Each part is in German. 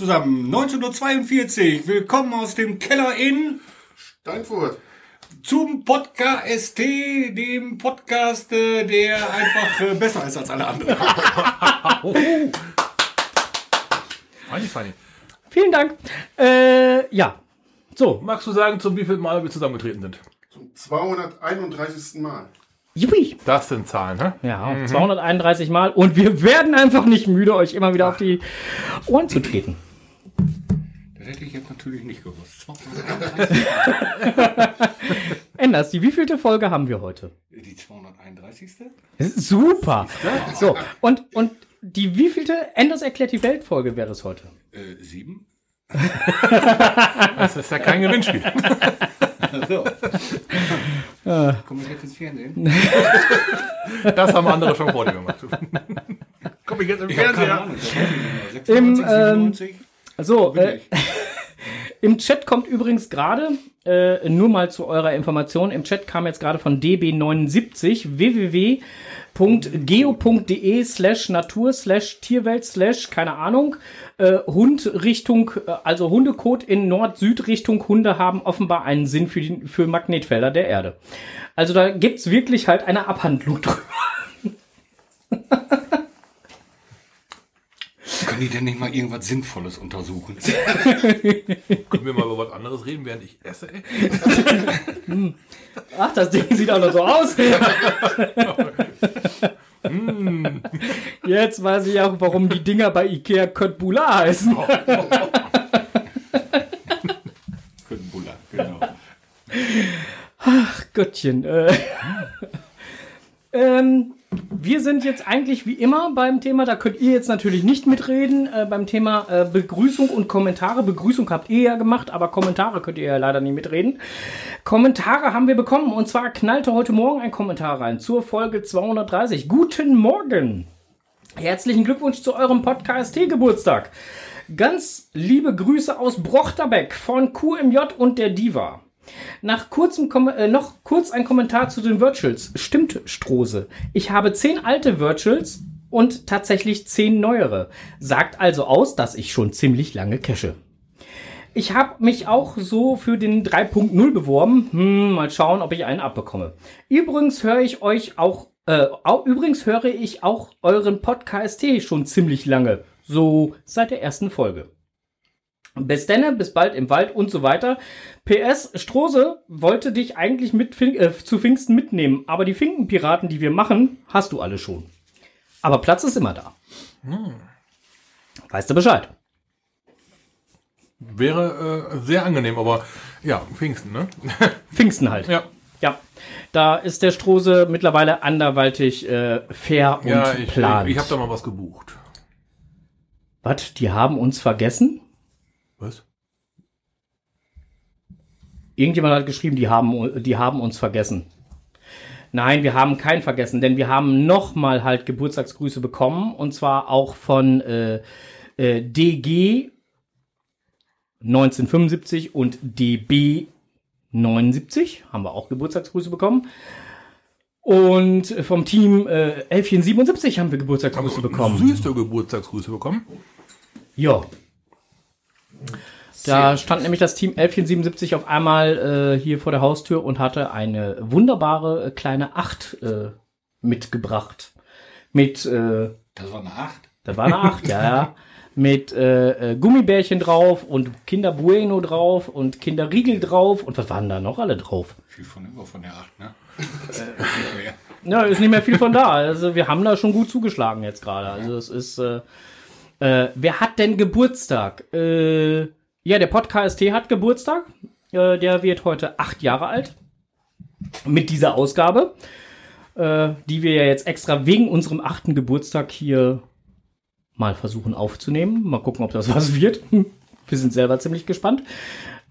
zusammen, 19.42 Uhr, willkommen aus dem Keller in Steinfurt. zum Podcast ST, dem Podcast, äh, der einfach äh, besser ist als alle anderen. Funny, funny. Vielen Dank. Äh, ja. So, Magst du sagen, zum wievielten Mal wir zusammengetreten sind? Zum 231. Mal. Juppie. Das sind Zahlen, hä? Ja, 231 Mal. Und wir werden einfach nicht müde, euch immer wieder auf die Ohren zu treten. Das hätte ich jetzt natürlich nicht gewusst. Enders, die wievielte Folge haben wir heute? Die 231. Super. So, und, und die wievielte Enders erklärt die Weltfolge wäre es heute? Äh, sieben? Das ist ja kein Gewinnspiel. So. Komme ich jetzt ins Fernsehen? Das haben andere schon vor dir gemacht. Komm ich jetzt im ich nicht Im. 96, 97? So, äh. Im Chat kommt übrigens gerade, äh, nur mal zu eurer Information, im Chat kam jetzt gerade von db79 www.geo.de slash natur slash tierwelt slash, keine Ahnung, äh, Hund Richtung, äh, also Hundekot in Nord-Süd-Richtung. Hunde haben offenbar einen Sinn für, die, für Magnetfelder der Erde. Also da gibt's wirklich halt eine Abhandlung drüber. Können die denn nicht mal irgendwas Sinnvolles untersuchen? Können wir mal über was anderes reden, während ich esse? Ey? Ach, das Ding sieht auch noch so aus. Jetzt weiß ich auch, warum die Dinger bei Ikea Köttbula heißen. Köthenbuller, genau. Göttchen. Äh. ähm, wir sind jetzt eigentlich wie immer beim Thema, da könnt ihr jetzt natürlich nicht mitreden, äh, beim Thema äh, Begrüßung und Kommentare. Begrüßung habt ihr ja gemacht, aber Kommentare könnt ihr ja leider nicht mitreden. Kommentare haben wir bekommen und zwar knallte heute Morgen ein Kommentar rein zur Folge 230. Guten Morgen! Herzlichen Glückwunsch zu eurem Podcast-Geburtstag. Ganz liebe Grüße aus Brochterbeck von QMJ und der Diva. Nach kurzem Kom äh, noch kurz ein Kommentar zu den Virtuals. Stimmt, Strose. Ich habe zehn alte Virtuals und tatsächlich zehn neuere. Sagt also aus, dass ich schon ziemlich lange cache. Ich habe mich auch so für den 3.0 beworben. Hm, mal schauen, ob ich einen abbekomme. Übrigens höre ich euch auch, äh, au, übrigens höre ich auch euren Podcast schon ziemlich lange. So seit der ersten Folge. Bis denne, bis bald im Wald und so weiter. PS, Strose wollte dich eigentlich mit Pfing äh, zu Pfingsten mitnehmen, aber die Finkenpiraten, die wir machen, hast du alle schon. Aber Platz ist immer da. Weißt du Bescheid? Wäre äh, sehr angenehm, aber ja, Pfingsten, ne? Pfingsten halt. Ja. Ja, da ist der Strose mittlerweile anderweitig äh, fair und Ja, ich, plant. ich, ich habe da mal was gebucht. Was? Die haben uns vergessen? Was? Irgendjemand hat geschrieben, die haben, die haben uns vergessen. Nein, wir haben keinen vergessen, denn wir haben nochmal halt Geburtstagsgrüße bekommen und zwar auch von äh, äh, DG 1975 und DB 79 haben wir auch Geburtstagsgrüße bekommen. Und vom Team äh, 1177 haben wir Geburtstagsgrüße bekommen. Süße Geburtstagsgrüße bekommen. Ja. Da stand nämlich das Team 1177 auf einmal äh, hier vor der Haustür und hatte eine wunderbare äh, kleine Acht äh, mitgebracht. Mit, äh, Das war eine Acht. da war eine Acht, ja, ja. Mit äh, äh, Gummibärchen drauf und Kinder Bueno drauf und Kinderriegel drauf und was waren da noch alle drauf? Viel von über von der Acht, ne? Ja, ist nicht mehr viel von da. Also wir haben da schon gut zugeschlagen jetzt gerade. Also es ist. Äh, äh, wer hat denn Geburtstag? Äh, ja, der Podcast hat Geburtstag. Äh, der wird heute acht Jahre alt. Mit dieser Ausgabe, äh, die wir ja jetzt extra wegen unserem achten Geburtstag hier mal versuchen aufzunehmen. Mal gucken, ob das was wird. Wir sind selber ziemlich gespannt,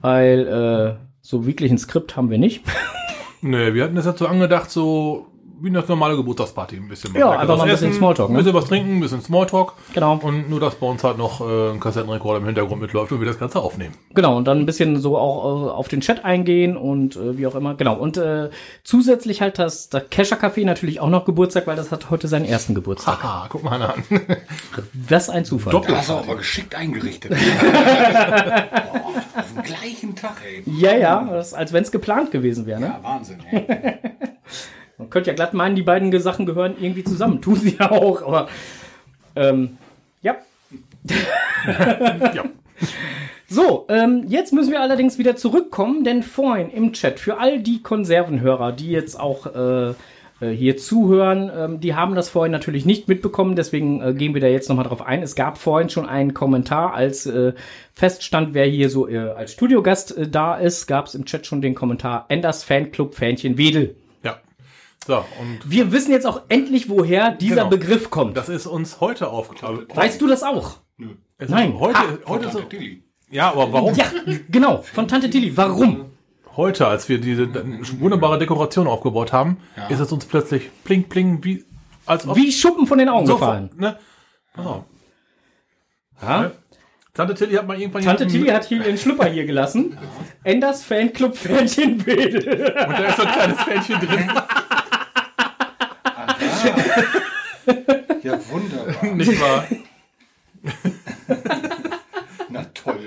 weil äh, so wirklich ein Skript haben wir nicht. Nee, wir hatten das dazu angedacht, so wie eine normale Geburtstagsparty ein bisschen. Ja, einfach mal ein bisschen Smalltalk, ne? Ein bisschen was trinken, ein bisschen Smalltalk. Genau. Und nur, dass bei uns halt noch äh, ein Kassettenrekorder im Hintergrund mitläuft und wir das Ganze aufnehmen. Genau, und dann ein bisschen so auch äh, auf den Chat eingehen und äh, wie auch immer. Genau, und äh, zusätzlich halt das, das Kescher Café natürlich auch noch Geburtstag, weil das hat heute seinen ersten Geburtstag. Haha, guck mal einer an. Was ein Zufall. Doppel- hast du aber geschickt eingerichtet. Boah, auf dem gleichen Tag, ey. Ja, ja, das, als wenn es geplant gewesen wäre. Ne? Ja, Wahnsinn, ey. Man könnte ja glatt meinen, die beiden Sachen gehören irgendwie zusammen. Tun sie ja auch, aber ähm, ja. ja. So, ähm, jetzt müssen wir allerdings wieder zurückkommen, denn vorhin im Chat, für all die Konservenhörer, die jetzt auch äh, äh, hier zuhören, ähm, die haben das vorhin natürlich nicht mitbekommen, deswegen äh, gehen wir da jetzt nochmal drauf ein. Es gab vorhin schon einen Kommentar, als äh, feststand, wer hier so äh, als Studiogast äh, da ist, gab es im Chat schon den Kommentar Enders Fanclub Fähnchen Wedel. Ja. So, und Wir wissen jetzt auch endlich, woher dieser Genau. Begriff kommt. das ist uns heute aufgefallen. weißt du das auch? Es Nein. Ist heute, Ha! heute Tante so, Tilly. ja, aber warum? Ja, genau, von Tante Tilly. Warum? Heute, als wir diese wunderbare Dekoration aufgebaut haben, ist es uns plötzlich pling, pling, wie, als ob Wie Schuppen von den Augen gefallen. sofort, ne? Auf. Ja? Tante Tilly hat mal irgendwann Tante Tilly hat hier ihren Schlüpper hier gelassen. Enders Fanclub Fähnchen Wedel. Und da ist so ein kleines Fähnchen drin. Ja, wunderbar. Nicht wahr? Na toll.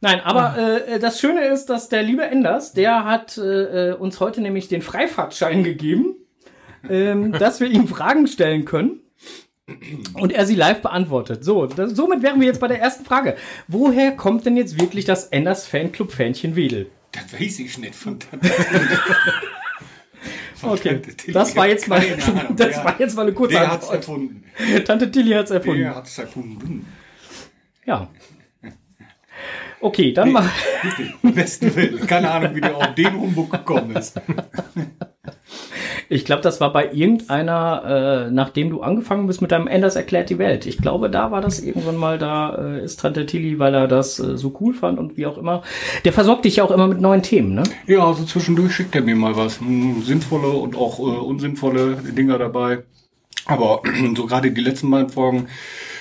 Nein, aber äh, das Schöne ist, dass der liebe Enders, der hat äh, uns heute nämlich den Freifahrtschein gegeben, ähm, dass wir ihm Fragen stellen können. Und er sie live beantwortet. So, das, somit wären wir jetzt bei der ersten Frage. Woher kommt denn jetzt wirklich das Enders Fanclub Fähnchen Wedel? Das weiß ich nicht von Okay, das war jetzt mal, das war jetzt mal eine kurze Der hat's erfunden. Tante Tilly hat's erfunden. Der hat's erfunden. Ja. Okay, dann mal. Wirklich, im besten Willen. Keine Ahnung, wie der auf den Humbug gekommen ist. Ich glaube, das war bei irgendeiner, äh, nachdem du angefangen bist mit deinem Enders erklärt die Welt. Ich glaube, da war das irgendwann mal, da äh, ist Tante Tilly, weil er das äh, so cool fand und wie auch immer. Der versorgt dich ja auch immer mit neuen Themen, ne? Ja, also zwischendurch schickt er mir mal was. Hm, Sinnvolle und auch äh, unsinnvolle Dinger dabei. Aber so gerade die letzten beiden Folgen,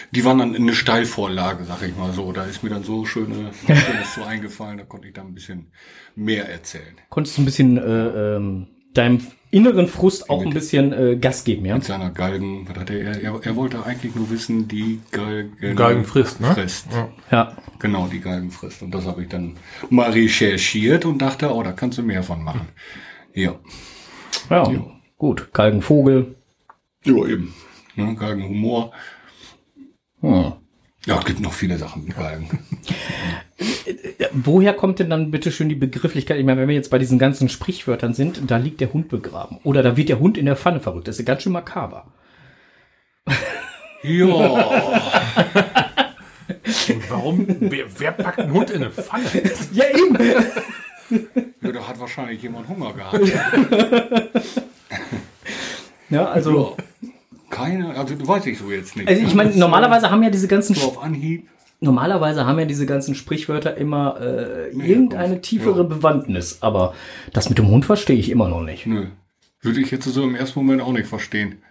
die waren dann in eine Steilvorlage, sag ich mal so. Da ist mir dann so schöne, schönes so eingefallen, da konnte ich dann ein bisschen mehr erzählen. Konntest du ein bisschen äh, ähm, deinem inneren Frust auch ein bisschen äh, Gas geben, ja? Mit seiner Galgen, was hat er, er, er wollte eigentlich nur wissen, die Galgen, Galgen frisst, ne? frisst. Ja. Ja. Genau, die Galgenfrist. Und das habe ich dann mal recherchiert und dachte, oh, da kannst du mehr von machen. Ja. Ja, gut. Galgenvogel. Ja, eben. Ne, Galgenhumor. Hm. Ja, es gibt noch viele Sachen mit Galgen. Woher kommt denn dann bitte schön die Begrifflichkeit? Ich meine, wenn wir jetzt bei diesen ganzen Sprichwörtern sind, da liegt der Hund begraben. Oder da wird der Hund in der Pfanne verrückt. Das ist ganz schön makaber. Ja. Und warum? Wer, wer packt einen Hund in eine Pfanne? Ja, eben. ja, da hat wahrscheinlich jemand Hunger gehabt. Ja, also. Ja. Keine, also weiß ich so jetzt nicht. Also ich meine, normalerweise haben ja diese ganzen So auf Anhieb. normalerweise haben ja diese ganzen Sprichwörter immer äh, irgendeine tiefere Ja. Bewandtnis, aber das mit dem Hund verstehe ich immer noch nicht. Nö. Würde ich jetzt so im ersten Moment auch nicht verstehen.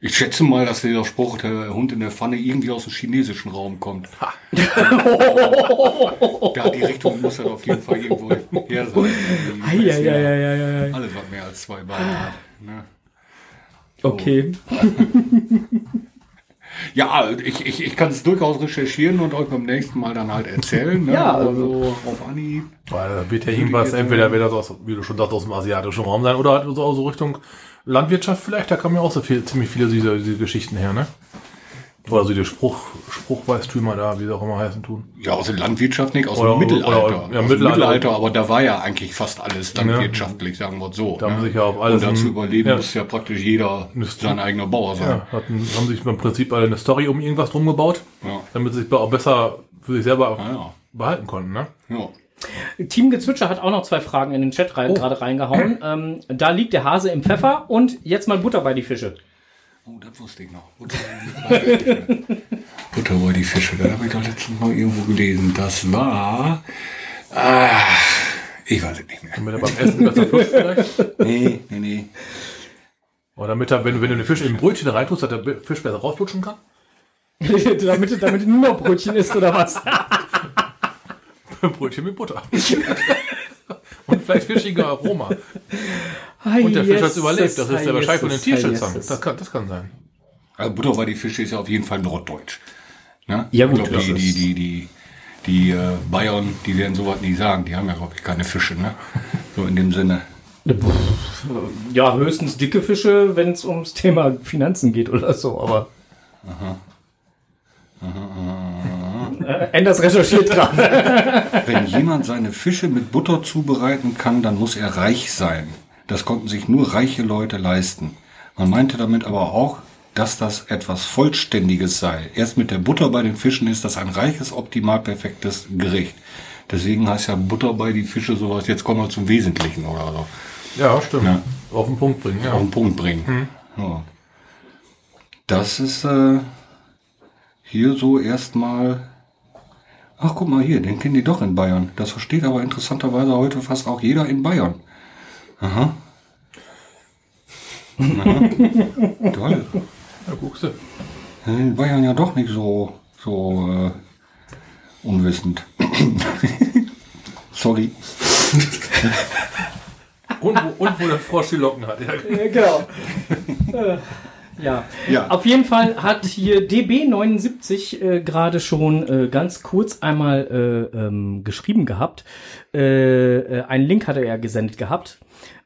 Ich schätze mal, dass dieser Spruch, der Hund in der Pfanne, irgendwie aus dem chinesischen Raum kommt. ja, die Richtung muss halt auf jeden Fall irgendwo her sein. Ei, ei, ei, ei, ei, ei. Alles, was mehr als zwei Beine hat. Ne? Okay. Ja, ich, ich, ich kann es durchaus recherchieren und euch beim nächsten Mal dann halt erzählen. Ne? Ja, also auf Anhieb. Weil da wird ja irgendwas, entweder wird das aus, wie du schon sagst, aus dem asiatischen Raum sein oder halt so, so Richtung Landwirtschaft vielleicht, da kommen ja auch so viel, ziemlich viele diese, diese Geschichten her, ne? Oder so die Spruch, Spruchweistümer da, wie sie auch immer heißen tun. Ja, aus der Landwirtschaft nicht, aus Oder- dem Mittelalter. oder- ja, aus dem Mittelalter. Mittelalter, aber da war ja eigentlich fast alles landwirtschaftlich, sagen wir so. Da haben sich ja auf alles Und dazu überleben ja. muss ja praktisch jeder sein eigener Bauer sein. Ja, hatten, haben sich im Prinzip alle eine Story um irgendwas drum gebaut, Ja. damit sie sich auch besser für sich selber Ja, ja. behalten konnten, ne? ja. Team Gezwitscher hat auch noch zwei Fragen in den Chat rein, gerade reingehauen. Ähm, da liegt der Hase im Pfeffer und jetzt mal Butter bei die Fische. Oh, das wusste ich noch. Butter bei die Fische. Butter bei die Fische. Das habe ich doch letztens mal irgendwo gelesen. Das war. Ah, Ich weiß es nicht mehr. Damit er beim Essen besser flutscht vielleicht. Nee, nee, nee. Oder damit er, wenn, wenn du den Fisch in ein Brötchen reintust, dass der Fisch besser rausflutschen kann. damit, damit nur noch Brötchen isst oder was? Brötchen mit Butter. Und vielleicht fischiger Aroma. Und der Fisch hat es überlebt. Das ist ja wahrscheinlich von den Tierschützern. Das kann, das kann sein. Also Butter bei die Fische ist ja auf jeden Fall norddeutsch. Ne? Ja, gut, Ich glaub, die, die, die, die, die äh, Bayern, die werden sowas nie sagen. Die haben ja, glaube ich, keine Fische, ne? So in dem Sinne. Ja, höchstens dicke Fische, wenn es ums Thema Finanzen geht oder so, aber. Äh, Enders recherchiert gerade. Wenn jemand seine Fische mit Butter zubereiten kann, dann muss er reich sein. Das konnten sich nur reiche Leute leisten. Man meinte damit aber auch, dass das etwas Vollständiges sei. Erst mit der Butter bei den Fischen ist das ein reiches, optimal perfektes Gericht. Deswegen heißt ja Butter bei die Fische sowas, jetzt kommen wir zum Wesentlichen oder so. Ja, stimmt. Ja. Auf den Punkt bringen, auf ja. den Punkt bringen. Ja. Das ist äh, hier so erstmal. Ach, guck mal hier, den kennen die doch in Bayern. Das versteht aber interessanterweise heute fast auch jeder in Bayern. Aha. Aha. Toll. Ja, guckst du. In Bayern ja doch nicht so, so äh, unwissend. Sorry. Und, wo- und wo der Frosch die Locken hat. Ja. Ja, genau. Ja. Ja. Auf jeden Fall hat hier DB79 äh, gerade schon äh, ganz kurz einmal äh, ähm, geschrieben gehabt. Äh, äh, einen Link hatte er gesendet gehabt.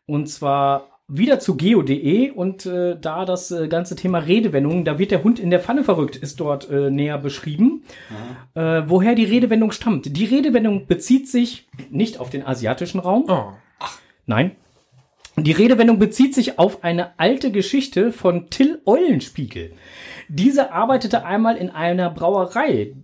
Und zwar wieder zu geo.de und äh, da das äh, ganze Thema Redewendungen, da wird der Hund in der Pfanne verrückt, ist dort äh, näher beschrieben. Äh, woher die Redewendung stammt. Die Redewendung bezieht sich nicht auf den asiatischen Raum, Oh. Nein. Die Redewendung bezieht sich auf eine alte Geschichte von Till Eulenspiegel. Dieser arbeitete einmal in einer Brauerei.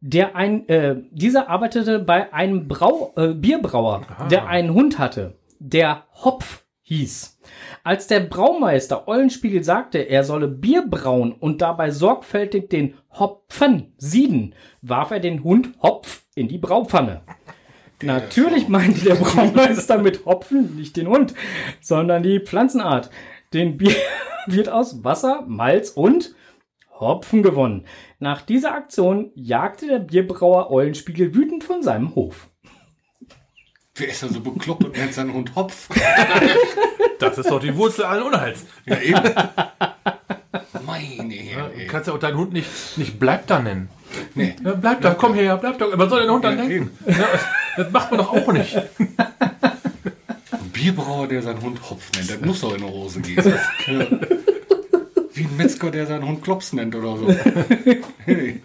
Der ein, äh, dieser arbeitete bei einem Brau, äh, Bierbrauer, der einen Hund hatte, der Hopf hieß. Als der Braumeister Eulenspiegel sagte, er solle Bier brauen und dabei sorgfältig den Hopfen sieden, warf er den Hund Hopf in die Braupfanne. Natürlich meinte der Braumeister mit Hopfen nicht den Hund, sondern die Pflanzenart. Den Bier wird aus Wasser, Malz und Hopfen gewonnen. Nach dieser Aktion jagte der Bierbrauer Eulenspiegel wütend von seinem Hof. Wer ist da so bekloppt und nennt seinen Hund Hopf? Das ist doch die Wurzel allen Unheils. Ja, eben. Meine Herren, du kannst ja auch deinen Hund nicht, nicht bleib da nennen. Nee. Ja, bleib da, komm her, bleib da. Was soll der Hund dann Ja, denken? Ja, das macht man doch auch nicht. Ein Bierbrauer, der seinen Hund Hopf nennt, das muss doch in die Hose gehen. Ja- Wie ein Metzger, der seinen Hund Klops nennt oder so. Hey.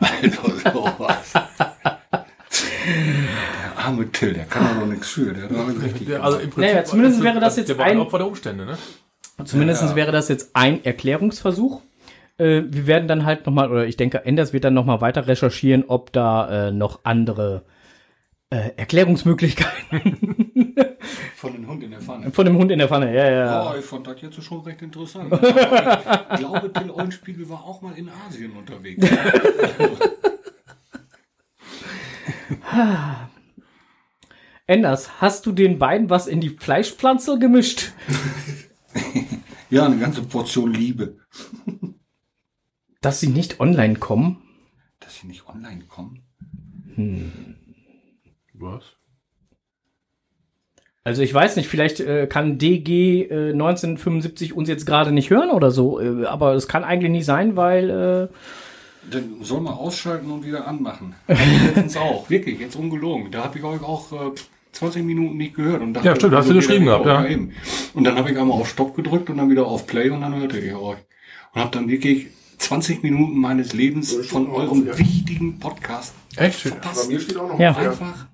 Also sowas. Der arme Till, der kann doch nichts für. Der hat doch alles richtig Der, also im Prinzip Naja, zumindest wäre das jetzt der war ein- ein Opfer der Umstände, ne? Zumindest wäre das jetzt ein Erklärungsversuch. Äh, wir werden dann halt nochmal, oder ich denke, Enders wird dann nochmal weiter recherchieren, ob da äh, noch andere äh, Erklärungsmöglichkeiten von dem Hund in der Pfanne. von dem Hund in der Pfanne. Ja, ja. Oh, ich fand das jetzt schon recht interessant. Ich glaube, Till Eulenspiegel war auch mal in Asien unterwegs. Enders, hast du den beiden was in die Fleischpflanze gemischt? Ja, eine ganze Portion Liebe. Dass sie nicht online kommen? Dass sie nicht online kommen. Was? Also ich weiß nicht, vielleicht äh, kann DG äh, 1975 uns jetzt gerade nicht hören oder so, äh, aber es kann eigentlich nicht sein, weil äh, Dann soll man ausschalten und wieder anmachen. Letztens auch, wirklich, jetzt ungelogen. Da habe ich euch auch äh, 20 Minuten nicht gehört. Und dachte, Ja, stimmt, hast du geschrieben gehabt, ja. eben. Und dann habe ich einmal auf Stopp gedrückt und dann wieder auf Play und dann hörte ich euch. Und habe dann wirklich 20 Minuten meines Lebens von eurem auf, ja. wichtigen Podcast Echt? Bei verpasst. mir steht auch noch Ja. Einfach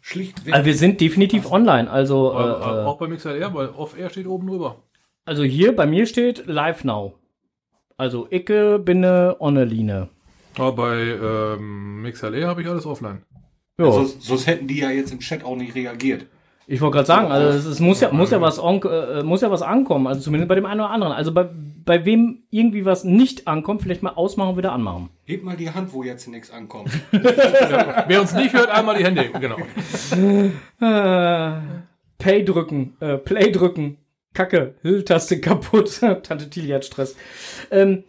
schlichtweg. also wir sind definitiv online. Also, Äh, äh, auch bei MixLR, weil Off-Air steht oben drüber. also hier bei mir steht Live Now. Also Icke, Binne, Onneline. Aber bei ähm, MixLR habe ich alles offline. Ja, sonst, sonst hätten die ja jetzt im Chat auch nicht reagiert. Ich wollte gerade sagen, also es, es muss ja muss ja was on, äh, muss ja was ankommen, also zumindest bei dem einen oder anderen. Also bei bei wem irgendwie was nicht ankommt, vielleicht mal ausmachen und wieder anmachen. Heb mal die Hand, wo jetzt nichts ankommt. Wer uns nicht hört, einmal die Hände. heben, Genau. Äh, Pay drücken, äh, Play drücken. Kacke, Taste kaputt. Tante Tilly hat Stress. Ähm,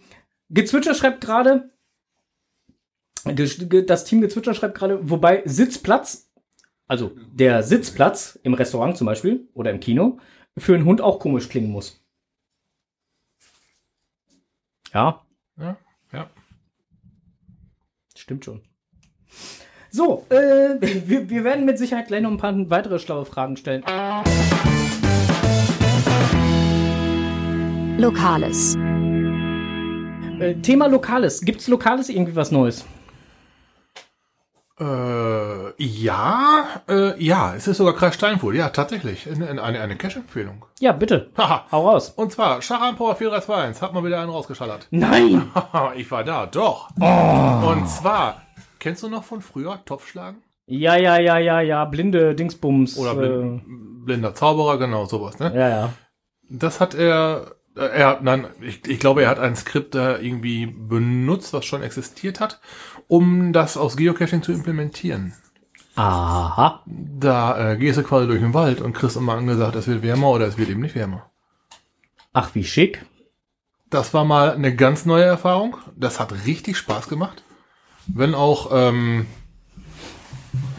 Gezwitscher schreibt gerade, ge- das Team Gezwitscher schreibt gerade, wobei Sitzplatz, also der Sitzplatz im Restaurant zum Beispiel oder im Kino, für einen Hund auch komisch klingen muss. Ja, Ja, ja. Stimmt schon. So, äh, wir, wir werden mit Sicherheit gleich noch ein paar weitere schlaue Fragen stellen. Lokales. Äh, Thema Lokales. Gibt's Lokales irgendwie was Neues? Äh, ja, äh, ja, es ist sogar Kreis Steinfurt. Ja, tatsächlich. Eine, eine, eine Cash-Empfehlung. Ja, bitte. Haha. Hau raus. Und zwar, Charan Power 4321. Hat mal wieder einen rausgeschallert. Nein! Ich war da, doch. Und zwar, kennst du noch von früher Topfschlagen? Ja, ja, ja, ja, ja, blinde Dingsbums. Oder äh, blind, blinder Zauberer, genau, sowas, ne? ja, ja. Das hat er, äh, er hat, nein, ich, ich glaube, er hat ein Skript da irgendwie benutzt, was schon existiert hat, um das aus Geocaching zu implementieren. Aha. Da äh, gehst du quasi durch den Wald und kriegst immer angesagt, es wird wärmer oder es wird eben nicht wärmer. Ach, wie schick. Das war mal eine ganz neue Erfahrung. Das hat richtig Spaß gemacht. Wenn auch, ähm,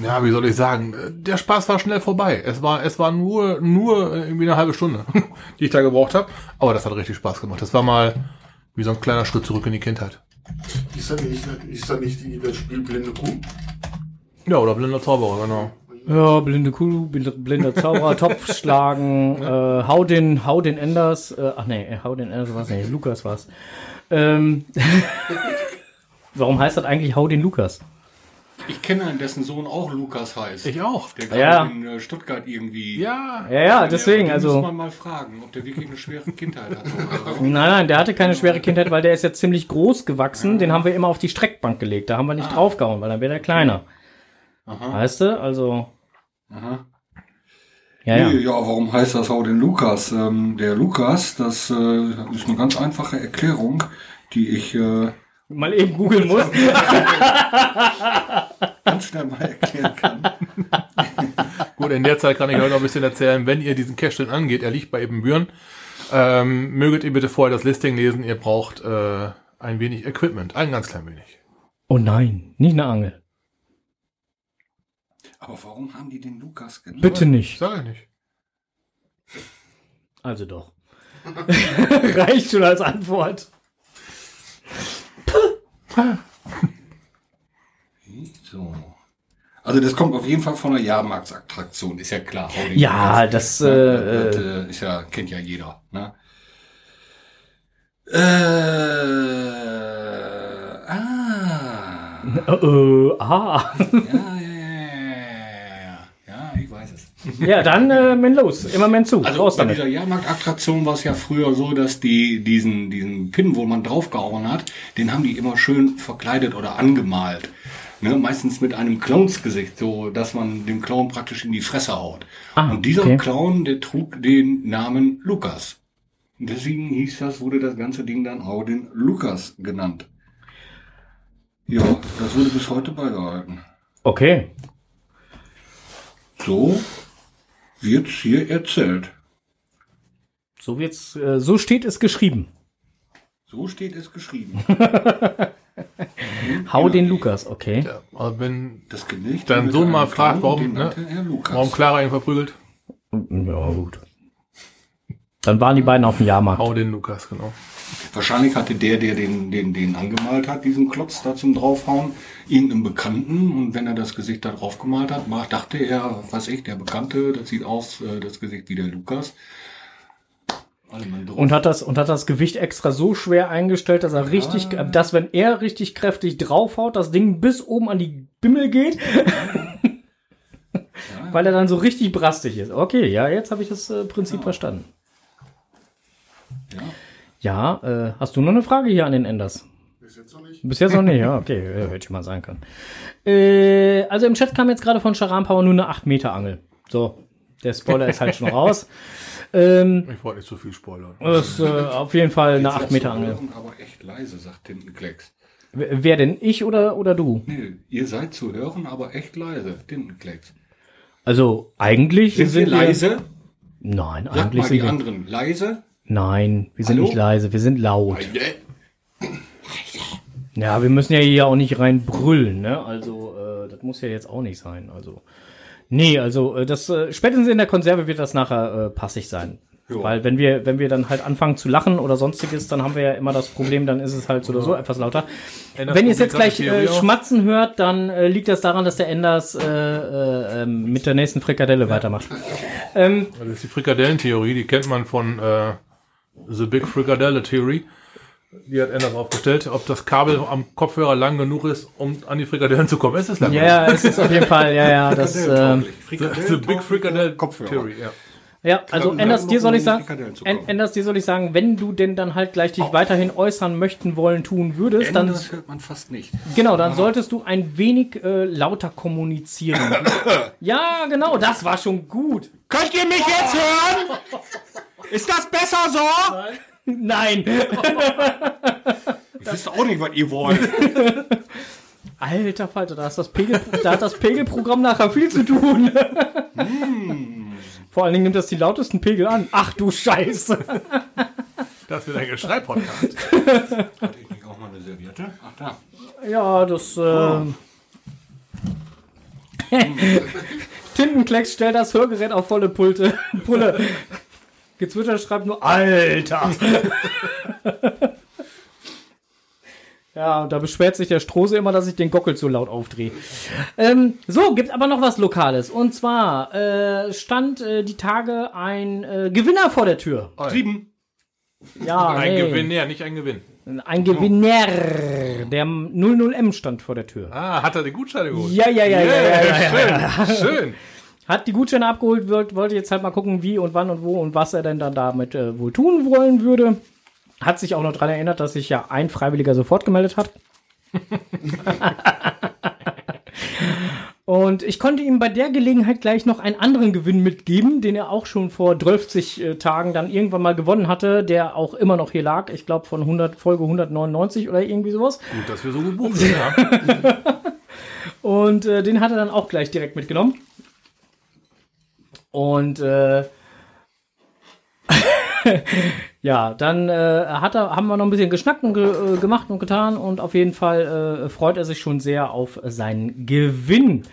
ja, wie soll ich sagen, der Spaß war schnell vorbei. Es war, es war nur, nur irgendwie eine halbe Stunde, die ich da gebraucht habe. Aber das hat richtig Spaß gemacht. Das war mal wie so ein kleiner Schritt zurück in die Kindheit. Ist das nicht, ist das nicht die, das Spiel Blinde Kuh? Ja, oder blinder Zauberer, genau. Ja, blinde Kuh, blind- blinder Zauberer, Topf schlagen, äh, hau den, hau den Enders, äh, ach nee, äh, hau den Enders war's, nee, Lukas war's. Ähm, warum heißt das eigentlich hau den Lukas? Ich kenne einen, dessen Sohn auch Lukas heißt. Ich auch. Der gerade Ja. in äh, Stuttgart irgendwie. Ja. Ja, ja, deswegen, den also. muss man mal fragen, ob der wirklich eine schwere Kindheit hat. Nein, nein, der hatte keine schwere Kindheit, weil der ist jetzt ziemlich groß gewachsen. Den haben wir immer auf die Streckbank gelegt. Da haben wir nicht draufgehauen, weil dann wäre der kleiner. Aha. Weißt du? Also. Aha. Ja, Nee, ja. ja, warum heißt das auch den Lukas? Ähm, der Lukas, das äh, ist eine ganz einfache Erklärung, die ich äh, Mal eben googeln muss. ganz schnell mal erklären kann. Gut, in der Zeit kann ich euch noch ein bisschen erzählen, wenn ihr diesen Cache denn angeht, er liegt bei Ebenbüren, ähm, möget ihr bitte vorher das Listing lesen, ihr braucht äh, ein wenig Equipment, ein ganz klein wenig. Oh nein, nicht eine Angel. Aber warum haben die den Lukas genannt? Bitte nicht. Sag ich nicht. Also doch. Reicht schon als Antwort. So. Also das kommt auf jeden Fall von einer Jahrmarktsattraktion, ist ja klar. Den Ja, Lukas. das, Ne, äh, das äh, ist ja, kennt ja jeder. Ne? Äh, ah. Äh, äh, ah. Ja, ja, ja, ich weiß es. Ja, dann äh, men los. Immer men zu. Also Raus bei dieser Jahrmarktattraktion war es ja früher so, dass die diesen diesen Pin, wo man draufgehauen hat, den haben die immer schön verkleidet oder angemalt. Ne, meistens mit einem Clownsgesicht, so dass man dem Clown praktisch in die Fresse haut. Ah, Und dieser okay. Clown, der trug den Namen Lukas. Und Deswegen hieß das, wurde das ganze Ding dann auch den Lukas genannt. Ja, das wurde bis heute beibehalten. Okay. So wird's hier erzählt. So wird's, äh, so steht es geschrieben. So steht es geschrieben. Hau den Lukas, okay. Ja, also wenn Das. Dein Sohn mal fragt, warum, ne? warum Clara ihn verprügelt, Ja, gut. Dann waren die beiden auf dem Jahrmarkt. hau den Lukas, genau. Wahrscheinlich hatte der, der den, den, den angemalt hat, diesen Klotz da zum draufhauen, irgendeinen Bekannten. Und wenn er das Gesicht da drauf gemalt hat, dachte er, was ich, der Bekannte, das sieht aus, äh, das Gesicht wie der Lukas. Und hat das, und hat das Gewicht extra so schwer eingestellt, dass er richtig, äh, dass wenn er richtig kräftig draufhaut, das Ding bis oben an die Bimmel geht. Weil er dann so richtig brastig ist. Okay, ja, jetzt habe ich das äh, Prinzip verstanden. ja. Ja, äh, hast du noch eine Frage hier an den Enders? Bis jetzt noch nicht. Bis jetzt noch nicht, ja, okay, äh, hätte schon mal sein können. Äh, also im Chat kam jetzt gerade von Charan Power nur eine 8 Meter Angel. So, der Spoiler ist halt schon raus. Ähm, Ich wollte nicht zu viel spoilern. das ist äh, auf jeden Fall eine Jetzt 8 sagst Meter du Angel. hören, Aber echt leise, sagt Tintenklecks. Wer wer denn? Ich oder, oder du? Nee, ihr seid zu hören, aber echt leise, Tintenklecks. Also eigentlich Sind wir sind wir leise? Nein, Sagt eigentlich mal sind die wir. anderen leise. Nein, wir sind Hallo? nicht leise, wir sind laut. Ja, wir müssen ja hier auch nicht rein brüllen, ne? Also, äh, das muss ja jetzt auch nicht sein. Also. Nee, also äh, das äh, spätestens in der Konserve wird das nachher äh, passig sein. Jo. Weil wenn wir, wenn wir dann halt anfangen zu lachen oder sonstiges, dann haben wir ja immer das Problem, dann ist es halt so oder so etwas lauter. Änderst Wenn ihr es jetzt gleich äh, schmatzen hört, dann äh, liegt das daran, dass der Enders äh, äh, ähm, mit der nächsten Frikadelle weitermacht. Ähm, Das ist die Frikadellentheorie, die kennt man von äh, The Big Frikadelle Theory. Die hat Enders aufgestellt, ob das Kabel am Kopfhörer lang genug ist, um an die Frikadellen zu kommen. Es ist lang ja, ja, es ist auf jeden Fall, ja, ja, das, äh, genug. The Big Frikadelle Kopfhörer. Theory, ja. ja, also genug, dir soll ich sagen, Frikadellen zu En- kommen. Enders, dir soll ich sagen, wenn du denn dann halt gleich dich weiterhin äußern möchten, wollen, tun würdest, dann, Das hört man fast nicht. genau, dann solltest du ein wenig äh, lauter kommunizieren. ja, genau, das war schon gut. Könnt ihr mich jetzt hören? Ist das besser so? Nein. Ich wüsste auch nicht, was ihr wollt. Alter Falter, da, ist das Pegel, da hat das Pegelprogramm nachher viel zu tun. Vor allen Dingen nimmt das die lautesten Pegel an. Ach du Scheiße. Das wird ein Geschrei-Podcast. Hatte ich nicht auch mal eine Serviette? Ach da. Ja, das. Äh, Tintenklecks stellt das Hörgerät auf volle Pulte. Pulle. Gezwitscher schreibt nur Alter. ja, und da beschwert sich der Strose immer, dass ich den Gockel zu laut aufdrehe. Ähm, so, gibt aber noch was Lokales. Und zwar äh, stand äh, die Tage ein äh, Gewinner vor der Tür. Sieben. Ja, Ein nee. Gewinn, ja, nicht ein Gewinn. Ein Gewinner. Der 00M stand vor der Tür. Ah, hat er die Gutscheine geholt? Ja, ja, ja, ja, ja, ja, ja. Schön, schön. Hat die Gutscheine abgeholt, wollt- wollte jetzt halt mal gucken, wie und wann und wo und was er denn dann damit äh, wohl tun wollen würde. Hat sich auch noch daran erinnert, dass sich ja ein Freiwilliger sofort gemeldet hat. und ich konnte ihm bei der Gelegenheit gleich noch einen anderen Gewinn mitgeben, den er auch schon vor 12 äh, Tagen dann irgendwann mal gewonnen hatte, der auch immer noch hier lag. Ich glaube von 100, Folge 199 oder irgendwie sowas. Gut, dass wir so gut buchen. Ja. Und äh, den hat er dann auch gleich direkt mitgenommen. Und äh, ja, dann äh, hat er, haben wir noch ein bisschen geschnackt und ge, äh, gemacht und getan und auf jeden Fall äh, freut er sich schon sehr auf seinen Gewinn.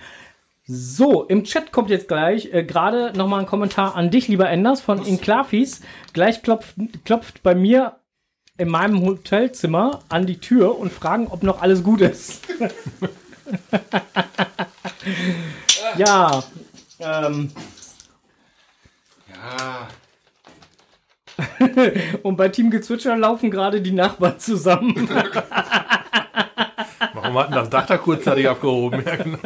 So, im Chat kommt jetzt gleich äh, gerade nochmal ein Kommentar an dich, lieber Enders, von Inklafis. Gleich klopft, klopft bei mir in meinem Hotelzimmer an die Tür und fragen, ob noch alles gut ist. ja, ähm, Ja. und bei Team Gezwitscher laufen gerade die Nachbarn zusammen. Warum hat denn das Dach da kurzzeitig abgehoben?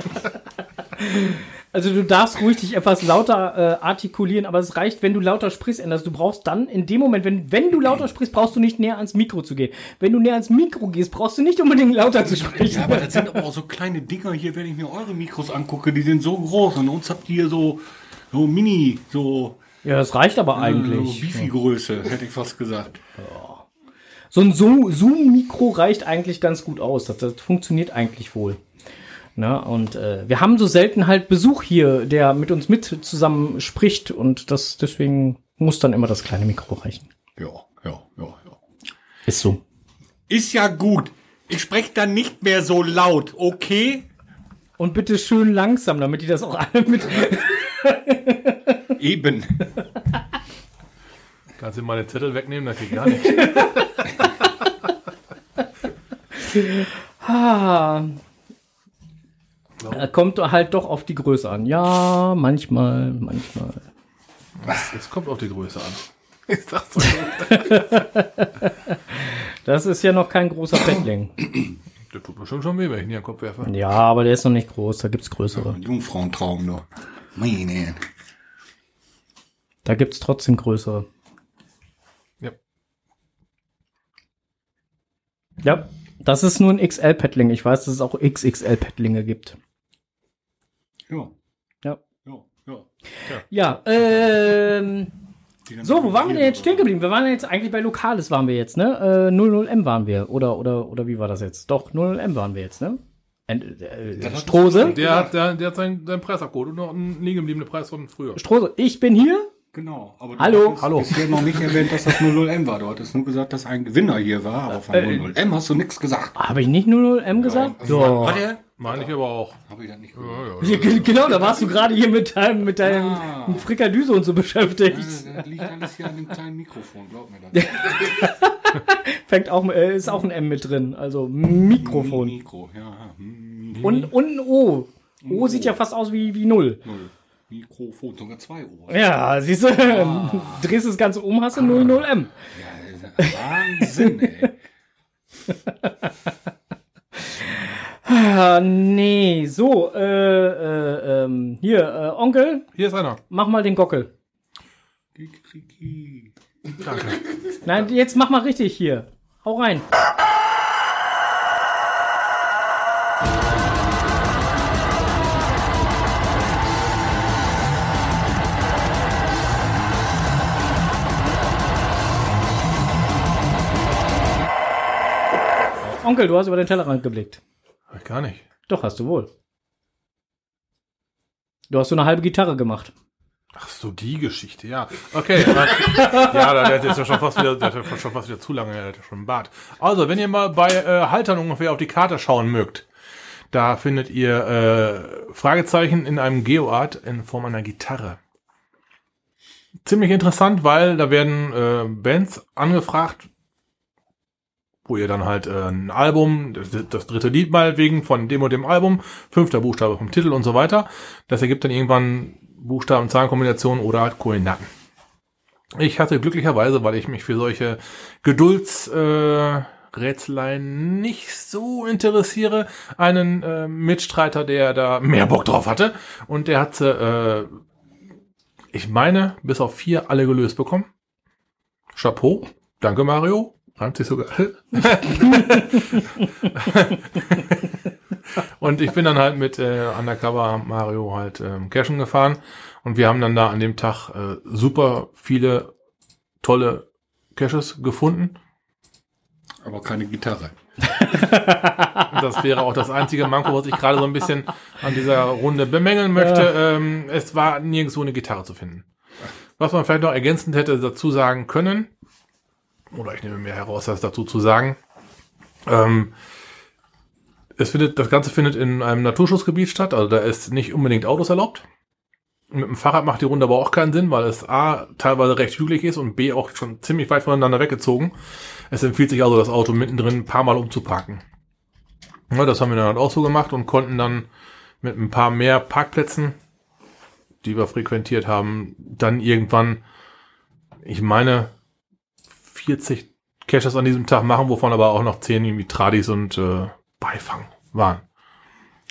Also du darfst ruhig dich etwas lauter äh, artikulieren, aber es reicht, wenn du lauter sprichst, Anders. Du brauchst dann in dem Moment, wenn, wenn du lauter sprichst, brauchst du nicht näher ans Mikro zu gehen. Wenn du näher ans Mikro gehst, brauchst du nicht unbedingt lauter zu sprechen. Ja, aber das sind aber auch so kleine Dinger hier, wenn ich mir eure Mikros angucke, die sind so groß und uns habt ihr so, so mini, so, Ja, das reicht aber so eigentlich. Bifi-Größe, hätte ich fast gesagt. So ein Zoom- Zoom-Mikro reicht eigentlich ganz gut aus. Das, das funktioniert eigentlich wohl. Na, und äh, wir haben so selten halt Besuch hier, der mit uns mit zusammen spricht und das deswegen muss dann immer das kleine Mikro reichen. Ja, ja, ja, ja. Ist so. Ist ja gut. Ich spreche dann nicht mehr so laut, okay? Und bitte schön langsam, damit die das auch alle mit. Eben. Kannst du mal den Zettel wegnehmen? Das geht gar nicht. Ah. Er kommt halt doch auf die Größe an. Ja, manchmal, manchmal. Es kommt auf die Größe an. Ich so. Das ist ja noch kein großer Fettling. Der tut bestimmt schon weh, wenn ich ihn in den Kopf werfe. Ja, aber der ist noch nicht groß. Da gibt's größere. Ein Jungfrauentraum nur. Meine. Da gibt's trotzdem größere. Ja. Ja, das ist nur ein XL-Paddling. Ich weiß, dass es auch XXL-Paddlinge gibt. Ja. Ja. Ja, ja. Ja, ähm, So, wo waren wir denn jetzt stehen geblieben? Wir waren ja jetzt eigentlich bei Lokales waren wir jetzt, ne? Äh, 00M waren wir. Oder, oder, oder wie war das jetzt? Doch, 00M waren wir jetzt, ne? Ent, äh, Strose. Der hat, der, der hat seinen, seinen Preisabcode und noch einen liegen gebliebenen Preis von früher. Strose, ich bin hier. Genau. Aber du Hallo. hattest Hallo. bisher noch nicht erwähnt, dass das 00M war. Du hattest nur gesagt, dass ein Gewinner hier war, aber von 00M hast du nichts gesagt. Habe ich nicht 00M gesagt? War Ja. der? Meine ich aber auch. Habe ich das nicht gehört. Ja, ja. Ja, ge- Genau, da warst du gerade hier mit deinem, mit deinem Ah. Frikadüse und so beschäftigt. Das liegt alles hier an dem kleinen Mikrofon, glaub mir das. Fängt auch, äh, ist auch ein M mit drin, also Mikrofon. Mikro, ja. hm, Und, und ein O. O sieht ja fast aus wie, wie Null. Null. Mikrofon, sogar zwei Ohren. Ja, siehst du, drehst das Ganze um, hast du 00M. Ja, Wahnsinn, ey. Ah, nee, so, äh, äh, ähm, hier, äh, Onkel, Hier ist einer. mach mal den Gockel. Danke. Nein, jetzt mach mal richtig hier. Hau rein. Onkel, du hast über den Tellerrand geblickt. Ich Gar nicht. Doch, hast du wohl. Du hast so eine halbe Gitarre gemacht. Ach so, die Geschichte, ja. Okay. ja, der hat jetzt ja schon fast wieder, der hat schon fast wieder zu lange, der hat ja schon einen Bart. Also, wenn ihr mal bei äh, Haltern ungefähr auf die Karte schauen mögt, da findet ihr äh, Fragezeichen in einem Geoart in Form einer Gitarre. Ziemlich interessant, weil da werden äh, Bands angefragt, wo ihr dann halt äh, ein Album, das, das dritte Lied mal wegen von dem und dem Album, fünfter Buchstabe vom Titel und so weiter. Das ergibt dann irgendwann Buchstaben, Zahlenkombinationen oder halt Koordinaten. Ich hatte glücklicherweise, weil ich mich für solche Geduldsrätseleien äh, Rätseleien nicht so interessiere, einen äh, Mitstreiter, der da mehr Bock drauf hatte. Und der hat sie, äh, ich meine, bis auf vier alle gelöst bekommen. Chapeau. Danke, Mario. Reimt sich sogar. und ich bin dann halt mit äh, Undercover Mario halt ähm, Cashen gefahren und wir haben dann da an dem Tag äh, super viele tolle Caches gefunden. Aber keine Gitarre. Das wäre auch das einzige Manko, was ich gerade so ein bisschen an dieser Runde bemängeln möchte. Ähm, es war nirgendwo eine Gitarre zu finden. Was man vielleicht noch ergänzend hätte dazu sagen können, oder ich nehme mir heraus, das dazu zu sagen, ähm, es findet, das Ganze findet in einem Naturschutzgebiet statt, also da ist nicht unbedingt Autos erlaubt. Mit dem Fahrrad macht die Runde aber auch keinen Sinn, weil es A teilweise recht hügelig ist und B auch schon ziemlich weit voneinander weggezogen. Es empfiehlt sich also, das Auto mittendrin ein paar Mal umzuparken. Ja, das haben wir dann halt auch so gemacht und konnten dann mit ein paar mehr Parkplätzen, die wir frequentiert haben, dann irgendwann, ich meine, 40 Caches an diesem Tag machen, wovon aber auch noch 10 irgendwie Tradis und äh, Beifang waren.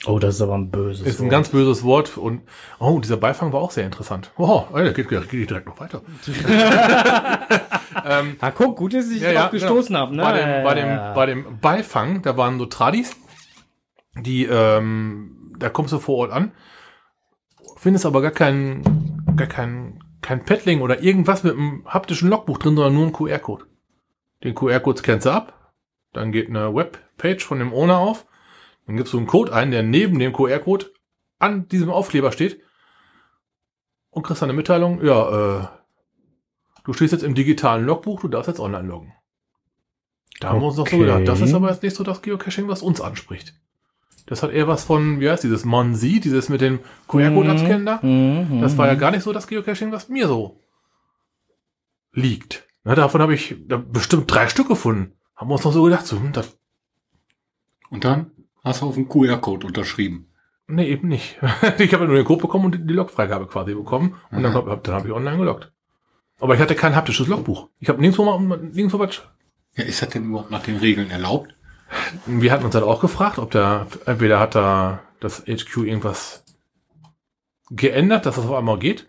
Oh, das ist aber ein böses Ist ein ganz böses Wort und oh, dieser Beifang war auch sehr interessant. Oh, Alter, geht, geht, geht direkt noch weiter. Ah, guck, gut, dass ich Ja, drauf ja, gestoßen genau. habe, ne? Bei dem, bei, dem, bei dem Beifang, da waren so Tradis, die, ähm, da kommst du vor Ort an, findest aber gar kein, gar kein, kein Paddling oder irgendwas mit einem haptischen Logbuch drin, sondern nur ein QR-Code. Den QR-Code scannst du ab, dann geht eine Webpage von dem Owner auf, dann gibst du einen Code ein, der neben dem QR-Code an diesem Aufkleber steht und kriegst dann eine Mitteilung, ja, äh, du stehst jetzt im digitalen Logbuch, du darfst jetzt online loggen. Da haben wir uns noch so gedacht, das ist aber jetzt nicht so das Geocaching, was uns anspricht. Das hat eher was von, wie heißt dieses Monsi, dieses mit dem QR-Code abscannen da. Mhm, Das war ja gar nicht so das Geocaching, was mir so liegt. Na, davon habe ich da bestimmt drei Stück gefunden. Haben wir uns noch so gedacht, so, hm, das, Und dann hast du auf den QR-Code unterschrieben. nee, eben nicht. ich habe nur den Code bekommen und die Logfreigabe quasi bekommen. Und dann, hab, dann habe ich online geloggt. Aber ich hatte kein haptisches Logbuch. Ich habe nirgendwo mal nirgendwo was Ja, ist das denn überhaupt nach den Regeln erlaubt? Wir hatten uns halt auch gefragt, ob der, entweder hat da das HQ irgendwas geändert, dass das auf einmal geht,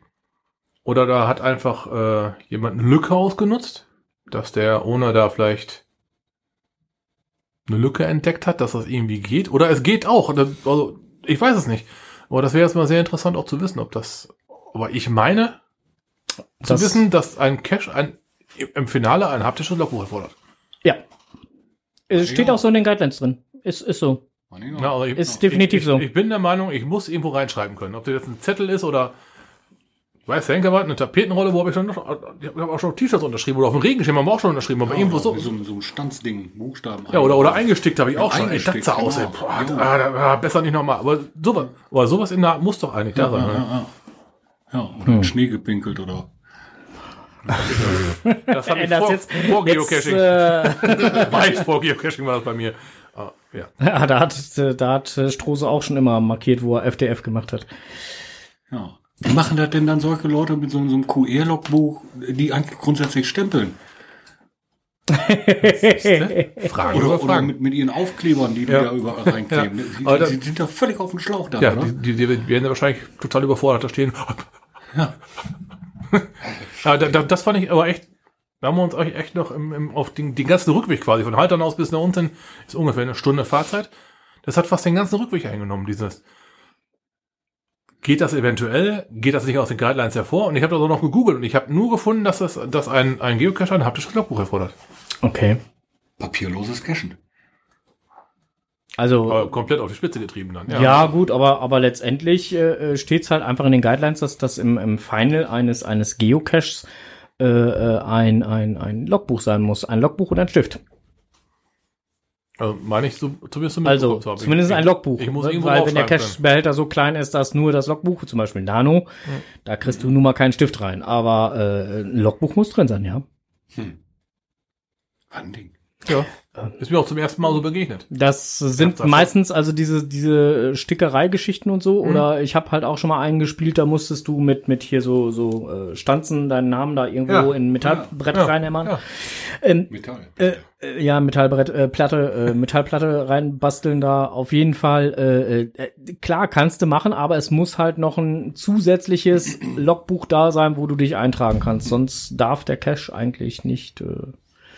oder da hat einfach äh, jemand eine Lücke ausgenutzt, dass der Owner da vielleicht eine Lücke entdeckt hat, dass das irgendwie geht, oder es geht auch, also ich weiß es nicht. Aber das wäre jetzt mal sehr interessant auch zu wissen, ob das, aber ich meine, zu Das- wissen, dass ein Cache ein, im Finale ein haptisches Logbuch erfordert. Ja. Es steht Ja. auch so in den Guidelines drin. Ist, ist so. Genau. Ja, also ich, Ist definitiv ich, so. Ich, ich bin der Meinung, ich muss irgendwo reinschreiben können. Ob das jetzt ein Zettel ist oder, ich weiß, Henker war eine Tapetenrolle, wo habe ich schon, noch- ich habe auch schon T-Shirts unterschrieben oder auf dem Regenschirm haben wir auch schon unterschrieben, aber irgendwo so. so, so ein Stanzding, Buchstaben. Ja, oder, oder eingestickt habe ich auch Ja, schon. Ey, das eingestickt, sah aus, ey. genau. Boah, Jo. ah, da, ah, besser nicht nochmal. Aber sowas, aber sowas in der Art muss doch eigentlich da sein. Ja, ne? ja. ja, oder Hm. in Schnee gepinkelt oder. Das habe ich vor, jetzt, vor jetzt, Geocaching. äh, Weit vor Geocaching war das bei mir. Ah, ja. ja, da hat, da hat äh, Strose auch schon immer markiert, wo er FDF gemacht hat. Ja. Wie machen das denn dann solche Leute mit so, so einem QR-Logbuch, die eigentlich grundsätzlich stempeln? Fragen Oder, oder Fragen. mit, mit ihren Aufklebern, die die Ja. da überall reinkleben. Ja. Die, die, das- die sind doch völlig auf dem Schlauch da, Ja, oder? die, die, die werden ja wahrscheinlich total überfordert da stehen. Ja. Ja, da, da, das fand ich aber echt, da haben wir uns euch echt noch im, im, auf den, den ganzen Rückweg quasi, von Haltern aus bis nach unten, ist ungefähr eine Stunde Fahrzeit. Das hat fast den ganzen Rückweg eingenommen, dieses. Geht das eventuell? Geht das nicht aus den Guidelines hervor? Und ich habe das auch noch gegoogelt und ich habe nur gefunden, dass das, dass ein, ein Geocacher ein haptisches Logbuch erfordert. Okay. Papierloses Cashen. Also, Aber komplett auf die Spitze getrieben dann. ja. gut, aber, aber letztendlich äh, steht es halt einfach in den Guidelines, dass das im, im Final eines, eines Geocaches äh, äh, ein, ein, ein Logbuch sein muss. Ein Logbuch und ein Stift. Also, meine ich so, zumindest so Also zu zumindest Ich- ein Logbuch. Ich muss weil irgendwo wenn der. Cache-Behälter so klein ist, dass nur das Logbuch, zum Beispiel Nano, da kriegst du nun mal keinen Stift rein. Aber äh, ein Logbuch muss drin sein, ja. Hm. Was ein Ding. Ja. Ist mir auch zum ersten Mal so begegnet. Das sind das meistens also diese diese Stickerei-Geschichten und so. Mhm. Oder ich habe halt auch schon mal einen gespielt, da musstest du mit mit hier so so äh, Stanzen deinen Namen da irgendwo Ja. in Metallbrett Ja. reinhämmern. Ja. Ähm, Metall. äh, äh, ja, Metallbrett, äh, Platte, äh, Metallplatte reinbasteln da auf jeden Fall. Äh, äh, klar, kannst du machen, aber es muss halt noch ein zusätzliches Logbuch da sein, wo du dich eintragen kannst. Sonst darf der Cache eigentlich nicht. Äh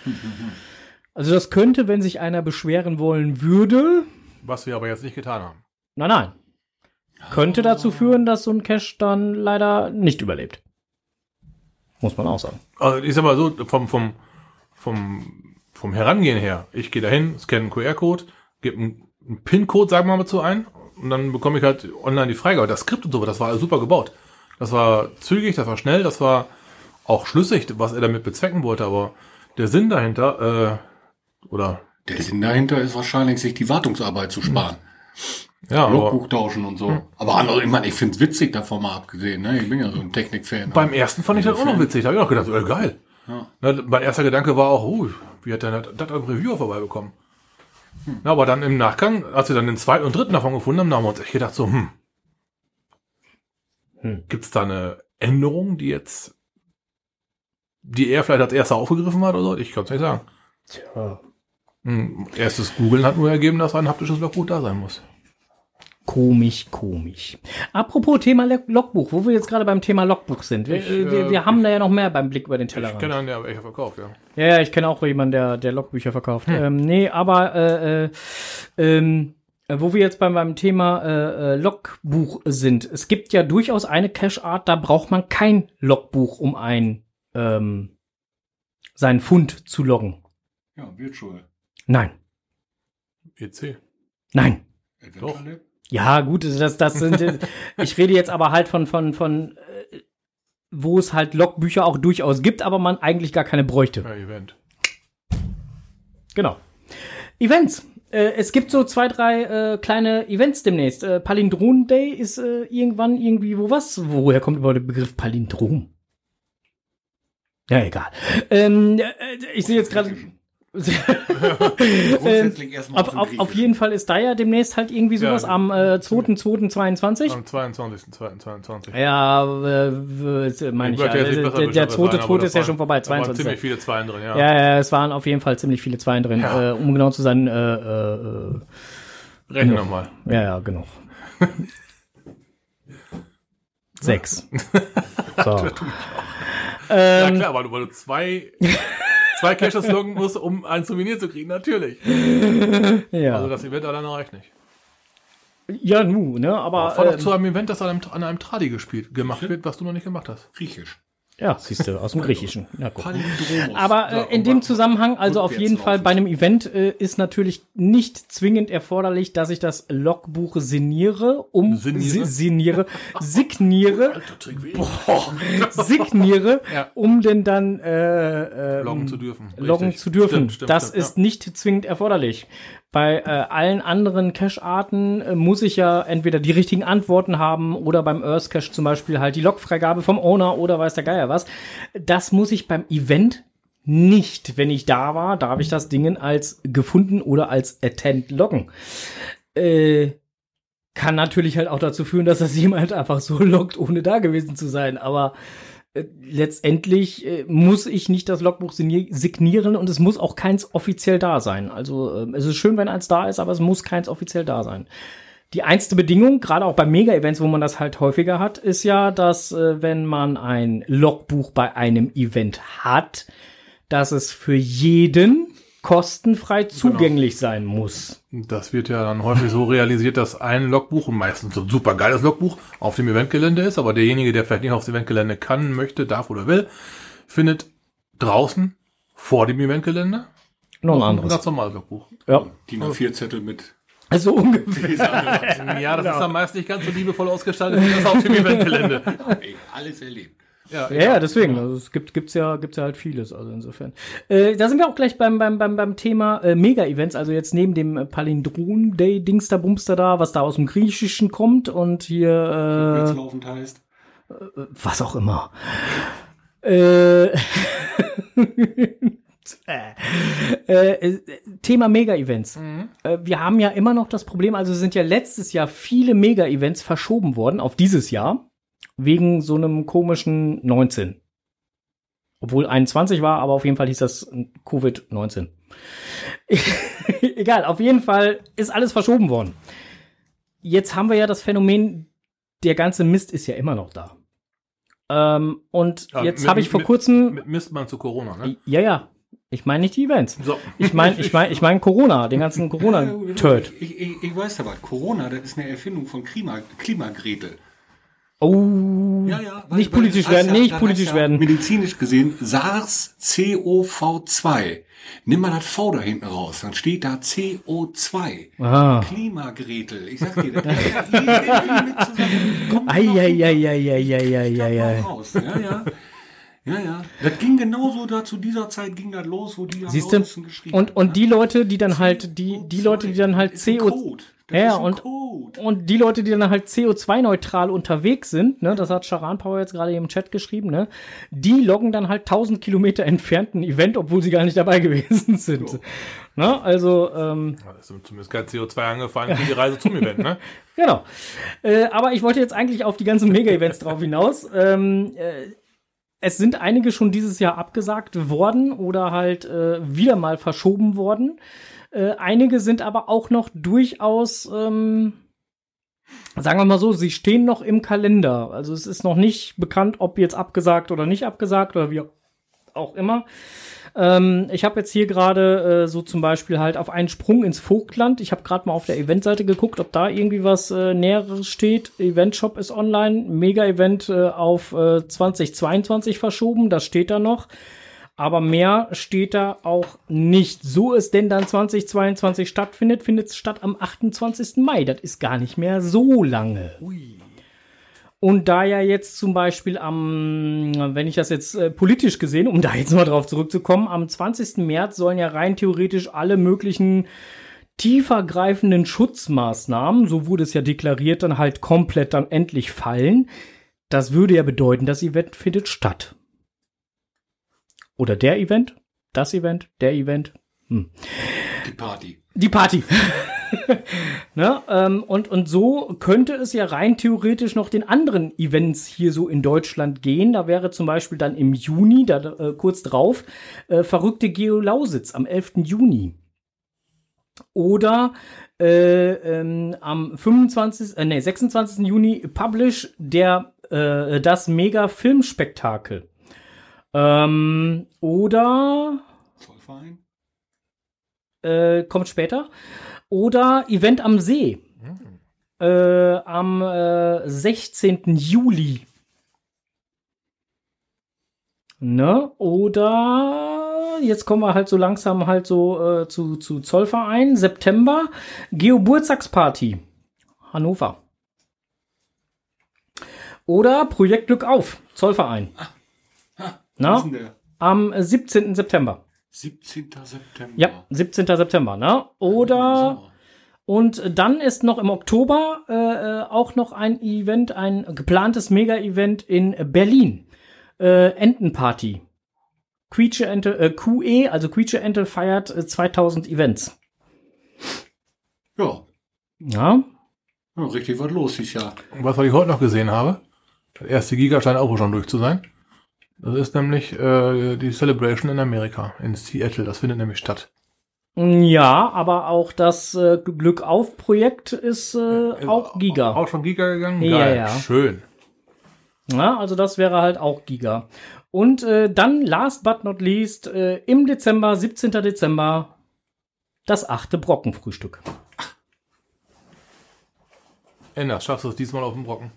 also das könnte, wenn sich einer beschweren wollen würde, Was wir aber jetzt nicht getan haben. nein, nein, könnte dazu führen, dass so ein Cache dann leider nicht überlebt. Muss man auch sagen. Also ich sag mal so, vom, vom, vom, vom Herangehen her, ich gehe dahin, scanne einen QR-Code, gebe einen, einen PIN-Code, sagen wir mal zu ein, und dann bekomme ich halt online die Freigabe. Das Skript und so, das war super gebaut. Das war zügig, das war schnell, das war auch schlüssig, was er damit bezwecken wollte, aber der Sinn dahinter, äh, oder, Der Sinn dahinter ist wahrscheinlich, sich die Wartungsarbeit zu sparen. ja, aber Logbuch tauschen und so. Aber andere, ich meine, ich find's witzig davon mal abgesehen. Ne? Ich bin ja so ein Technikfan. beim ersten fand ich das auch noch witzig, da habe ich auch gedacht, äh, geil. Ja. Ne, mein erster Gedanke war auch, uh, wie hat der das am Reviewer vorbeibekommen? Na, aber dann im Nachgang, als wir dann den zweiten und dritten davon gefunden haben, da haben wir uns echt gedacht, so, hm, Hm. gibt's da eine Änderung, die jetzt, die er vielleicht als erster aufgegriffen hat oder so? Ich kann es nicht sagen. Tja. Hm, erstes Googeln hat nur ergeben, dass ein haptisches Logbuch da sein muss. Komisch, komisch. Apropos Thema Log- Logbuch, wo wir jetzt gerade beim Thema Logbuch sind. Wir, Ich, wir, äh, wir haben da ja noch mehr beim Blick über den Ich Tellerrand. kenne einen, der echt verkauft, ja. Ja, ich kenne auch jemanden, der, der Logbücher verkauft. Hm. Ähm, nee, aber äh, äh, ähm, äh, wo wir jetzt beim, beim Thema äh, äh, Logbuch sind. Es gibt ja durchaus eine Cache-Art, da braucht man kein Logbuch, um ein ähm, seinen Fund zu loggen. Ja, Virtual. Nein, EC. nein. Doch. Ja, gut, das, das sind. äh, ich rede jetzt aber halt von, von, von, äh, wo es halt Logbücher auch durchaus gibt, aber man eigentlich gar keine bräuchte. Ja, Event. Genau. Events. Äh, es gibt so zwei, drei äh, kleine Events demnächst. Äh, Palindrom Day ist äh, irgendwann irgendwie wo was. Woher kommt überhaupt der Begriff Palindrom? Ja, egal. Ähm, äh, ich sehe jetzt gerade. Grundsätzlich erstmal auf, auf, auf jeden Fall ist da ja demnächst halt irgendwie sowas Ja, am äh, 2.2.22. Am 22.22. Ja, äh, meine ich ja. Der, besser der, der zweite, aber zweite ist ja schon vorbei, Da waren 22. ziemlich viele Zweien drin, ja. Ja, ja, es waren auf jeden Fall ziemlich viele Zweien drin. Ja. Äh, um genau zu sein, äh, äh, Rechne nochmal. äh, ja, ja, genug. Sechs. So. Ja ähm, klar, weil du, weil du zwei, zwei Caches loggen musst, um ein Souvenir zu kriegen, natürlich. ja. Also das Event alleine reicht nicht. ja, nu, ne, aber war doch ähm, zu einem Event, das an einem, an einem Tradi gespielt, gemacht wird, was du noch nicht gemacht hast. Griechisch. Ja, siehst du, aus dem Griechischen. Gut. Palindromos. Aber äh, in dem Zusammenhang, also auf jeden Fall bei einem Event äh, ist natürlich nicht zwingend erforderlich, dass ich das Logbuch signiere, um Signiere? si- signiere, signiere, boah, signiere, Ja. um denn dann äh, äh, Loggen zu dürfen. loggen zu dürfen. Stimmt, stimmt, das stimmt, ist nicht zwingend erforderlich. Bei äh, allen anderen Cache-Arten äh, muss ich ja entweder die richtigen Antworten haben oder beim Earth Cache zum Beispiel halt die Logfreigabe vom Owner oder weiß der Geier was. Das muss ich beim Event nicht. Wenn ich da war, darf ich das Ding als gefunden oder als Attend loggen. Äh, kann natürlich halt auch dazu führen, dass das jemand einfach so loggt, ohne da gewesen zu sein. Aber letztendlich äh, muss ich nicht das Logbuch signi- signieren und es muss auch keins offiziell da sein. Also äh, es ist schön, wenn eins da ist, aber es muss keins offiziell da sein. Die einzige Bedingung, gerade auch bei Mega-Events, wo man das halt häufiger hat, ist ja, dass äh, wenn man ein Logbuch bei einem Event hat, dass es für jeden kostenfrei zugänglich sein muss. Das wird ja dann häufig so realisiert, dass ein Logbuch, und meistens so ein super geiles Logbuch, auf dem Eventgelände ist, aber derjenige, der vielleicht nicht aufs Eventgelände kann, möchte, darf oder will, findet draußen vor dem Eventgelände Noch ein ein anderes. ganz normales Logbuch. Ja, DIN A4-Zettel mit. also ungefähr. Ja, das ist dann meist nicht ganz so liebevoll ausgestaltet wie das auf dem Eventgelände. Alles erlebt. Ja, Ja, ja, deswegen. Also es gibt gibt's ja gibt's ja halt vieles. Also insofern. Äh, da sind wir auch gleich beim beim beim beim Thema äh, Mega-Events. Also jetzt neben dem äh, Palindron Day Dingster Bumster da, was da aus dem Griechischen kommt und hier laufend heißt. äh, was auch immer. Äh, äh, äh, Thema Mega-Events. Äh, wir haben ja immer noch das Problem, also sind ja letztes Jahr viele Mega-Events verschoben worden auf dieses Jahr wegen so einem komischen 19. Obwohl 21 war, aber auf jeden Fall hieß das Covid-19. Egal, auf jeden Fall ist alles verschoben worden. Jetzt haben wir ja das Phänomen, der ganze Mist ist ja immer noch da. Ähm, und Ja, jetzt habe ich vor mit- kurzem, Mit misst man zu Corona, ne? ja, ja, ich meine nicht die Events. So. Ich meine, ich meine, ich meine Corona, den ganzen Corona-Turd. Ich, ich, ich weiß da was. Corona, das ist eine Erfindung von Klima, Klimagretel. Oh, Ja, ja. nicht politisch werden, ja- nicht politisch werden. Medizinisch gesehen SARS-CoV-2. Nimm mal das V da hinten raus, dann steht da CO2. Ah. Klimagretel. Ich sag dir, das ja. Ja, ja. Ja, ja. Das ging genauso da zu dieser Zeit ging das los, wo die am Siehst du? lautesten geschrien Und, haben, und die Leute, die dann halt, die, die Leute, die dann halt Das ist ein CO, Code. Das Ja, ein und- Code. und die Leute, die dann halt CO2-neutral unterwegs sind, ne, das hat Charan Power jetzt gerade im Chat geschrieben, ne, die loggen dann halt 1000 Kilometer entfernten Event, obwohl sie gar nicht dabei gewesen sind. Ne, also, ähm, ist zumindest kein CO2 angefallen für die Reise zum Event, ne? Genau. Äh, aber ich wollte jetzt eigentlich auf die ganzen Mega-Events drauf hinaus. Ähm, äh, es sind einige schon dieses Jahr abgesagt worden oder halt äh, wieder mal verschoben worden. Äh, einige sind aber auch noch durchaus, ähm, sagen wir mal so, sie stehen noch im Kalender. Also es ist noch nicht bekannt, ob jetzt abgesagt oder nicht abgesagt oder wie auch immer. Ähm, ich habe jetzt hier gerade äh, so zum Beispiel halt auf einen Sprung ins Vogtland. Ich habe gerade mal auf der Eventseite geguckt, ob da irgendwie was äh, Näheres steht. Eventshop ist online. Mega-Event äh, auf äh, 2022 verschoben. Das steht da noch. Aber mehr steht da auch nicht. So es denn dann 2022 stattfindet, findet es statt am 28. Mai. Das ist gar nicht mehr so lange. Und da ja jetzt zum Beispiel am, wenn ich das jetzt äh, politisch gesehen, um da jetzt mal drauf zurückzukommen, am 20. März sollen ja rein theoretisch alle möglichen tiefergreifenden Schutzmaßnahmen, so wurde es ja deklariert, dann halt komplett dann endlich fallen. Das würde ja bedeuten, das Event findet statt. Oder der Event, das Event, der Event. Hm. Die Party. Die Party. ne? ähm, und, und so könnte es ja rein theoretisch noch den anderen Events hier so in Deutschland gehen. Da wäre zum Beispiel dann im Juni, da äh, kurz drauf, äh, verrückte Geolausitz am 11. Juni. Oder äh, ähm, am 25, äh, nee, 26. Juni Publish der äh, das Mega Filmspektakel. Ähm, oder Zollverein? äh, kommt später. Oder Event am See. Äh, am äh, 16. Juli. Ne? Oder jetzt kommen wir halt so langsam halt so äh, zu, zu Zollverein. September, Geburtstagsparty. Hannover. Oder Projekt Glück auf, Zollverein. Was Na? ist denn der? Am 17. September. 17. September. Ja, 17. September, ne? Oder und dann ist noch im Oktober äh, äh, auch noch ein Event, ein geplantes Mega-Event in Berlin. Äh, Entenparty. Quietsche Ente, äh, QE, also Quietsche Ente feiert äh, 2000 Events. Ja. Ja, ja, richtig was los dieses Jahr. Und was, was ich heute noch gesehen habe, der erste Giga scheint auch schon durch zu sein. Das ist nämlich äh, die Celebration in Amerika, in Seattle. Das findet nämlich statt. ja, aber auch das äh, Glück auf Projekt ist äh, auch Giga. Auch schon Giga gegangen? Ja, Geil, ja. schön. Ja, also das wäre halt auch Giga. Und äh, dann, last but not least, äh, im Dezember, 17. Dezember, das achte Brockenfrühstück. Enders, schaffst du es diesmal auf dem Brocken?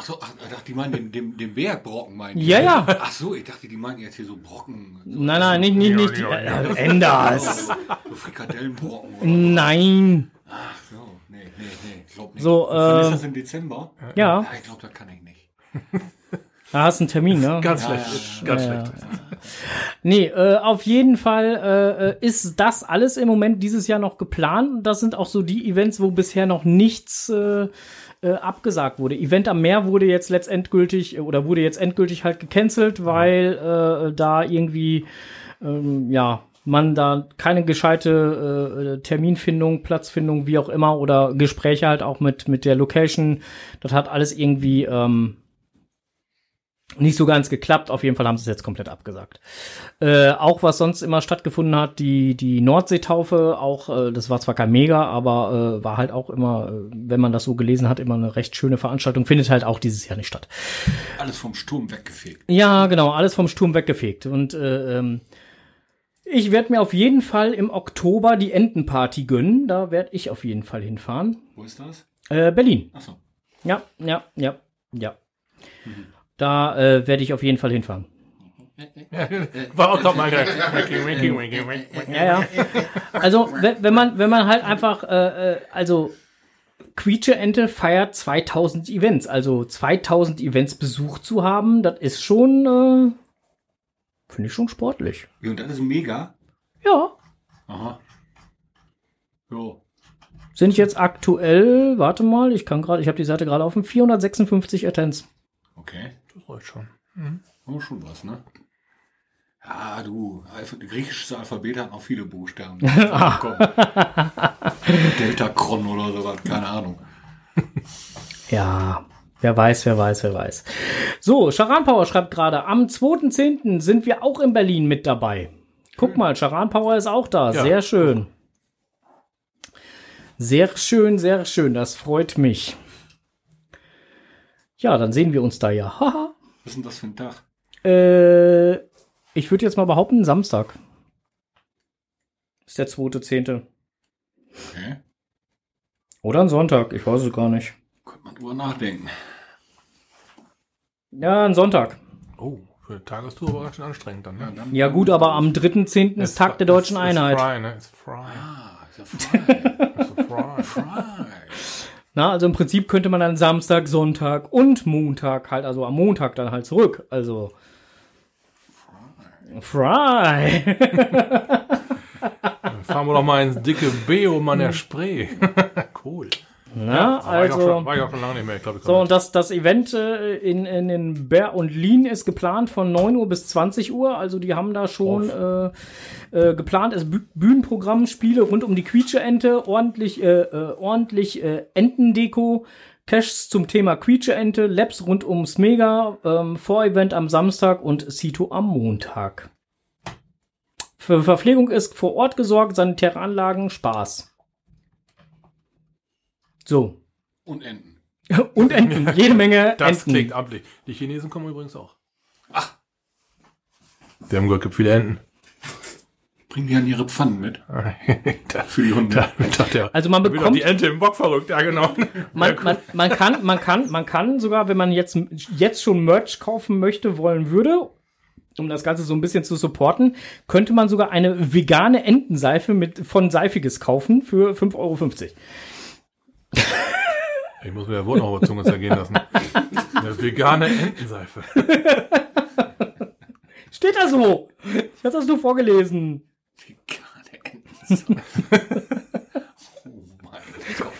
Ach so, ach, ich dachte, die meinen den, den, den Bergbrocken, meinen die. Ja, ja. Ach so, ich dachte, die meinen jetzt hier so Brocken. So, Nein, nein, nicht, nicht, nicht. Ja, ja, Äh, Enders. So Frikadellenbrocken oder Nein. Ach so, nee, nee, nee, glaub nicht. So, Und wann äh, ist das im Dezember? Ja, Ja, ich glaube, das kann ich nicht. da hast du einen Termin, ne? Ganz schlecht. Ganz Ja, schlecht. Nee, äh, auf jeden Fall äh, äh, ist das alles im Moment dieses Jahr noch geplant. Und das sind auch so die Events, wo bisher noch nichts äh, äh, abgesagt wurde. Event am Meer wurde jetzt letztendgültig äh, oder wurde jetzt endgültig halt gecancelt, weil äh, da irgendwie ähm, ja man da keine gescheite äh, Terminfindung, Platzfindung, wie auch immer oder Gespräche halt auch mit mit der Location. Das hat alles irgendwie ähm, nicht so ganz geklappt. Auf jeden Fall haben sie es jetzt komplett abgesagt. Äh, auch was sonst immer stattgefunden hat, die, die Nordseetaufe, auch, äh, das war zwar kein Mega, aber äh, war halt auch immer, äh, wenn man das so gelesen hat, immer eine recht schöne Veranstaltung, findet halt auch dieses Jahr nicht statt. Alles vom Sturm weggefegt. Ja, genau, alles vom Sturm weggefegt. Und äh, ähm, ich werde mir auf jeden Fall im Oktober die Entenparty gönnen. Da werde ich auf jeden Fall hinfahren. Wo ist das? Äh, Berlin. Ach so. Ja, ja, ja, ja. Da äh, werde ich auf jeden Fall hinfahren. War auch gerade mal winky. Ja, ja. Also, wenn, wenn man, wenn man halt einfach, äh, äh, also, Quietsche Ente feiert 2000 Events. Also 2000 Events besucht zu haben, das ist schon, äh, finde ich schon sportlich. Ja, und das ist mega. Ja. Aha. Jo. Sind jetzt aktuell, warte mal, ich kann gerade, ich habe die Seite gerade offen, 456 Attends. Okay. Reicht schon. Oh, schon was, ne? Ja, du, griechisches Alphabet hat noch viele Buchstaben. Deltacron oder sowas, keine Ahnung. Ja, wer weiß, wer weiß, wer weiß. So, Charan Power schreibt gerade, am 2.10. sind wir auch in Berlin mit dabei. Guck mal, Charan Power ist auch da. Ja. Sehr schön. Sehr schön, sehr schön. Das freut mich. Ja, dann sehen wir uns da ja. Haha. Was ist denn das für ein Tag? äh, ich würde jetzt mal behaupten, Samstag. Ist der 2.10. Okay. Oder ein Sonntag, ich weiß es gar nicht. Könnte man drüber nachdenken. Ja, ein Sonntag. Oh, für eine Tagestour aber ganz schön anstrengend dann, ne? dann, Ja gut, aber am 3.10. ist Tag der deutschen Einheit. Ist Fry, ne? Ist Fry. Ah, ist ja frei. Ist so Fry. Na, also im Prinzip könnte man dann Samstag, Sonntag und Montag halt, also am Montag dann halt zurück. Also. Fry. Dann fahren wir doch mal ins dicke B um an der Spree. cool. Na, War ich, also. schon, war ich auch schon lange nicht mehr. Ich glaube, ich So, kann und das, das Event äh, in, in, in Ber und Lien ist geplant von 9 Uhr bis 20 Uhr. Also die haben da schon äh, äh, geplant, es Bü- Bühnenprogramm, Spiele rund um die Quietsche-Ente, ordentlich, äh, äh, ordentlich äh, Entendeko, Caches zum Thema Quietsche-Ente, Labs rund ums Mega, ähm, Vorevent am Samstag und Sito am Montag. Für Verpflegung ist vor Ort gesorgt, sanitäre Anlagen, Spaß. So. Und Enten. Und Enten, jede Menge Das Enten. klingt amtlich. Die Chinesen kommen übrigens auch. Ach. Die haben gehört, gibt viele Enten. Bringen die an ihre Pfannen mit. da, Für die Hunde. da, da, der, Also man bekommt, die Ente im Bock verrückt, ja genau. man, man, man kann, man kann, man kann sogar, wenn man jetzt, jetzt schon Merch kaufen möchte, wollen würde, um das Ganze so ein bisschen zu supporten, könnte man sogar eine vegane Entenseife mit, von Seifiges kaufen für 5,50 Euro. Ich muss mir ja wohl noch auf Zunge zergehen lassen. Eine vegane Entenseife. Steht da so? Ich hatte das nur vorgelesen. Vegane Entenseife. oh mein Gott.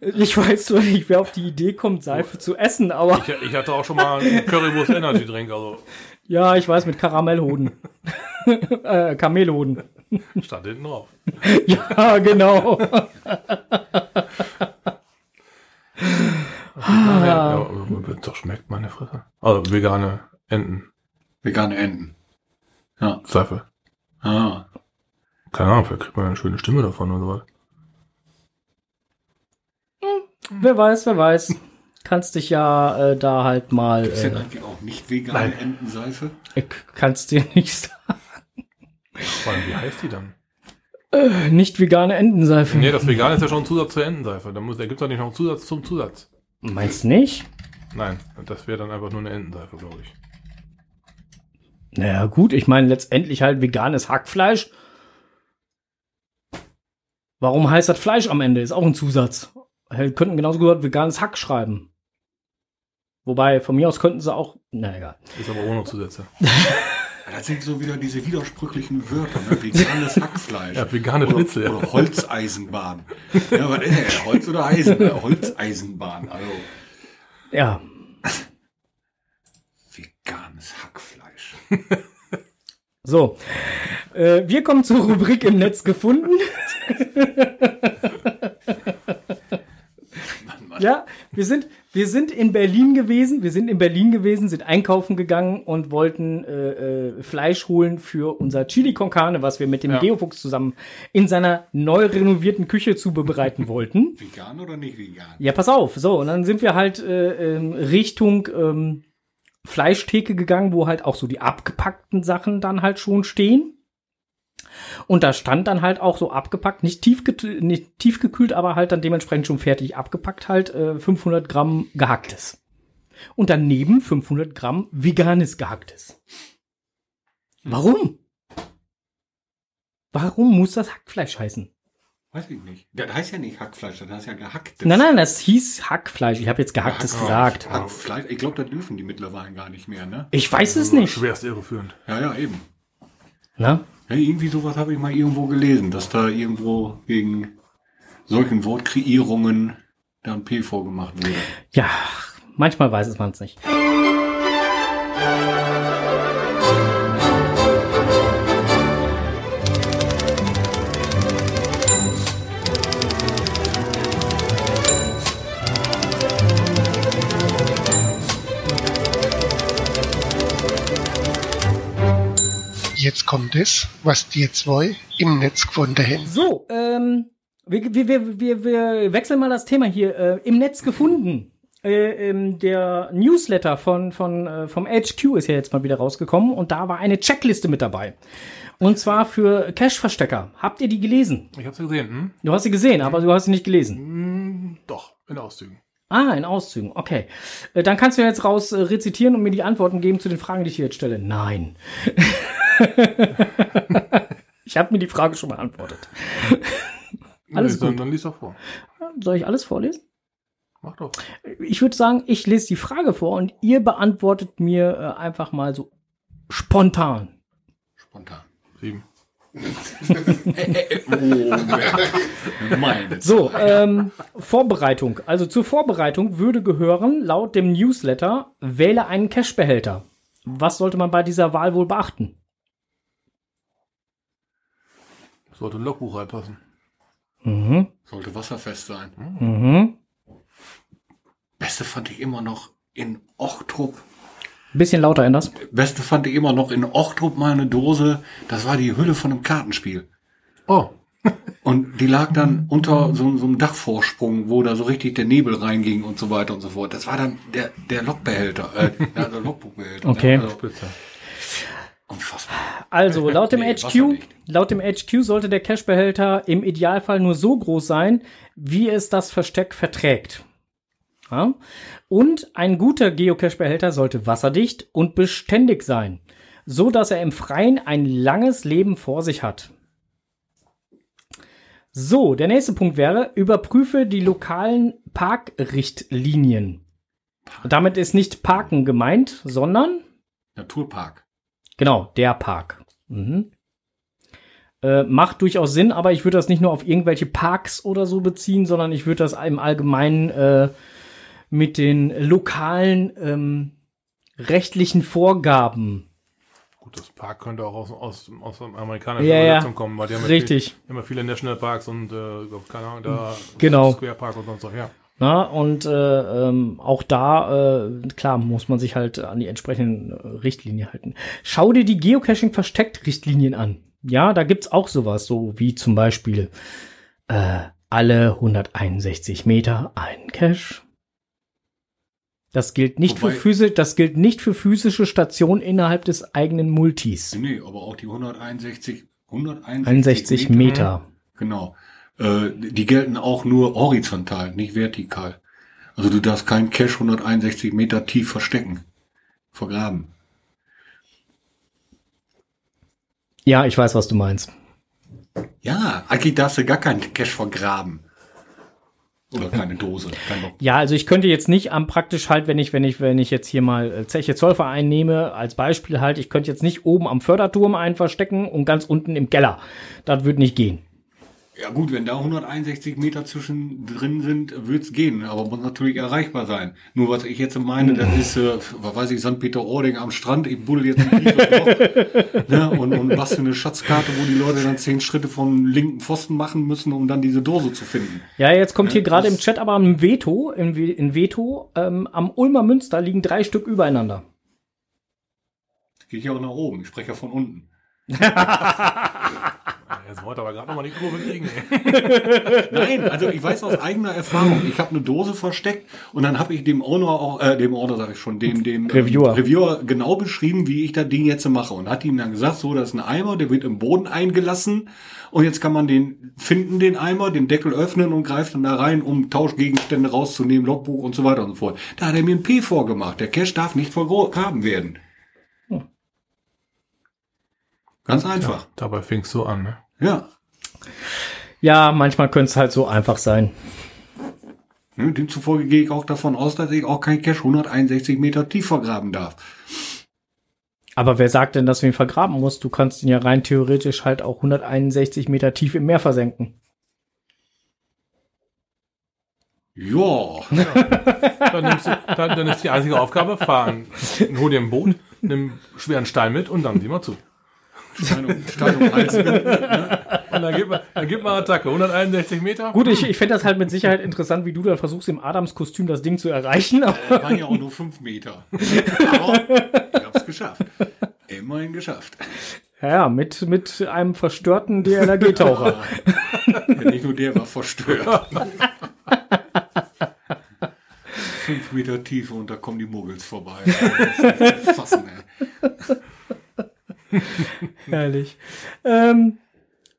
Ich weiß zwar nicht, wer auf die Idee kommt, Seife zu essen, aber Ich, ich hatte auch schon mal einen Currywurst Energy Drink, also ja, ich weiß, mit Karamellhoden. äh, Kamelhoden. stand hinten drauf. Ja, genau. Ja, ja, doch schmeckt, meine Fresse. Also vegane Entenseife. Vegane Enten. Ja. Ah. Keine Ahnung, vielleicht kriegt man eine schöne Stimme davon oder was. wer weiß, wer weiß. Kannst dich ja äh, da halt mal. Ist Äh, eigentlich auch nicht vegane Nein. Entenseife? ich kannst dir nicht sagen. Vor allem, wie heißt die dann? Nicht vegane Entenseife. Nee, das Vegan ist ja schon ein Zusatz zur Entenseife. Da, muss, da gibt es doch nicht noch einen Zusatz zum Zusatz. Meinst du nicht? Nein, das wäre dann einfach nur eine Entenseife, glaube ich. Naja, gut, ich meine letztendlich halt veganes Hackfleisch. Warum heißt das Fleisch am Ende? Ist auch ein Zusatz. Äh, Könnten genauso gut veganes Hack schreiben. Wobei, von mir aus könnten sie auch. Na egal. Ist aber ohne Zusätze. Das sind so wieder diese widersprüchlichen Wörter. Ne? Veganes Hackfleisch. Ja, vegane oder, Schnitzel. Oder Holzeisenbahn. Ja, was ist das? Holz oder Eisen? Holzeisenbahn. Also Ja. veganes Hackfleisch. So. Äh, wir kommen zur Rubrik im Netz gefunden. Mann, Mann. Ja, wir sind, wir sind in Berlin gewesen. Wir sind in Berlin gewesen, sind einkaufen gegangen und wollten äh, äh, Fleisch holen für unser Chili con Carne, was wir mit dem Ja. Geofuchs zusammen in seiner neu renovierten Küche zubereiten wollten. Vegan oder nicht vegan? Ja, pass auf. So, und dann sind wir halt äh, ähm, Richtung ähm, Fleischtheke gegangen, wo halt auch so die abgepackten Sachen dann halt schon stehen. Und da stand dann halt auch so abgepackt, nicht, tiefget nicht tiefgekühlt, aber halt dann dementsprechend schon fertig abgepackt, halt äh, 500 Gramm gehacktes. Und daneben 500 Gramm veganes gehacktes. Warum? Warum muss das Hackfleisch heißen? Weiß ich nicht. Das heißt ja nicht Hackfleisch, das heißt ja gehacktes. Nein, nein, das hieß Hackfleisch. Ich habe jetzt gehacktes Hack- gesagt. Hackfleisch. Ich glaube, das dürfen die mittlerweile gar nicht mehr, ne? Ich weiß es nicht. Schwerst irreführend. Ja, ja, eben. Na? Ja, irgendwie sowas habe ich mal irgendwo gelesen, dass da irgendwo wegen solchen Wortkreierungen da ein P vorgemacht wurde. Ja, manchmal weiß es man es nicht. Jetzt kommt es, was die zwei im Netz gefunden haben. So, ähm, wir, wir, wir, wir, wechseln mal das Thema hier. Äh, Im Netz gefunden. Äh, ähm, der Newsletter von, von, äh, vom HQ ist ja jetzt mal wieder rausgekommen und da war eine Checkliste mit dabei. Und zwar für Cache-Verstecker. Habt ihr die gelesen? Ich hab's gesehen, hm? Du hast sie gesehen, aber du hast sie nicht gelesen. Doch, in Auszügen. Ah, in Auszügen, okay. Äh, Dann kannst du jetzt raus äh, rezitieren und mir die Antworten geben zu den Fragen, die ich hier jetzt stelle. Nein. ich habe mir die Frage schon beantwortet. Alles Nee, dann, gut. dann lies doch vor. Soll ich alles vorlesen? Mach doch. Ich würde sagen, ich lese die Frage vor und ihr beantwortet mir äh, einfach mal so spontan. Spontan. Sieben. Oh, So, ähm, Vorbereitung. Also zur Vorbereitung würde gehören, laut dem Newsletter, wähle einen Cache-Behälter. Was sollte man bei dieser Wahl wohl beachten? Sollte ein Logbuch reinpassen. Mhm. Sollte wasserfest sein. Mhm. Beste fand ich immer noch in Ochtrup. Bisschen lauter in das. Beste fand ich immer noch in Ochtrup mal eine Dose. Das war die Hülle von einem Kartenspiel. Oh, Und die lag dann unter so, so einem Dachvorsprung, wo da so richtig der Nebel reinging und so weiter und so fort. Das war dann der, der Logbehälter, äh, ja, der Logbuchbehälter. Okay. Ne? Also, spitze. unfassbar. Also, laut dem Nee, HQ, laut dem HQ sollte der Cache-Behälter im Idealfall nur so groß sein, wie es das Versteck verträgt. Ja? Und ein guter Geocache-Behälter sollte wasserdicht und beständig sein, so dass er im Freien ein langes Leben vor sich hat. So, der nächste Punkt wäre, überprüfe die lokalen Parkrichtlinien. Damit ist nicht Parken gemeint, sondern Naturpark. Genau, der Park. Mhm. Äh, macht durchaus Sinn, aber ich würde das nicht nur auf irgendwelche Parks oder so beziehen, sondern ich würde das im Allgemeinen äh, mit den lokalen ähm, rechtlichen Vorgaben. Gut, das Park könnte auch aus, aus, aus dem amerikanischen Ja. Übersetzung kommen, weil die haben ja Richtig. Viel, immer viele Nationalparks und äh, keine Ahnung, da Genau. Square Park und sonst so, ja. Na, und äh, ähm, auch da, äh, klar, muss man sich halt an die entsprechenden äh, Richtlinien halten. Schau dir die Geocaching-Versteckt-Richtlinien an. Ja, da gibt's auch sowas, so wie zum Beispiel äh, alle 161 Meter ein Cache. Das gilt nicht Wobei- für physisch, das gilt nicht für physische Stationen innerhalb des eigenen Multis. Nee, aber auch die 161, 161 61 Meter. Genau. Äh, die gelten auch nur horizontal, nicht vertikal. Also du darfst keinen Cache 161 Meter tief verstecken. Vergraben. Ja, ich weiß, was du meinst. Ja, eigentlich darfst du gar keinen Cache vergraben. Oder keine Dose. Kein. Ja, also ich könnte jetzt nicht am praktisch halt, wenn ich, wenn ich, wenn ich jetzt hier mal äh, Zeche Zollverein nehme, als Beispiel halt, ich könnte jetzt nicht oben am Förderturm einen verstecken und ganz unten im Keller. Das würde nicht gehen. Ja gut, wenn da 161 Meter zwischen drin sind, wird's gehen, aber muss natürlich erreichbar sein. Nur was ich jetzt meine, das ist, äh, was weiß ich, St. Peter-Ording am Strand, ich buddel jetzt ein Loch ne, und, und bastel eine Schatzkarte, wo die Leute dann zehn Schritte vom linken Pfosten machen müssen, um dann diese Dose zu finden. Ja, jetzt kommt hier Ja, gerade im Chat aber ein Veto, in, in Veto, ähm, am Ulmer Münster liegen drei Stück übereinander. Gehe ich auch nach oben, ich spreche ja von unten. Jetzt wollte aber gerade nochmal die Kurve kriegen. Nein, also ich weiß aus eigener Erfahrung, ich habe eine Dose versteckt und dann habe ich dem Owner auch, äh, dem Owner sage ich schon, dem, dem Reviewer. Ähm, Reviewer genau beschrieben, wie ich das Ding jetzt mache und hat ihm dann gesagt, so, das ist ein Eimer, der wird im Boden eingelassen und jetzt kann man den finden, den Eimer, den Deckel öffnen und greift dann da rein, um Tauschgegenstände rauszunehmen, Logbuch und so weiter und so fort. Da hat er mir ein P vorgemacht, der Cache darf nicht vergraben werden. Ganz einfach. Dabei fingst du an, ne? Ja. Ja, manchmal könnte es halt so einfach sein. Demzufolge gehe ich auch davon aus, dass ich auch kein Cache 161 Meter tief vergraben darf. Aber wer sagt denn, dass du ihn vergraben musst? Du kannst ihn ja rein theoretisch halt auch 161 Meter tief im Meer versenken. Ja. Dann, nimmst du, dann, dann ist die einzige Aufgabe, fahren, hol dir ein Boot, nimm einen schweren Stein mit und dann sieh mal zu. Stein um, Stein um Hals. Und dann gibt man, dann gibt man Attacke. 161 Meter. Gut, ich, ich fände das halt mit Sicherheit interessant, wie du dann versuchst, im Adams-Kostüm das Ding zu erreichen. Aber Das waren ja auch nur fünf Meter. Aber ich hab's geschafft. Immerhin geschafft. ja, mit, mit einem verstörten DLRG-Taucher. Ja, nicht nur der war verstört. Fünf Meter Tiefe und da kommen die Muggels vorbei. Das ist nicht zu fassen, ey. Herrlich. Ähm,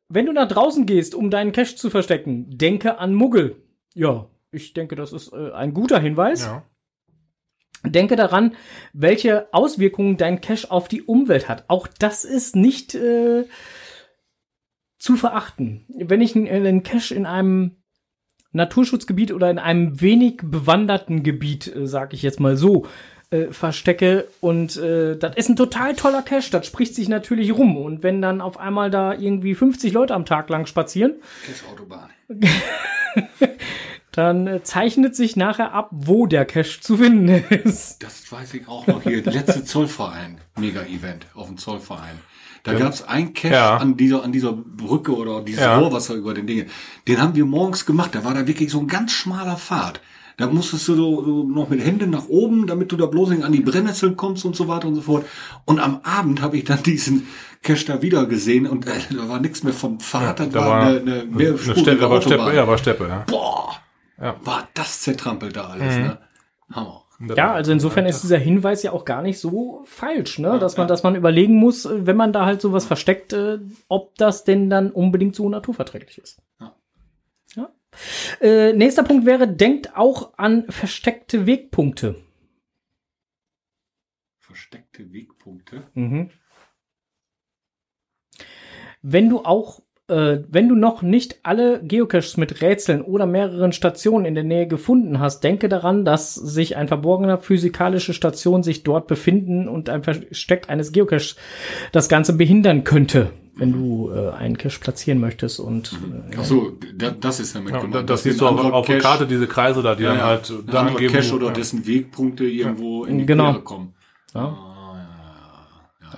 wenn du nach draußen gehst, um deinen Cache zu verstecken, denke an Muggel. Ja, ich denke, das ist äh, ein guter Hinweis. Ja. Denke daran, welche Auswirkungen dein Cache auf die Umwelt hat. Auch das ist nicht äh, zu verachten. Wenn ich einen- einen Cache in einem Naturschutzgebiet oder in einem wenig bewanderten Gebiet, äh, sag ich jetzt mal so, äh, verstecke und äh, das ist ein total toller Cache, das spricht sich natürlich rum. Und wenn dann auf einmal da irgendwie 50 Leute am Tag lang spazieren, Cache-Autobahn. dann äh, zeichnet sich nachher ab, wo der Cache zu finden ist. Das weiß ich auch noch hier. Letzte Zollverein. Mega-Event auf dem Zollverein. Da gab's ein Cache Ja. an dieser, an dieser Brücke oder dieses Ja. Rohrwasser über den Dingen. Den haben wir morgens gemacht. Da war da wirklich so ein ganz schmaler Pfad. Da musstest du so, so noch mit Händen nach oben, damit du da bloß nicht an die Brennnesseln kommst und so weiter und so fort. Und am Abend habe ich dann diesen Cache da wieder gesehen und äh, da war nichts mehr vom Pfad. das Da war, war eine, eine eine mehrspurige Steppe, Autobahn. Steppe, ja, war Steppe, ja. Boah, Ja. war das zertrampelt da alles, ne? Hammer. Ja, also insofern ist dieser Hinweis ja auch gar nicht so falsch, ne? Dass man, dass man überlegen muss, äh, wenn man da halt sowas versteckt, äh, ob das denn dann unbedingt so naturverträglich ist. Äh, nächster Punkt wäre, denkt auch an versteckte Wegpunkte. Versteckte Wegpunkte. Mhm. Wenn du auch, äh, wenn du noch nicht alle Geocaches mit Rätseln oder mehreren Stationen in der Nähe gefunden hast, denke daran, dass sich ein verborgener physikalische Station sich dort befinden und ein Versteck eines Geocaches das Ganze behindern könnte, wenn du äh, einen Cache platzieren möchtest und äh, Ach so, da, das ist damit Ja, gemeint. da- das dass siehst du ein auf, der Karte diese Kreise da, die ja, dann ja, halt ein da anderer angeben. Cache oder ja. dessen Wegpunkte irgendwo in die Genau. Quere kommen. Ja. Ah, ja, ja, ja, ja, ja,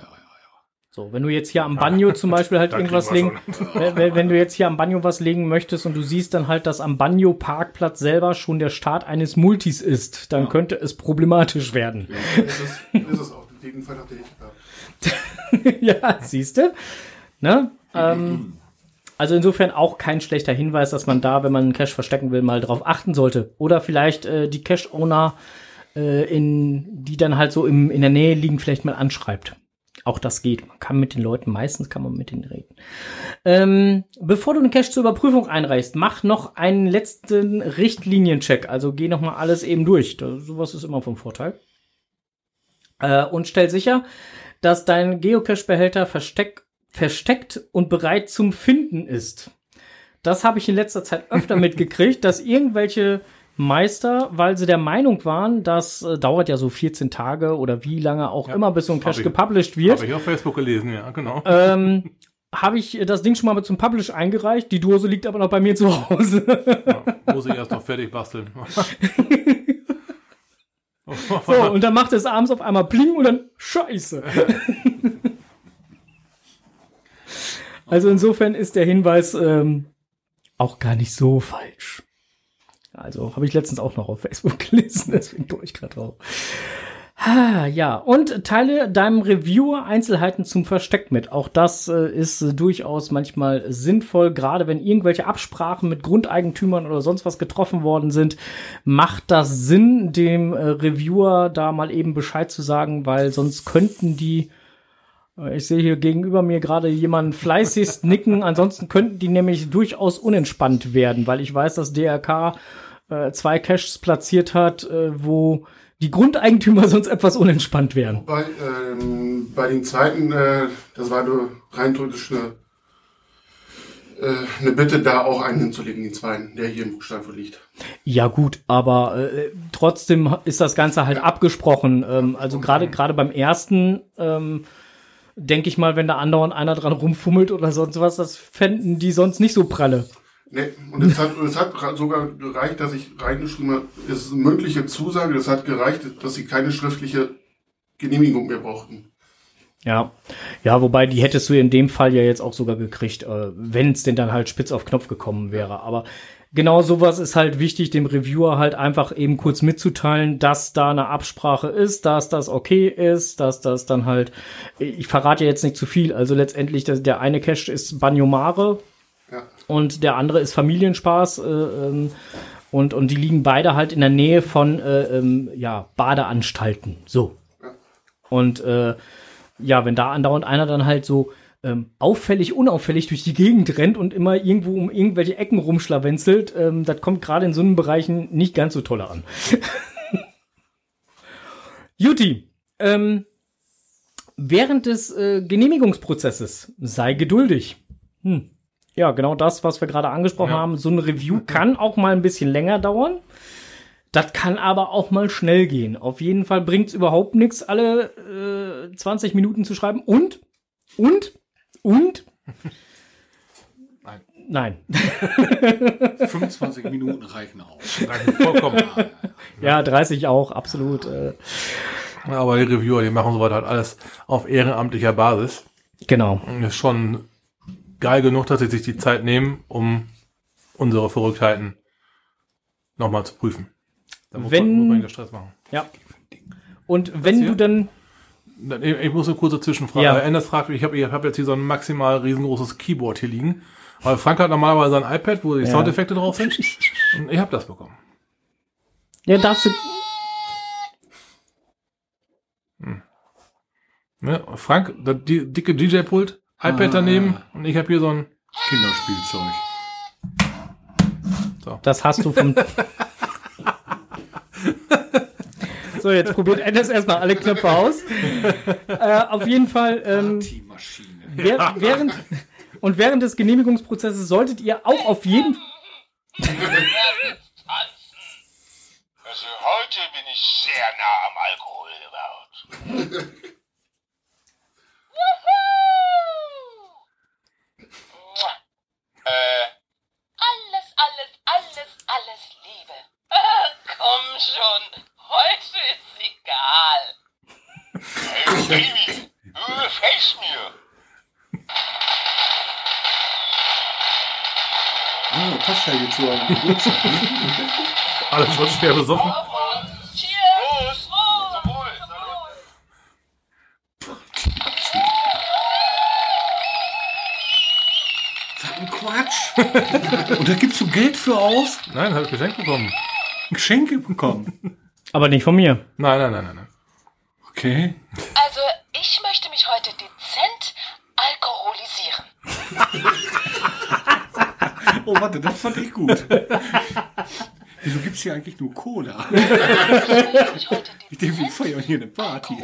so, wenn du jetzt hier am Banjo zum Beispiel halt irgendwas legen, wenn, wenn du jetzt hier am Banjo was legen möchtest und du siehst dann halt, dass am Banjo Parkplatz selber schon der Start eines Multis ist, dann könnte es problematisch werden. Ist es, ist es auch. Den Fall hatte ich ja, siehst du? Ne? Ähm, also insofern auch kein schlechter Hinweis, dass man da, wenn man einen Cache verstecken will, mal drauf achten sollte. Oder vielleicht äh, die Cache-Owner, äh, in, die dann halt so im, in der Nähe liegen, vielleicht mal anschreibt. Auch das geht. Man kann mit den Leuten, meistens kann man mit denen reden. Ähm, bevor du einen Cache zur Überprüfung einreichst, mach noch einen letzten Richtliniencheck. Also geh noch mal alles eben durch. Da, sowas ist immer vom Vorteil. Äh, und stell sicher, dass dein Geocache-Behälter versteck, versteckt und bereit zum Finden ist. Das habe ich in letzter Zeit öfter mitgekriegt, dass irgendwelche Meister, weil sie der Meinung waren, das äh, dauert ja so 14 Tage oder wie lange auch Ja, immer, bis so ein Cache ich. gepublished wird, Habe ich auf Facebook gelesen, ja, genau. ähm, habe ich das Ding schon mal zum Publish eingereicht. Die Dose liegt aber noch bei mir zu Hause. Ja, muss ich erst noch fertig basteln. so, und dann macht es abends auf einmal Pling und dann Scheiße. Also insofern ist der Hinweis ähm, auch gar nicht so falsch. Also habe ich letztens auch noch auf Facebook gelesen, deswegen komme ich gerade drauf. Ah, ja, und teile deinem Reviewer Einzelheiten zum Versteck mit. Auch das äh, ist äh, durchaus manchmal sinnvoll, gerade wenn irgendwelche Absprachen mit Grundeigentümern oder sonst was getroffen worden sind, macht das Sinn, dem äh, Reviewer da mal eben Bescheid zu sagen, weil sonst könnten die ich sehe hier gegenüber mir gerade jemanden fleißigst nicken. Ansonsten könnten die nämlich durchaus unentspannt werden, weil ich weiß, dass DRK äh, zwei Caches platziert hat, äh, wo die Grundeigentümer sonst etwas unentspannt wären. Bei, ähm, bei den zweiten, äh, das war nur rein theoretisch eine, äh, eine Bitte, da auch einen hinzulegen, den zweiten, der hier im Steinfurt liegt. Ja gut, aber äh, trotzdem ist das Ganze halt abgesprochen. Ähm, also gerade gerade beim ersten ähm, denke ich mal, wenn da andauernd einer dran rumfummelt oder sonst was, das fänden die sonst nicht so pralle. Ne, und es hat, es hat sogar gereicht, dass ich reingeschrieben habe, es ist eine mündliche Zusage, das hat gereicht, dass sie keine schriftliche Genehmigung mehr brauchten. Ja, ja, wobei die hättest du in dem Fall ja jetzt auch sogar gekriegt, äh, wenn es denn dann halt spitz auf Knopf gekommen wäre. Aber genau sowas ist halt wichtig, dem Reviewer halt einfach eben kurz mitzuteilen, dass da eine Absprache ist, dass das okay ist, dass das dann halt, ich verrate ja jetzt nicht zu viel, also letztendlich, der eine Cache ist Banyomare Ja. und der andere ist Familienspaß äh, ähm, und, und die liegen beide halt in der Nähe von äh, ähm, ja, Badeanstalten. So. Und äh, ja, wenn da andauernd einer dann halt so ähm, auffällig, unauffällig durch die Gegend rennt und immer irgendwo um irgendwelche Ecken rumschlawenzelt, ähm, das kommt gerade in so einen Bereichen nicht ganz so toll an. Juti, ähm, während des äh, Genehmigungsprozesses sei geduldig. Hm. Ja, genau das, was wir gerade angesprochen Ja. haben. So ein Review kann auch mal ein bisschen länger dauern. Das kann aber auch mal schnell gehen. Auf jeden Fall bringt's überhaupt nichts, alle äh, 20 Minuten zu schreiben. Und, und, und. Nein. Nein. 25 Minuten reichen auch. Reicht vollkommen. Ja, 30 auch, absolut. Äh, Ja, aber die Reviewer, die machen soweit halt alles auf ehrenamtlicher Basis. genau. Und Ist schon geil genug, dass sie sich die Zeit nehmen, um unsere Verrücktheiten nochmal zu prüfen. Da muss, Wenn- man, muss man Stress machen. Ja. Und wenn du dann. Ich ich muss eine kurze Zwischenfrage. Ja. Anders fragt mich, ich habe ich hab jetzt hier so ein maximal riesengroßes Keyboard hier liegen. Aber Frank hat normalerweise ein iPad, wo die Ja. Soundeffekte drauf sind. Und ich habe das bekommen. Ja, darfst du. Ne? Frank, das die, dicke DJ-Pult, iPad Ah. daneben und ich habe hier so ein. Kinderspielzeug. So. Das hast du vom. so, jetzt probiert Endes erstmal alle Knöpfe aus. Äh, auf jeden Fall. Ähm. Wer, während, und während des Genehmigungsprozesses solltet ihr auch auf jeden Also heute bin ich sehr nah am Alkohol gebaut. äh, Alles, alles, alles, alles Liebe. Komm schon, heute ist egal. hey Baby, du gefällst mir. Ah, passt ja jetzt so am Geburtstag. Alles wird schwer besoffen. Cheers! Prost. Was ein Quatsch. Und da gibst du Geld für aus? Nein, habe ich geschenkt bekommen. Geschenke bekommen. Aber nicht von mir. Nein, nein, nein, nein. nein. Okay. Also, ich möchte mich heute dezent alkoholisieren. Oh, warte, das fand ich gut. Wieso gibt's hier eigentlich nur Cola? Ich möchte mich heute Ich denke, wir feiern hier eine Party.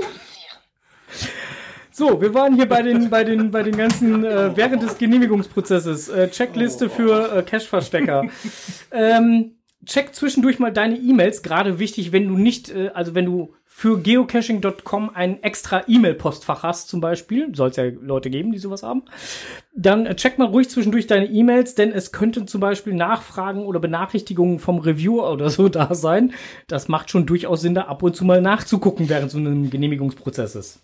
So, wir waren hier bei den, bei den, bei den ganzen, äh, während des Genehmigungsprozesses, äh, Checkliste für äh, Cache-Verstecker. ähm, check zwischendurch mal deine E-Mails, gerade wichtig, wenn du nicht, äh, also wenn du für geocaching.com ein extra E-Mail-Postfach hast, zum Beispiel, soll es ja Leute geben, die sowas haben, dann äh, check mal ruhig zwischendurch deine E-Mails, denn es könnten zum Beispiel Nachfragen oder Benachrichtigungen vom Reviewer oder so da sein. Das macht schon durchaus Sinn, da ab und zu mal nachzugucken während so einem Genehmigungsprozesses.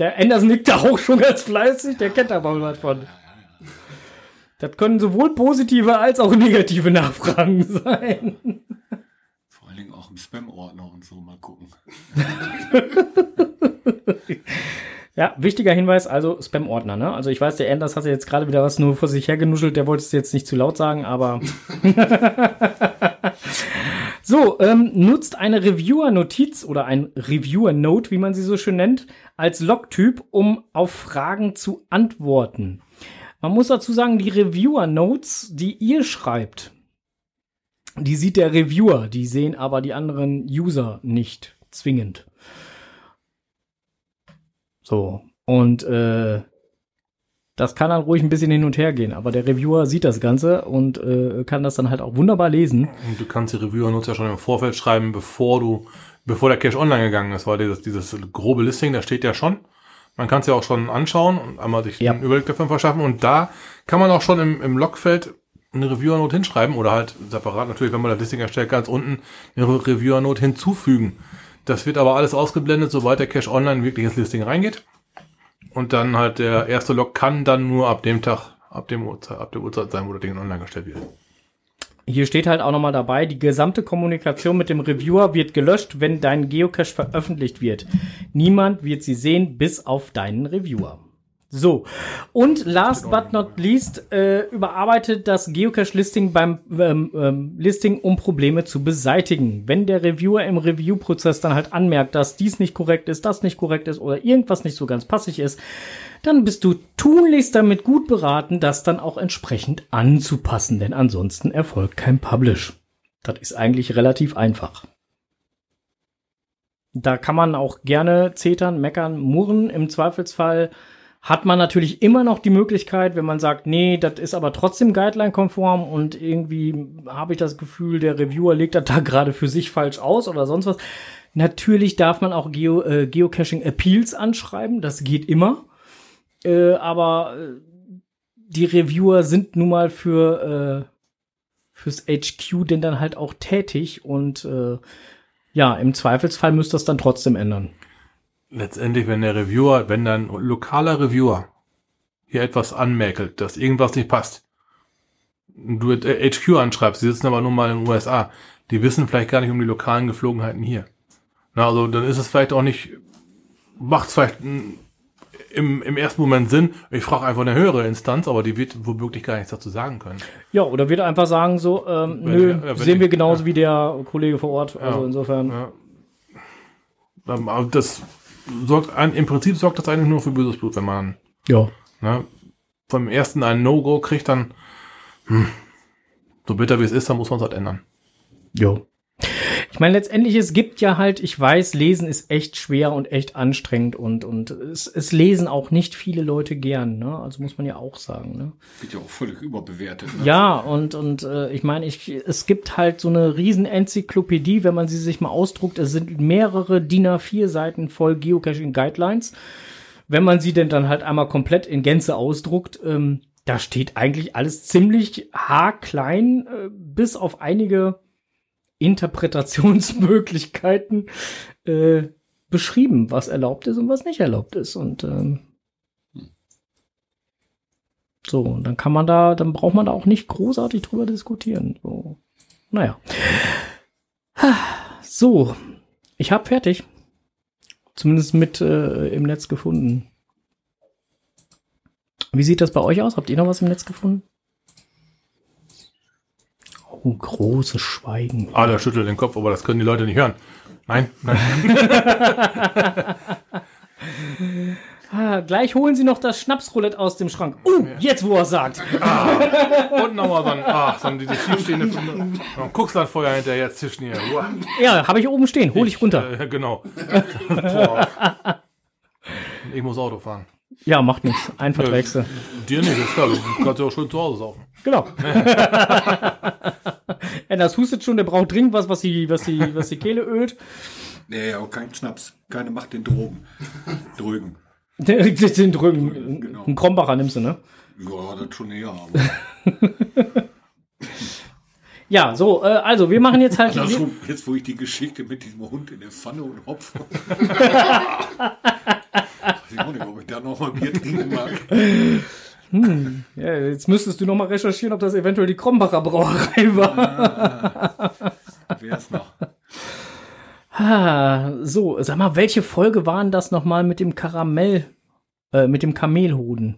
Der Anderson nickt da auch schon ganz fleißig, der kennt da mal was von. Das können sowohl positive als auch negative Nachfragen sein. Vor allen Dingen auch im Spam-Ordner und so mal gucken. Ja, wichtiger Hinweis, also Spam-Ordner, ne? Also ich weiß, der Anders hat ja jetzt gerade wieder was nur vor sich hergenuschelt, der wollte es jetzt nicht zu laut sagen, aber. so, ähm, nutzt eine Reviewer-Notiz oder ein Reviewer-Note, wie man sie so schön nennt, als Logtyp, um auf Fragen zu antworten. Man muss dazu sagen, die Reviewer-Notes, die ihr schreibt, die sieht der Reviewer, die sehen aber die anderen User nicht zwingend. So. Und äh, das kann dann ruhig ein bisschen hin und her gehen, aber der Reviewer sieht das Ganze und äh, kann das dann halt auch wunderbar lesen. Und du kannst die Reviewer-Nutzer schon im Vorfeld schreiben, bevor du, bevor der Cache online gegangen ist, weil dieses, dieses grobe Listing, da steht ja schon. Man kann es ja auch schon anschauen und einmal sich Ja. einen Überblick davon verschaffen. Und da kann man auch schon im, im Logfeld eine Reviewer-Note hinschreiben oder halt separat natürlich, wenn man das Listing erstellt, ganz unten eine Re- Reviewer-Note hinzufügen. Das wird aber alles ausgeblendet, sobald der Cache online wirklich ins Listing reingeht. Und dann halt der erste Log kann dann nur ab dem Tag, ab dem Uhrzeit, ab der Uhrzeit sein, wo das Ding online gestellt wird. Hier steht halt auch nochmal dabei, die gesamte Kommunikation mit dem Reviewer wird gelöscht, wenn dein Geocache veröffentlicht wird. Niemand wird sie sehen, bis auf deinen Reviewer. So, und last but not least, äh, überarbeitet das Geocache-Listing beim ähm, ähm, Listing, um Probleme zu beseitigen. Wenn der Reviewer im Review-Prozess dann halt anmerkt, dass dies nicht korrekt ist, das nicht korrekt ist oder irgendwas nicht so ganz passig ist, dann bist du tunlichst damit gut beraten, das dann auch entsprechend anzupassen, denn ansonsten erfolgt kein Publish. Das ist eigentlich relativ einfach. Da kann man auch gerne zetern, meckern, murren. Im Zweifelsfall hat man natürlich immer noch die Möglichkeit, wenn man sagt, nee, das ist aber trotzdem Guideline-konform und irgendwie habe ich das Gefühl, der Reviewer legt das da gerade für sich falsch aus oder sonst was. Natürlich darf man auch Geo, äh, Geocaching-Appeals anschreiben, das geht immer. Äh, aber äh, die Reviewer sind nun mal für äh, fürs HQ denn dann halt auch tätig und äh, ja, im Zweifelsfall müsst ihr es dann trotzdem ändern. Letztendlich, wenn der Reviewer, wenn dann ein lokaler Reviewer hier etwas anmäkelt, dass irgendwas nicht passt, du HQ anschreibst, die sitzen aber nur mal in den USA, die wissen vielleicht gar nicht um die lokalen Geflogenheiten hier. Na, also dann ist es vielleicht auch nicht, macht es vielleicht im, im ersten Moment Sinn, ich frage einfach eine höhere Instanz, aber die wird womöglich gar nichts dazu sagen können. Ja, oder wird einfach sagen so, ähm, Wenn- nö, ja, sehen wir ich- genauso ja. wie der Kollege vor Ort. Also Ja. insofern. Ja. Ähm, Das sorgt ein, im Prinzip sorgt das eigentlich nur für böses Blut, wenn man Ja. ne, vom ersten ein No-Go kriegt, dann hm, So bitter wie es ist, dann muss man es halt ändern. Jo. Ich meine, letztendlich, es gibt ja halt, ich weiß, Lesen ist echt schwer und echt anstrengend und, und es, es lesen auch nicht viele Leute gern, ne? Also muss man ja auch sagen, ne? Wird ja auch völlig überbewertet. Ne? Ja, und, und äh, ich meine, ich, es gibt halt so eine riesen Enzyklopädie, wenn man sie sich mal ausdruckt. Es sind mehrere DIN A4 Seiten voll Geocaching Guidelines. Wenn man sie denn dann halt einmal komplett in Gänze ausdruckt, ähm, da steht eigentlich alles ziemlich haarklein, äh, bis auf einige Interpretationsmöglichkeiten äh, beschrieben, was erlaubt ist und was nicht erlaubt ist. Und ähm, so, und dann kann man da, dann braucht man da auch nicht großartig drüber diskutieren. So, naja. So, ich habe fertig. Zumindest mit äh, im Netz gefunden. Wie sieht das bei euch aus? Habt ihr noch was im Netz gefunden? Oh, großes Schweigen. Alle schüttelt den Kopf, aber das können die Leute nicht hören. Nein, nein. Ah, gleich holen sie noch das Schnapsroulette aus dem Schrank. Uh, jetzt wo er sagt. Und nochmal so ein, so ein diese schiefstehende so ein Kuxlandfeuer hinterher zischen hier. Uah. Ja, habe ich oben stehen. Hol ich runter. Äh, genau. Boah. Ich muss Auto fahren. Ja, macht nichts. Ein verträgst du. Dir nicht, ist klar. Du kannst ja auch schön zu Hause saufen. Genau. Enders hustet schon, der braucht dringend was, was die, was die, was die Kehle ölt. Nee, auch kein Schnaps. Keine Macht den Drogen. Drügen. Den, den drücken. Genau. Einen Krombacher nimmst du, ne? Ja, das schon eher. Aber Ja, so, äh, also wir machen jetzt halt. also, jetzt, wo ich die Geschichte mit diesem Hund in der Pfanne und Hopf. Weiß ich auch nicht, ob ich da noch mal Bier trinken mag. Ja, jetzt müsstest du noch mal recherchieren, ob das eventuell die Krombacher Brauerei war. Wer ist noch? Ah, so, sag mal, welche Folge waren das noch mal mit dem Karamell, äh, mit dem Kamelhoden?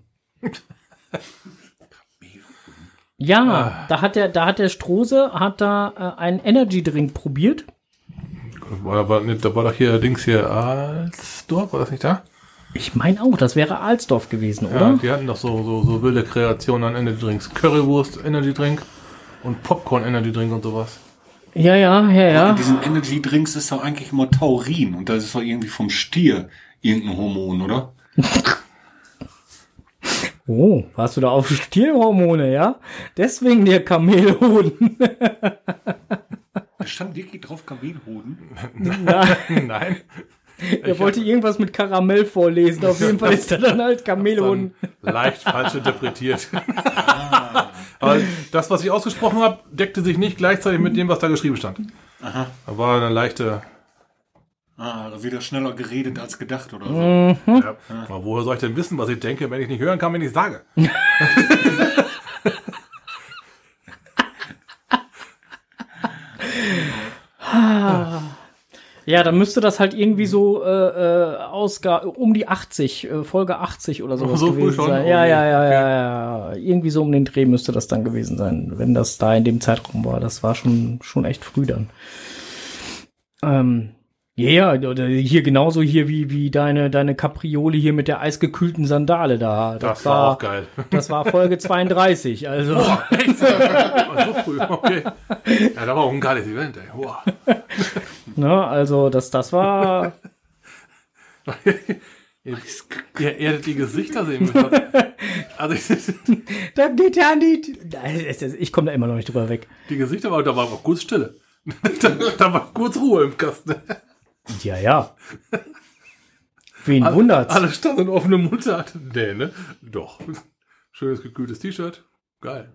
Ja, da hat der, da hat der Strose hat da äh, einen Energy Drink probiert. War, war, da war doch hier Dings hier Alsdorf, war das nicht da? Ich meine auch, das wäre Alsdorf gewesen, Ja, oder? die hatten doch so, so, so wilde Kreationen an Energy Drinks. Currywurst Energy Drink und Popcorn Energy Drink und sowas. Ja, ja, ja, In ja. diesen Energy Drinks ist doch eigentlich immer Taurin und das ist doch irgendwie vom Stier irgendein Hormon, oder? Oh, warst du da auf Stierhormone, ja? Deswegen der Kamelhoden. Da stand wirklich drauf Kamelhoden. Nein. Er wollte irgendwas mit Karamell vorlesen. Auf jeden Fall ist er dann halt Kamelhoden. Dann leicht falsch interpretiert. Aber das, was ich ausgesprochen habe, deckte sich nicht gleichzeitig mit dem, was da geschrieben stand. Da war eine leichte. Ah, wieder schneller geredet als gedacht, oder so. Ja. Aber woher soll ich denn wissen, was ich denke, wenn ich nicht hören kann, wenn ich sage? Ja, dann müsste das halt irgendwie so äh, äh, Ausgabe um die 80, äh, Folge 80 oder sowas So gewesen schon? sein. Oh Ja, je. ja, ja, ja, ja. Irgendwie so um den Dreh müsste das dann gewesen sein, wenn das da in dem Zeitraum war. Das war schon schon echt früh dann. Ähm, ja, ja, oder hier genauso hier wie wie deine deine Capriole hier mit der eisgekühlten Sandale da. Das, war auch geil. Das war Folge 32, also. Echt? Ah, so früh, okay. Ja, da war auch ein geiles Event, ey. Boah. Ne, also das das war Ihr, ihr erdet die Gesichter sehen. Also ich, da geht er an die ich komme da immer noch nicht drüber weg. die Gesichter waren, da war auch kurz Stille. Da, da war kurz Ruhe im Kasten. Ja, ja. Wen wundert's? Alle standen offene Mund. Nee, ne? Doch. Schönes gekühltes T-Shirt. Geil.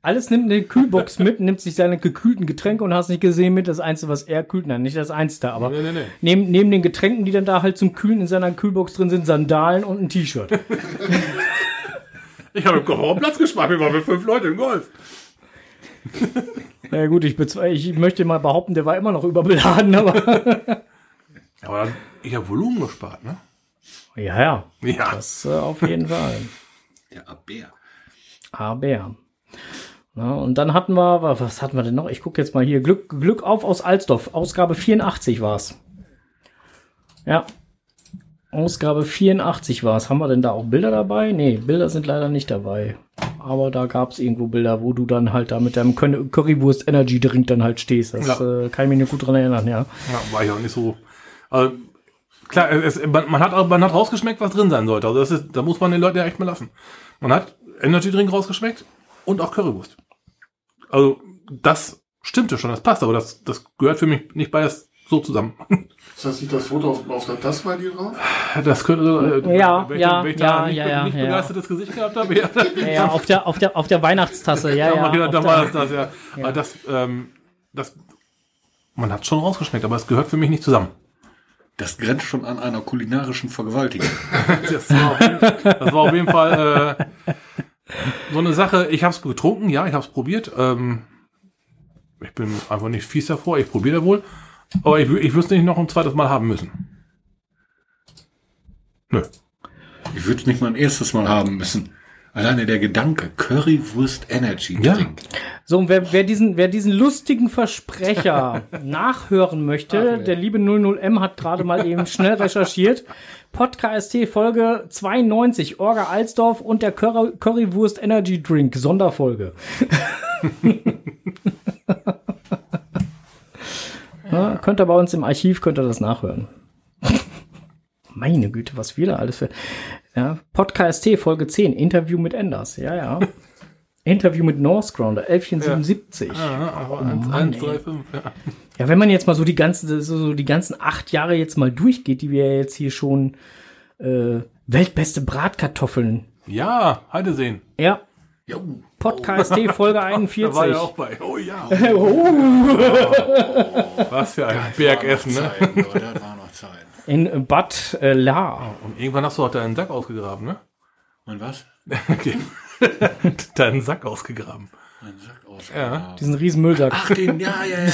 Alles nimmt eine Kühlbox mit, nimmt sich seine gekühlten Getränke und hast nicht gesehen mit das Einzige, was er kühlt. Nein, nicht das Einzige, aber Nee, nee, nee. neben, neben den Getränken, die dann da halt zum Kühlen in seiner Kühlbox drin sind, Sandalen und ein T-Shirt. Ich habe im Kofferraum Platz gespart. Wir waren mit fünf Leuten im Golf. Na ja, gut, ich, ich möchte mal behaupten, der war immer noch überbeladen, aber. Aber ich habe Volumen gespart, ne? ja, ja. Ja. Das äh, auf jeden Fall. Ja, Bär. Aber. Na, und dann hatten wir, wa- was hatten wir denn noch? Ich gucke jetzt mal hier. Glück, Glück auf aus Alsdorf. Ausgabe 84 war's. Ja. Ausgabe 84 war's. Haben wir denn da auch Bilder dabei? Nee, Bilder sind leider nicht dabei. aber da gab es irgendwo Bilder, wo du dann halt da mit deinem Curry- Currywurst Energy Drink dann halt stehst. Das Ja. äh, kann ich mich nicht gut dran erinnern, ja. Ja, war ich auch nicht so. Also, klar, es, man, man, hat, man hat rausgeschmeckt, was drin sein sollte. Also das ist, da muss man den Leuten ja echt mal lassen. Man hat Energy Drink rausgeschmeckt und auch Currywurst. Also das stimmte schon, das passt, aber das, das gehört für mich nicht beides so zusammen. Ist das nicht das Foto auf, auf der Tasse bei dir drauf? Das könnte, äh, Ja, ja, ja, da nicht, ja, ja, nicht ja. begeistertes Gesicht gehabt habe, ja, Ja, ja, auf der, auf der, auf der Weihnachtstasse, ja, ja, ja. ja, der- war das das, ja. Aber das, ähm, das, man hat schon rausgeschmeckt, aber es gehört für mich nicht zusammen. Das grenzt schon an einer kulinarischen Vergewaltigung. Das war auf jeden, das war auf jeden Fall äh, so eine Sache. Ich habe es getrunken, ja, ich habe es probiert. Ähm, ich bin einfach nicht fies davor, ich probiere wohl. Aber ich, ich wüsste nicht noch ein zweites Mal haben müssen. Nö. Ich würde es nicht mal ein erstes Mal haben müssen. Alleine der Gedanke, Currywurst Energy Ja. Drink. So, und wer, wer, diesen, wer diesen lustigen Versprecher nachhören möchte, der liebe 00M hat gerade mal eben schnell recherchiert. Podcast Folge 92, Orga Alsdorf und der Curry, Currywurst Energy Drink, Sonderfolge. ja, könnt ihr bei uns im Archiv, könnt ihr das nachhören. Meine Güte, was wir da alles für. Ja, Podcast Folge 10, Interview mit Enders. Ja, ja. Interview mit Northgrounder, 1177. aber Oh eins, Mann, eins, ey. drei, fünf, ja. Ja, wenn man jetzt mal so die ganzen, so die ganzen acht Jahre jetzt mal durchgeht, die wir jetzt hier schon äh, weltbeste Bratkartoffeln. ja, Heide sehen. Ja, Jo. Podcast D Folge Da war 41. er auch bei. Oh ja. Was für ein Bergessen, ne? Zeiten, Leute, das war noch Zeit. In Bad äh, La. Und irgendwann hast du auch deinen Sack ausgegraben, ne? Und was? Okay. deinen Sack ausgegraben. Ein Sack aus. Diesen riesen Müllsack. Ach, den, ja, ja, ja.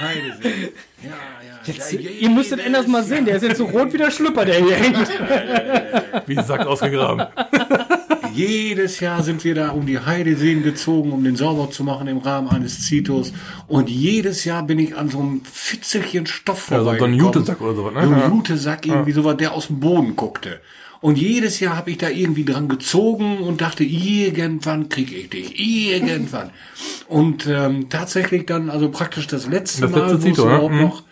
Heidesee. Ja, ja. Jetzt, ja, ihr müsstet Enders mal sehen, der ist jetzt so rot wie der Schlüpper, der hier hängt. Wie ein Sack ausgegraben. Jedes Jahr sind wir da um die Heideseen gezogen, um den sauber zu machen im Rahmen eines Zitos. Und jedes Jahr bin ich an so einem Fitzelchen Stoff Ja, so ein. Jutesack oder sowas, ne? So Ja. ein Jutesack, irgendwie sowas, der aus dem Boden guckte. Und jedes Jahr habe ich da irgendwie dran gezogen und dachte, irgendwann kriege ich dich, irgendwann. Und ähm, tatsächlich dann, also praktisch das letzte Das Mal, letzte wo es Zito, überhaupt Mhm. noch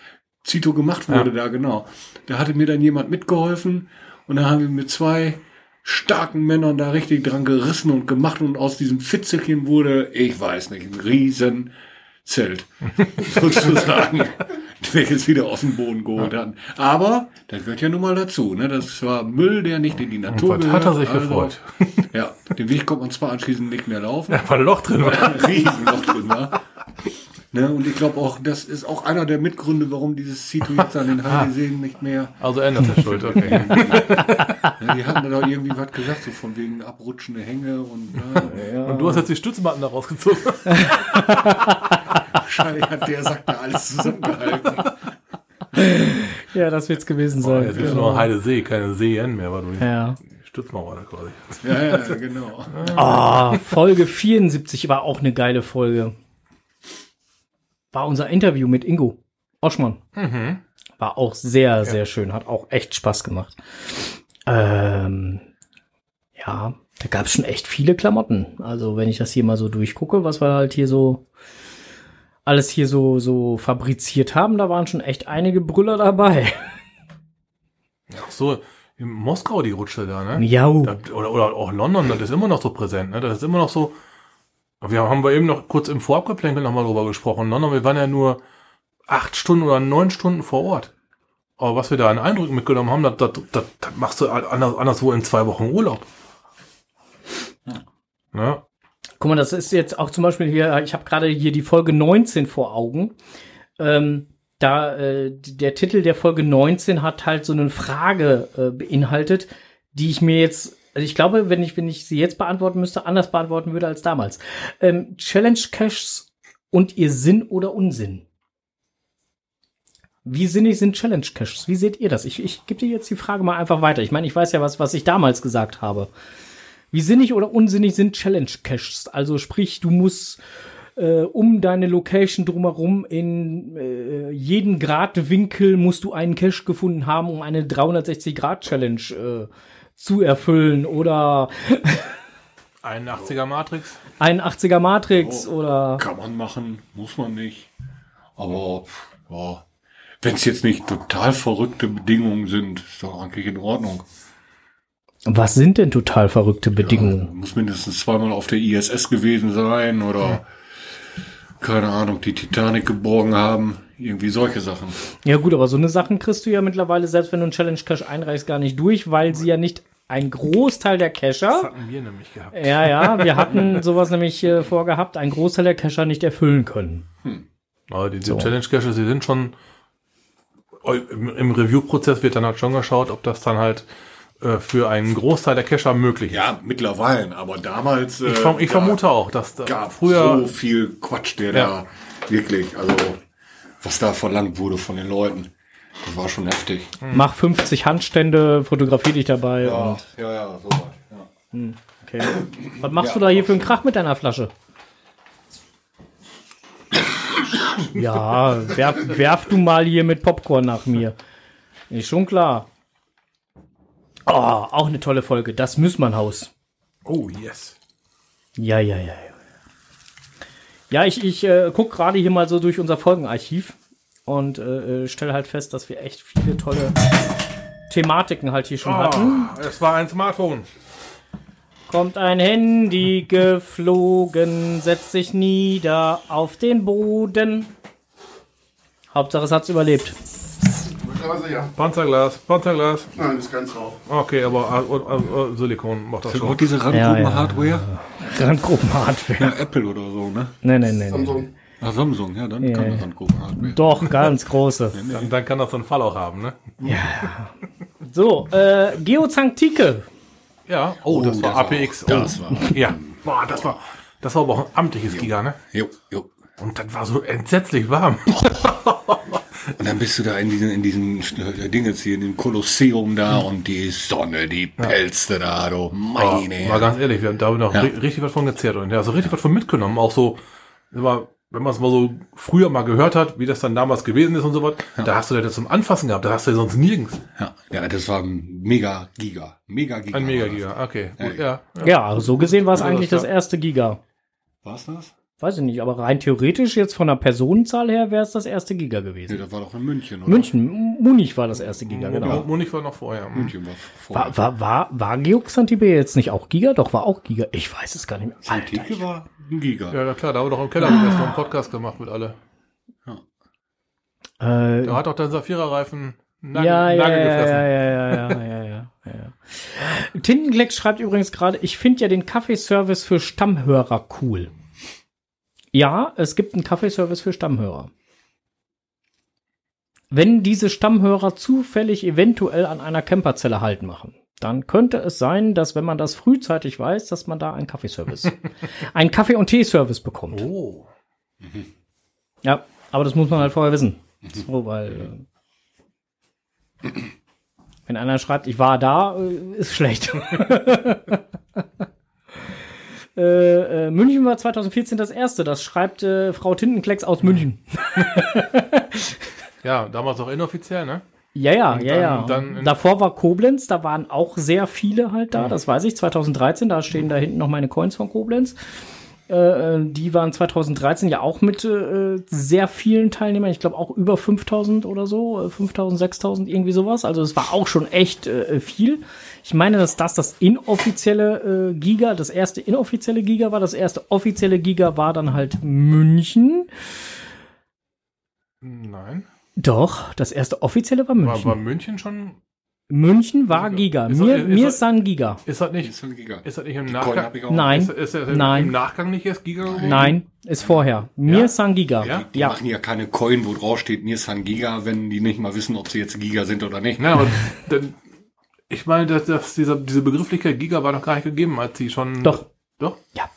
Zito gemacht wurde, da genau. Da hatte mir dann jemand mitgeholfen und da haben wir mit zwei starken Männern da richtig dran gerissen und gemacht und aus diesem Fitzelchen wurde, ich weiß nicht, ein riesen Zelt, sozusagen, welches wieder aus dem Boden geholt hatten. Aber, das gehört ja nun mal dazu, ne? Das war Müll, der nicht in die Natur was gehört. hat er sich also, gefreut? Ja, den Weg kommt man zwar anschließend nicht mehr laufen, Da war ein Loch drin. weil ein Riesenloch drin war. Ne, und ich glaube auch, das ist auch einer der Mitgründe, warum dieses Zito jetzt an den Heideseen nicht mehr. Also ändert der Schuld, okay. Ja, die hatten da irgendwie was gesagt, so von wegen abrutschende Hänge und ja, Und du hast jetzt die Stützmatten da rausgezogen. wahrscheinlich hat der Sack da alles zusammengehalten. Ja, das wird's gewesen sein. Jetzt gibt es nur Heidesee, keine Seen mehr, weil du Ja. Stützmauer da quasi. Ja, ja, genau. Ah, Folge 74 war auch eine geile Folge. War unser Interview mit Ingo Oschmann. War auch sehr, sehr schön. Hat auch echt Spaß gemacht. Ähm, ja, da gab es schon echt viele Klamotten. Also, wenn ich das hier mal so durchgucke, was wir halt hier so alles hier so, so fabriziert haben, da waren schon echt einige Brüller dabei. Ach so, in Moskau die Rutsche da, ne? Da, oder, oder auch London, das ist immer noch so präsent, ne? Das ist immer noch so. Wir haben wir eben noch kurz im Vorabgeplänkel nochmal drüber gesprochen. London, wir waren ja nur acht Stunden oder neun Stunden vor Ort. Aber was wir da an Eindrücken mitgenommen haben, das, das, das, das machst du anders, anderswo in zwei Wochen Urlaub. Ja. Guck mal, das ist jetzt auch zum Beispiel hier, ich habe gerade hier die Folge 19 vor Augen. Ähm, da äh, der Titel der Folge 19 hat halt so eine Frage äh, beinhaltet, die ich mir jetzt, also ich glaube, wenn ich, wenn ich sie jetzt beantworten müsste, anders beantworten würde als damals. Ähm, Challenge Caches und ihr Sinn oder Unsinn. Wie sinnig sind Challenge Caches? Wie seht ihr das? Ich, ich gebe dir jetzt die Frage mal einfach weiter. Ich meine, ich weiß ja was, was ich damals gesagt habe. Wie sinnig oder unsinnig sind Challenge Caches? Also sprich, du musst äh, um deine Location drumherum in äh, jeden Gradwinkel musst du einen Cache gefunden haben, um eine 360 Grad Challenge äh, zu erfüllen oder 81er Matrix. 81er Matrix oder Kann man machen, muss man nicht. Aber ja, wenn es jetzt nicht total verrückte Bedingungen sind, ist doch eigentlich in Ordnung. was sind denn total verrückte Bedingungen? Muss mindestens zweimal auf der ISS gewesen sein oder keine Ahnung, die Titanic geborgen haben. Irgendwie solche Sachen. Ja gut, aber so eine Sachen kriegst du ja mittlerweile, selbst wenn du einen Challenge Cache einreichst, gar nicht durch, weil sie ja nicht ein Großteil der Das Cacher, hatten wir nämlich gehabt. ja, ja, wir hatten sowas nämlich äh, vorgehabt, einen Großteil der Cacher nicht erfüllen können. Aber die, die Challenge Caches, die sind schon im, im Review-Prozess wird dann halt schon geschaut, ob das dann halt äh, für einen Großteil der Cacher möglich ist. Ja, mittlerweile, aber damals. Ich, verm ich vermute auch, dass da gab früher so viel Quatsch, der Ja. da wirklich, also was da verlangt wurde von den Leuten. Das war schon heftig. Mach 50 Handstände, fotografier dich dabei und ja, ja, so weit. Ja. okay. Was machst du da hier für einen Krach mit deiner Flasche? Ja, werf, werf du mal hier mit Popcorn nach mir. Ist schon klar. Oh, auch eine tolle Folge. Das Müssmannhaus. Oh, yes. Ja, ja, ja. Ja, ja ich, ich äh, gucke gerade hier mal so durch unser Folgenarchiv und äh, stelle halt fest, dass wir echt viele tolle Thematiken halt hier schon hatten. Ah, es war ein Smartphone. Kommt ein Handy geflogen, setzt sich nieder auf den Boden. Hauptsache, es hat's überlebt. Möglicherweise ja. Panzerglas, Panzerglas. Nein, ist ganz drauf. Okay, aber äh, äh, äh, Silikon macht das Auch schon. diese Ja, Randgruppen-Hardware? Randgruppenhardware. Ja, Apple oder so, ne? Nee, nee. nee. Samsung. Ah, Samsung, ja, dann Ja, kann ja. das Randgruppen-Hardware. Doch, ganz große. Dann, dann kann das so einen Fall auch haben, ne? So, äh, Geozanktike. Ja. Oh, das Oh, war das war- APX. das oh. war- Ja. Boah, das war, das war aber auch ein amtliches Giga, ne? Jo, jo. Und das war so entsetzlich warm. Und dann bist du da in diesen, in diesen äh, Dingens hier, in dem Kolosseum da und die Sonne, die pelzte da, du meine. Mal ganz ehrlich, wir haben da noch Ja. ri- richtig was von gezehrt und ja, so richtig was von mitgenommen. Auch so, immer, wenn man es mal so früher mal gehört hat, wie das dann damals gewesen ist und so was, da hast du das zum Anfassen gehabt, da hast du ja sonst nirgends. ja, ja, das war ein mega Giga. Mega Giga. Ein war das. Mega-Giga, okay. Gut, ja. ja. Ja, so gesehen war es Ja, eigentlich das das ja. erste Giga. War's das? Weiß ich nicht, aber rein theoretisch jetzt von der Personenzahl her wäre es das erste Giga Nee, gewesen. das war doch in München, oder? München, Munich war das erste Giga, Ja, genau. Munich war noch vorher. München war vorher. War, war, war, war Geoxantibe jetzt nicht auch Giga? Doch, war auch Giga. Ich weiß es gar nicht mehr. Alter, Antike war ein Giga. Ja, na klar, da haben wir doch im Keller ah. erstmal einen Podcast gemacht mit alle. äh, Da hat doch der Saphira-Reifen Nagel, ja, ja, Nagel ja, gefressen. ja, ja, ja, ja, ja, ja, ja. Tintenkleck schreibt übrigens gerade, ich finde ja den Kaffeeservice für Stammhörer cool. Ja, es gibt einen Kaffeeservice für Stammhörer. Wenn diese Stammhörer zufällig eventuell an einer Camperzelle Halt machen, dann könnte es sein, dass wenn man das frühzeitig weiß, dass man da einen Kaffeeservice, einen Kaffee- und Teeservice bekommt. Oh. Ja, aber das muss man halt vorher wissen. So, weil äh, wenn einer schreibt, ich war da, äh, ist schlecht. äh, äh, München war 2014 das erste. Das schreibt äh, Frau Tintenklecks aus München. Ja, damals auch inoffiziell, ne? Ja, ja, Und ja, dann- ja. dann Davor war Koblenz, da waren auch sehr viele halt da, das weiß ich, 2013, da stehen da hinten noch meine Coins von Koblenz. Äh, äh, die waren 2013 ja auch mit äh, sehr vielen Teilnehmern, ich glaube auch über 5000 oder so, äh, 5000, 6000, irgendwie sowas. Also es war auch schon echt äh, viel. Ich meine, dass das das inoffizielle äh, Giga, das erste inoffizielle Giga war. Das erste offizielle Giga war dann halt München. Nein. Doch, das erste offizielle war München. War, war München schon? München war Giga. Ist Mir, das- ist mir das- ist dann Giga. Ist das nicht, Ist ein Giga. ist das nicht im Die Nachgang? Nein. Ist, ist das im, Nein. im Nachgang nicht erst Giga geworden? Nein, ist vorher. Mir Ja? ist dann Giga. Ja? Die Ja. machen ja keine Coin, wo drauf steht, mir ist ein Giga, wenn die nicht mal wissen, ob sie jetzt Giga sind oder nicht. Na, aber dann, ich meine, dass, dass dieser, diese Begrifflichkeit Giga war noch gar nicht gegeben, als sie schon. Doch. Doch? Ja,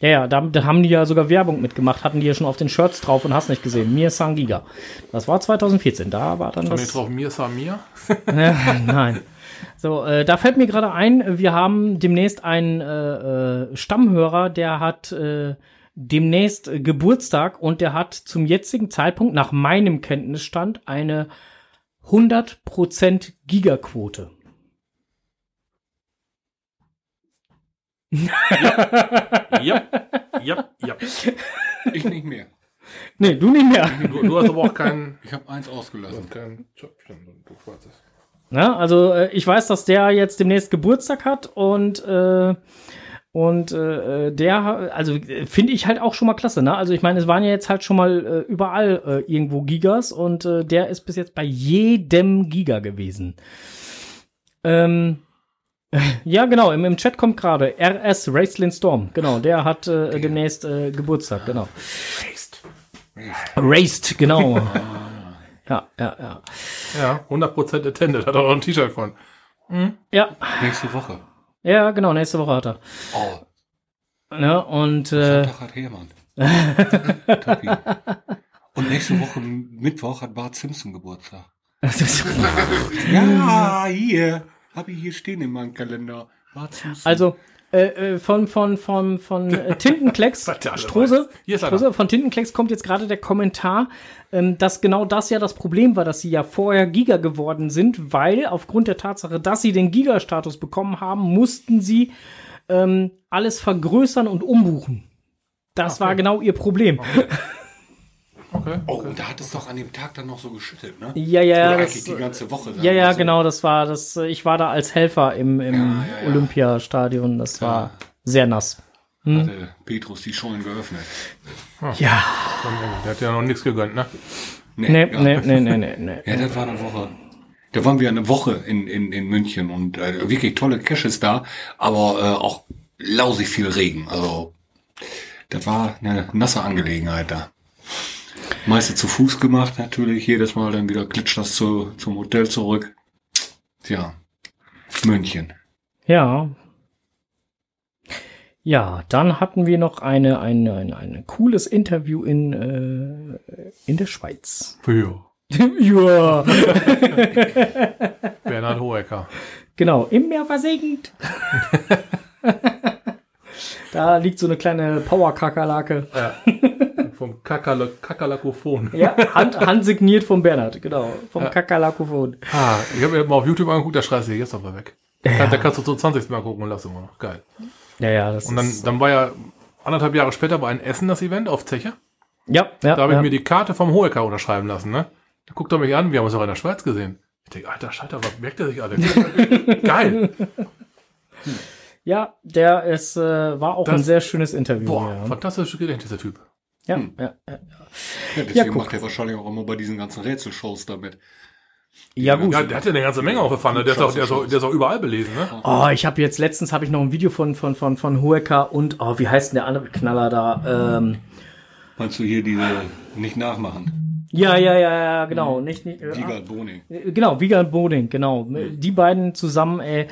ja, da, da haben die ja sogar Werbung mitgemacht, hatten die ja schon auf den Shirts drauf und hast nicht gesehen. Mir dann Giga. Das war 2014, da war dann Schon nicht das. drauf, mir sa mir. Ja, nein. So, äh, da fällt mir gerade ein, wir haben demnächst einen äh, äh, Stammhörer, der hat äh, demnächst Geburtstag und der hat zum jetzigen Zeitpunkt nach meinem Kenntnisstand eine 100% Gigaquote. Ja, ja, ja. Ich nicht mehr. Nee, du nicht mehr. Du, du hast aber auch keinen. Ich habe eins ausgelassen. kein Zöpfchen, du schwarzes. Ja, also äh, ich weiß, dass der jetzt demnächst Geburtstag hat und äh, und äh, der, also äh, finde ich halt auch schon mal klasse, ne? Also ich meine, es waren ja jetzt halt schon mal äh, überall äh, irgendwo Gigas und äh, der ist bis jetzt bei jedem Giga gewesen. Ähm, ja, genau, im, im Chat kommt gerade RS Raceland Storm, genau, der hat äh, demnächst äh, Geburtstag, genau. Raced, genau. ja, ja, ja. Ja, 100% attended, hat er auch ein T-Shirt von. Ja, Nächste Woche. ja, genau, nächste Woche hat er. Oh, Ne? Und äh, Sonntag hat Hermann. Und nächste Woche Mittwoch hat Bart Simpson Geburtstag. Ja, hier. Habe ich hier stehen in meinem Kalender. Also äh, äh, von von von von äh, Tintenklecks Strose. Strose von Tintenklecks kommt jetzt gerade der Kommentar, ähm, dass genau das ja das Problem war, dass sie ja vorher Giga geworden sind, weil aufgrund der Tatsache, dass sie den Giga-Status bekommen haben, mussten sie ähm, alles vergrößern und umbuchen. Das war genau ihr Problem. Okay. Oh, und da hat es doch an dem Tag dann noch so geschüttet, ne? Ja, ja, Oder das, die ganze Woche. ja, ja, so. genau, das war das. Ich war da als Helfer im, im Ja, ja, ja. Olympiastadion. Das war sehr nass. Hatte Petrus die Schollen geöffnet. Ja, Der hat ja noch nichts gegönnt, ne? nee, ja. nee, nee, nee, nee, nee. Ja, das war eine Woche. Da waren wir eine Woche in, in, in München und äh, wirklich tolle Caches da, aber äh, auch lausig viel Regen. Also das war eine nasse Angelegenheit da. Meiste zu Fuß gemacht natürlich, jedes Mal dann wieder klitscht das zu, zum Hotel zurück. Tja, München. Ja. Ja, dann hatten wir noch eine, eine, eine, ein cooles Interview in, äh, in der Schweiz. Für ja, Bernhard Hohecker. genau, im Meer versenkt. da liegt so eine kleine Power-Kakerlake. Vom Kakala Kakalakophon. Ja, hand, handsigniert von Bernhard, genau, vom Ja. Kakerlakophon. Ah, ich habe mir mal auf YouTube angeguckt, da schreist du jetzt aber weg. Ja. Da kannst du zum 20. Mal gucken und lass immer noch. Geil. Ja, ja, das Und dann, ist, dann war ja anderthalb Jahre später bei einem Essen das Event auf Zeche. ja, ja, Da habe ich ja. mir die Karte vom Hohecker unterschreiben lassen, ne? Da guckt er mich an, wir haben uns auch in der Schweiz gesehen. Ich denke, alter Scheiter, was merkt er sich alle? Geil. ja, der ist, äh, war auch Das- ein sehr schönes Interview. Boah, ja. fantastisches Gedächtnis, dieser Typ. Ja, Hm. ja, ja. Ja, deswegen macht er wahrscheinlich auch immer bei diesen ganzen Rätselshows damit. ja, gut. Ja, der hat ja eine ganze Menge auf der Pfanne. Der ist auch, der ist auch, der ist auch überall belesen, ne? Oh, ich habe jetzt letztens habe ich noch ein Video von von von von Hoeker und oh, wie heißt denn der andere Knaller da? Ähm, Meinst du hier diese nicht nachmachen? Ja, ja, ja, ja, genau, nicht nicht äh, Giga Boning. äh, genau, Wiegald Boding, genau. Die beiden zusammen äh,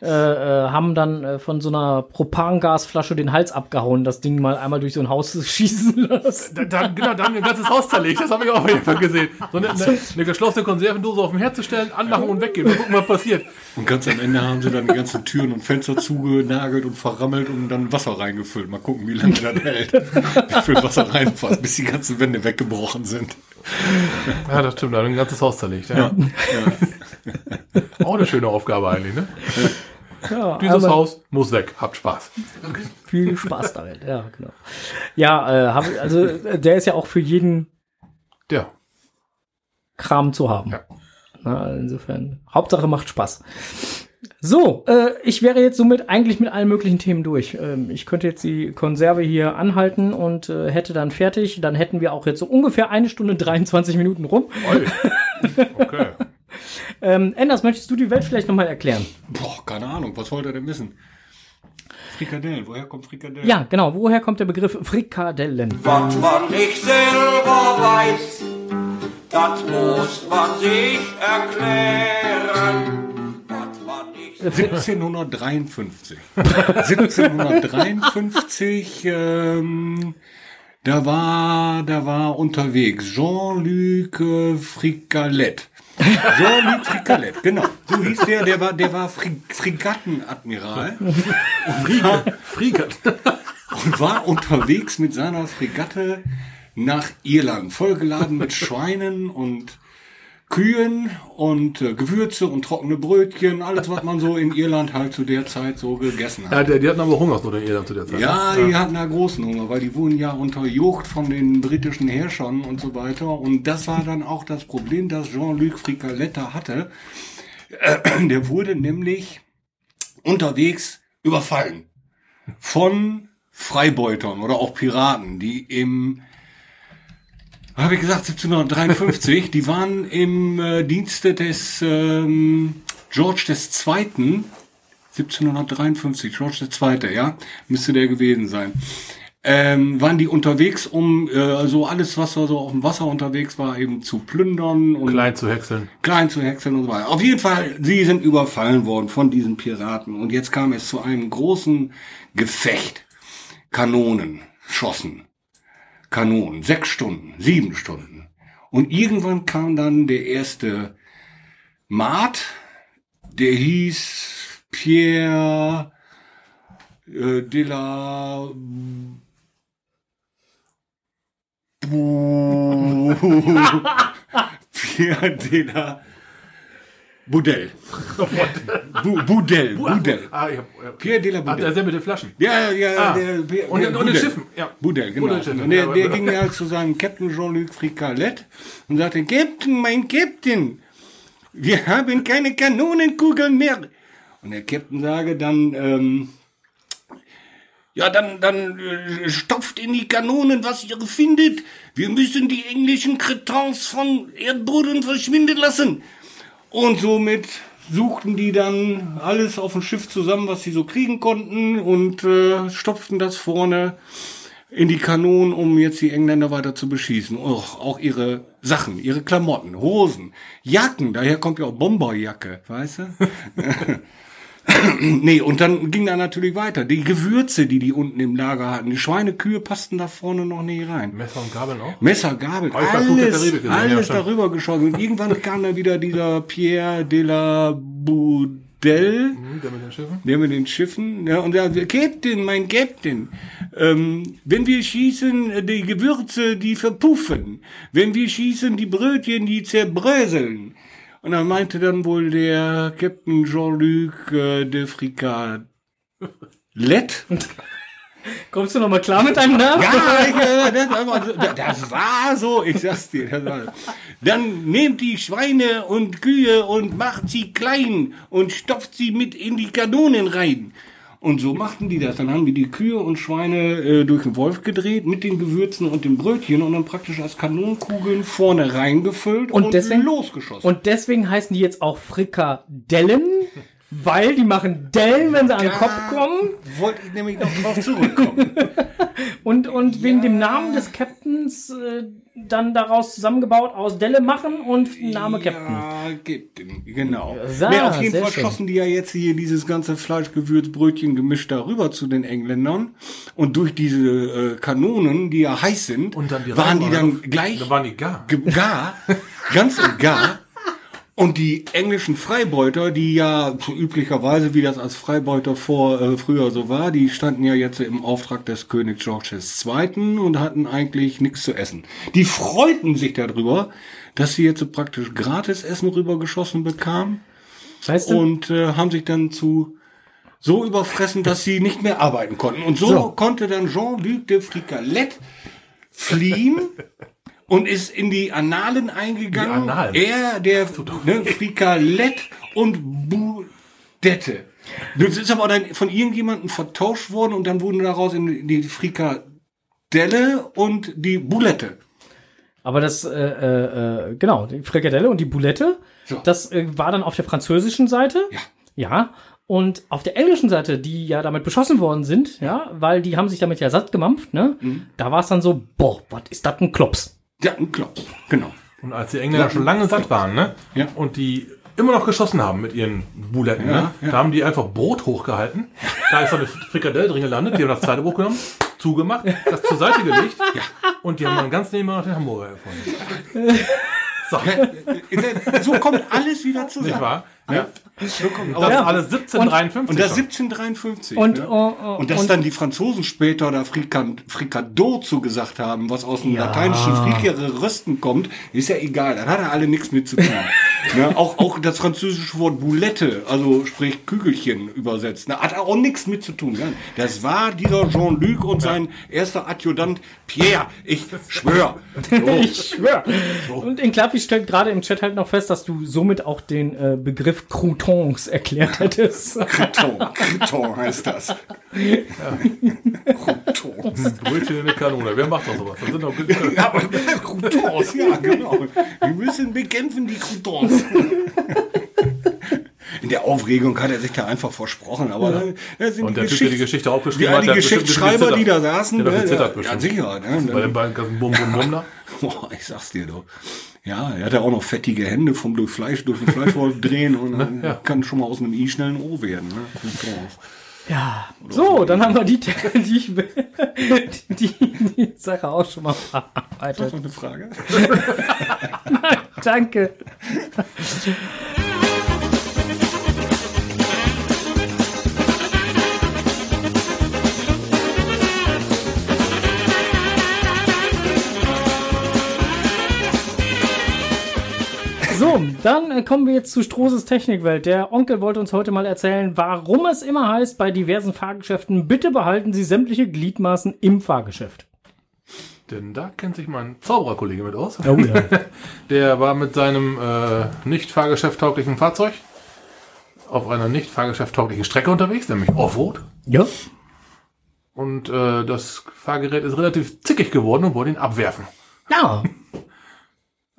äh, haben dann äh, von so einer Propangasflasche den Hals abgehauen, das Ding mal einmal durch so ein Haus schießen lassen. Da, da, genau, da haben wir ein ganzes Haus zerlegt. Das habe ich auch auf jeden Fall gesehen. So eine, eine, eine geschlossene Konservendose auf dem Herd zu stellen, anmachen und weggehen. Mal gucken, was passiert. Und ganz am Ende haben sie dann die ganzen Türen und Fenster zugenagelt und verrammelt und dann Wasser reingefüllt. Mal gucken, wie lange das hält. Wie viel Wasser reinfasst, bis die ganzen Wände weggebrochen sind. Ja, das stimmt. Da wir ein ganzes Haus zerlegt. Ja. Auch eine schöne Aufgabe eigentlich, ne? Ja, Dieses Haus muss weg. Habt Spaß. viel Spaß damit. Ja, genau. Ja, äh, hab, also äh, der ist ja auch für jeden Ja. Kram zu haben. Ja. Na, insofern, Hauptsache macht Spaß. So, äh, ich wäre jetzt somit eigentlich mit allen möglichen Themen durch. Ähm, ich könnte jetzt die Konserve hier anhalten und äh, hätte dann fertig. Dann hätten wir auch jetzt so ungefähr eine Stunde 23 Minuten rum. Oi. Okay. Ähm, Enders, möchtest du die Welt vielleicht nochmal erklären? Boah, keine Ahnung, was wollt ihr denn wissen? Frikadellen, woher kommt Frikadellen? Ja, genau. Woher kommt der Begriff Frikadellen? Was man nicht selber weiß, das muss man sich erklären. Was man nicht 1753. 1753, ähm, da war, da war unterwegs Jean-Luc äh, Fricalet. Jean-Luc Fricalet, genau. So hieß der, der war, der war Fregattenadmiral Friegert. und war unterwegs mit seiner Fregatte nach Irland, vollgeladen mit Schweinen und Kühen und äh, Gewürze und trockene Brötchen, alles, was man so in Irland halt zu der Zeit so gegessen hat. Ja, die, die hatten aber Hungersnot in Irland zu der Zeit. Ja, die hatten da großen Hunger, weil die wurden ja unterjocht von den britischen Herrschern und so weiter. Und das war dann auch das Problem, das Jean-Luc Fricaletta hatte. Äh, Der wurde nämlich unterwegs überfallen von Freibeutern oder auch Piraten, die im habe ich gesagt, 1753, die waren im äh, Dienste des ähm, George II. 1753, George II., ja, müsste der gewesen sein. Ähm, waren die unterwegs, um äh, also alles, was so auf dem Wasser unterwegs war, eben zu plündern und Klein zu häckseln. klein zu häckseln und so weiter. Auf jeden Fall, sie sind überfallen worden von diesen Piraten. Und jetzt kam es zu einem großen Gefecht. Kanonen schossen. Kanonen. Sechs Stunden, sieben Stunden. Und irgendwann kam dann der erste Maat, der hieß Pierre äh, de la Pierre de la Boudel. Bu Boudel, Boudel. Ah, ich hab, ja. Pierre de la Ach, der Boudel. ist der mit den Flaschen. Ja, ja, Ah. der, der, Und, der und den. Schiffen. Ja. Boudel, genau. Boudel-Schiffen, Und der, der ging ja zu seinem Captain Jean-Luc Fricalet und sagte, Captain, mein Captain, wir haben keine Kanonenkugeln mehr. Und der Captain sage dann, ähm, ja, dann, dann äh, stopft in die Kanonen, was ihr findet. Wir müssen die englischen Cretins von Erdboden verschwinden lassen. Und somit suchten die dann alles auf dem Schiff zusammen, was sie so kriegen konnten und äh, stopften das vorne in die Kanonen, um jetzt die Engländer weiter zu beschießen. Och, auch ihre Sachen, ihre Klamotten, Hosen, Jacken, daher kommt ja auch Bomberjacke, weißt du? nee, und dann ging da natürlich weiter. Die Gewürze, die die unten im Lager hatten, die Schweinekühe passten da vorne noch nie rein. Messer und Gabeln auch. Messer, Gabel, Fluch der alles, gesehen, ja, alles stimmt. darüber geschossen. Und irgendwann kam da wieder dieser Pierre de la Boudel, Hm, Der mit den Schiffen. der mit den Schiffen, ja, und der Captain, mein Captain, ähm, wenn wir schießen, äh, die Gewürze, die verpuffen. Wenn wir schießen, die Brötchen, die zerbröseln. Und dann meinte dann wohl der Captain Jean-Luc äh, de Fricalet, Kommst du noch mal klar mit deinem Namen? Ja, das, war so- das war so, ich sag's dir. Das war, dann nehmt die Schweine und Kühe und macht sie klein und stopft sie mit in die Kanonen rein. Und so machten die das. Dann haben die die Kühe und Schweine äh, durch den Wolf gedreht mit den Gewürzen und den Brötchen und dann praktisch als Kanonenkugeln vorne reingefüllt und, Und deswegen- losgeschossen. Und deswegen heißen die jetzt auch Frikadellen, weil die machen Dellen, wenn sie an den Kopf kommen. wollte ich nämlich noch drauf zurückkommen. Und, und wegen dem Namen des Captains äh, dann daraus zusammengebaut aus Delle machen und Name Captain. Ja, Captain, genau. Ja, nee, auf jeden Fall schön. schossen die ja jetzt hier dieses ganze Fleischgewürzbrötchen gemischt darüber zu den Engländern. Und durch diese äh, Kanonen, die ja heiß sind, Und dann die waren die dann gleich Da waren die gar. gar, ganz und gar. Und die englischen Freibeuter, die ja so üblicherweise, wie das als Freibeuter vor äh, früher so war, die standen ja jetzt im Auftrag des Königs Georges II. und hatten eigentlich nichts zu essen. Die freuten sich darüber, dass sie jetzt so praktisch gratis Essen rübergeschossen bekamen Weißt du, und äh, haben sich dann zu so überfressen, dass sie nicht mehr arbeiten konnten. Und so, So. konnte dann Jean-Luc de Fricalet fliehen und ist in die Annalen eingegangen. Die Annalen? Er, der ne, Fricalet und Boudette. Das ist aber dann von irgendjemandem vertauscht worden und dann wurden daraus in die Frikadelle und die Boulette. aber das, äh, äh, äh, genau, die Frikadelle und die Boulette, So. das äh, war dann auf der französischen Seite. Ja. Ja. Und auf der englischen Seite, die ja damit beschossen worden sind, ja, weil die haben sich damit ja satt gemampft, ne? Mhm. Da war es dann so, boah, was ist das ein Klops? Ja, Klops. Genau. Und als die Engländer schon lange satt waren, ne? Ja. Und die immer noch geschossen haben mit ihren Buletten, Ja, ne? ja. Da haben die einfach Brot hochgehalten. Da ist so eine Frikadelle drin gelandet. Die haben das zweite Brot genommen, zugemacht, das zur Seite gelegt. Und die haben dann ganz nebenbei noch den Hamburger erfunden. So, So kommt alles wieder nicht zusammen. wahr? Ja. So kommt- Das ist alles 1753. Und das schon. 1753. Und, ne? oh, oh, und dass und- dann die Franzosen später da Frikand, Frikadot zugesagt haben, was aus dem Ja. lateinischen Frikere Rösten kommt, ist ja egal. Dann hat er alle nichts mit zu tun. ne? auch, auch das französische Wort Boulette, also sprich Kügelchen übersetzt, ne? hat er auch nichts mit zu tun. Das war dieser Jean-Luc und sein erster Adjutant Pierre. Ich schwör. Ich schwör. Und in Klappi stellt gerade im Chat halt noch fest, dass du somit auch den äh, Begriff Croutons erklärt hättest. Criton, Criton heißt das. Croutons. Brötchen in der Kanone. Wer macht doch sowas? Das sind doch Ja, aber Croutons, ja, genau. Wir müssen bekämpfen die Croutons. In der Aufregung hat er sich da einfach versprochen, aber da, da sind Und die der Typ, der die Geschichte aufgeschrieben ja, hat, die hat Geschichtsschreiber, die da saßen, Der ne, ja, bestimmt. sicher. Ne, Bei dem beiden ganzen Bum Bum Bum da. Boah, ich sag's dir doch. Ja, er hat ja auch noch fettige Hände vom durch Fleisch, durch den Fleischwolf drehen und dann Ja. kann schon mal aus einem I schnell ein O werden. Ne? Ja, so, dann haben wir die, die, ich, die, die Sache auch schon mal Das verarbeitet. war eine Frage. Danke. So, dann äh, kommen wir jetzt zu Strohses Technikwelt. Der Onkel wollte uns heute mal erzählen, warum es immer heißt, bei diversen Fahrgeschäften, bitte behalten Sie sämtliche Gliedmaßen im Fahrgeschäft. Denn da kennt sich mein Zaubererkollege mit aus. Oh ja. Der war mit seinem äh, nicht fahrgeschäfttauglichen Fahrzeug auf einer nicht fahrgeschäfttauglichen Strecke unterwegs, nämlich Offroad. ja. Und äh, das Fahrgerät ist relativ zickig geworden und wollte ihn abwerfen. Ja,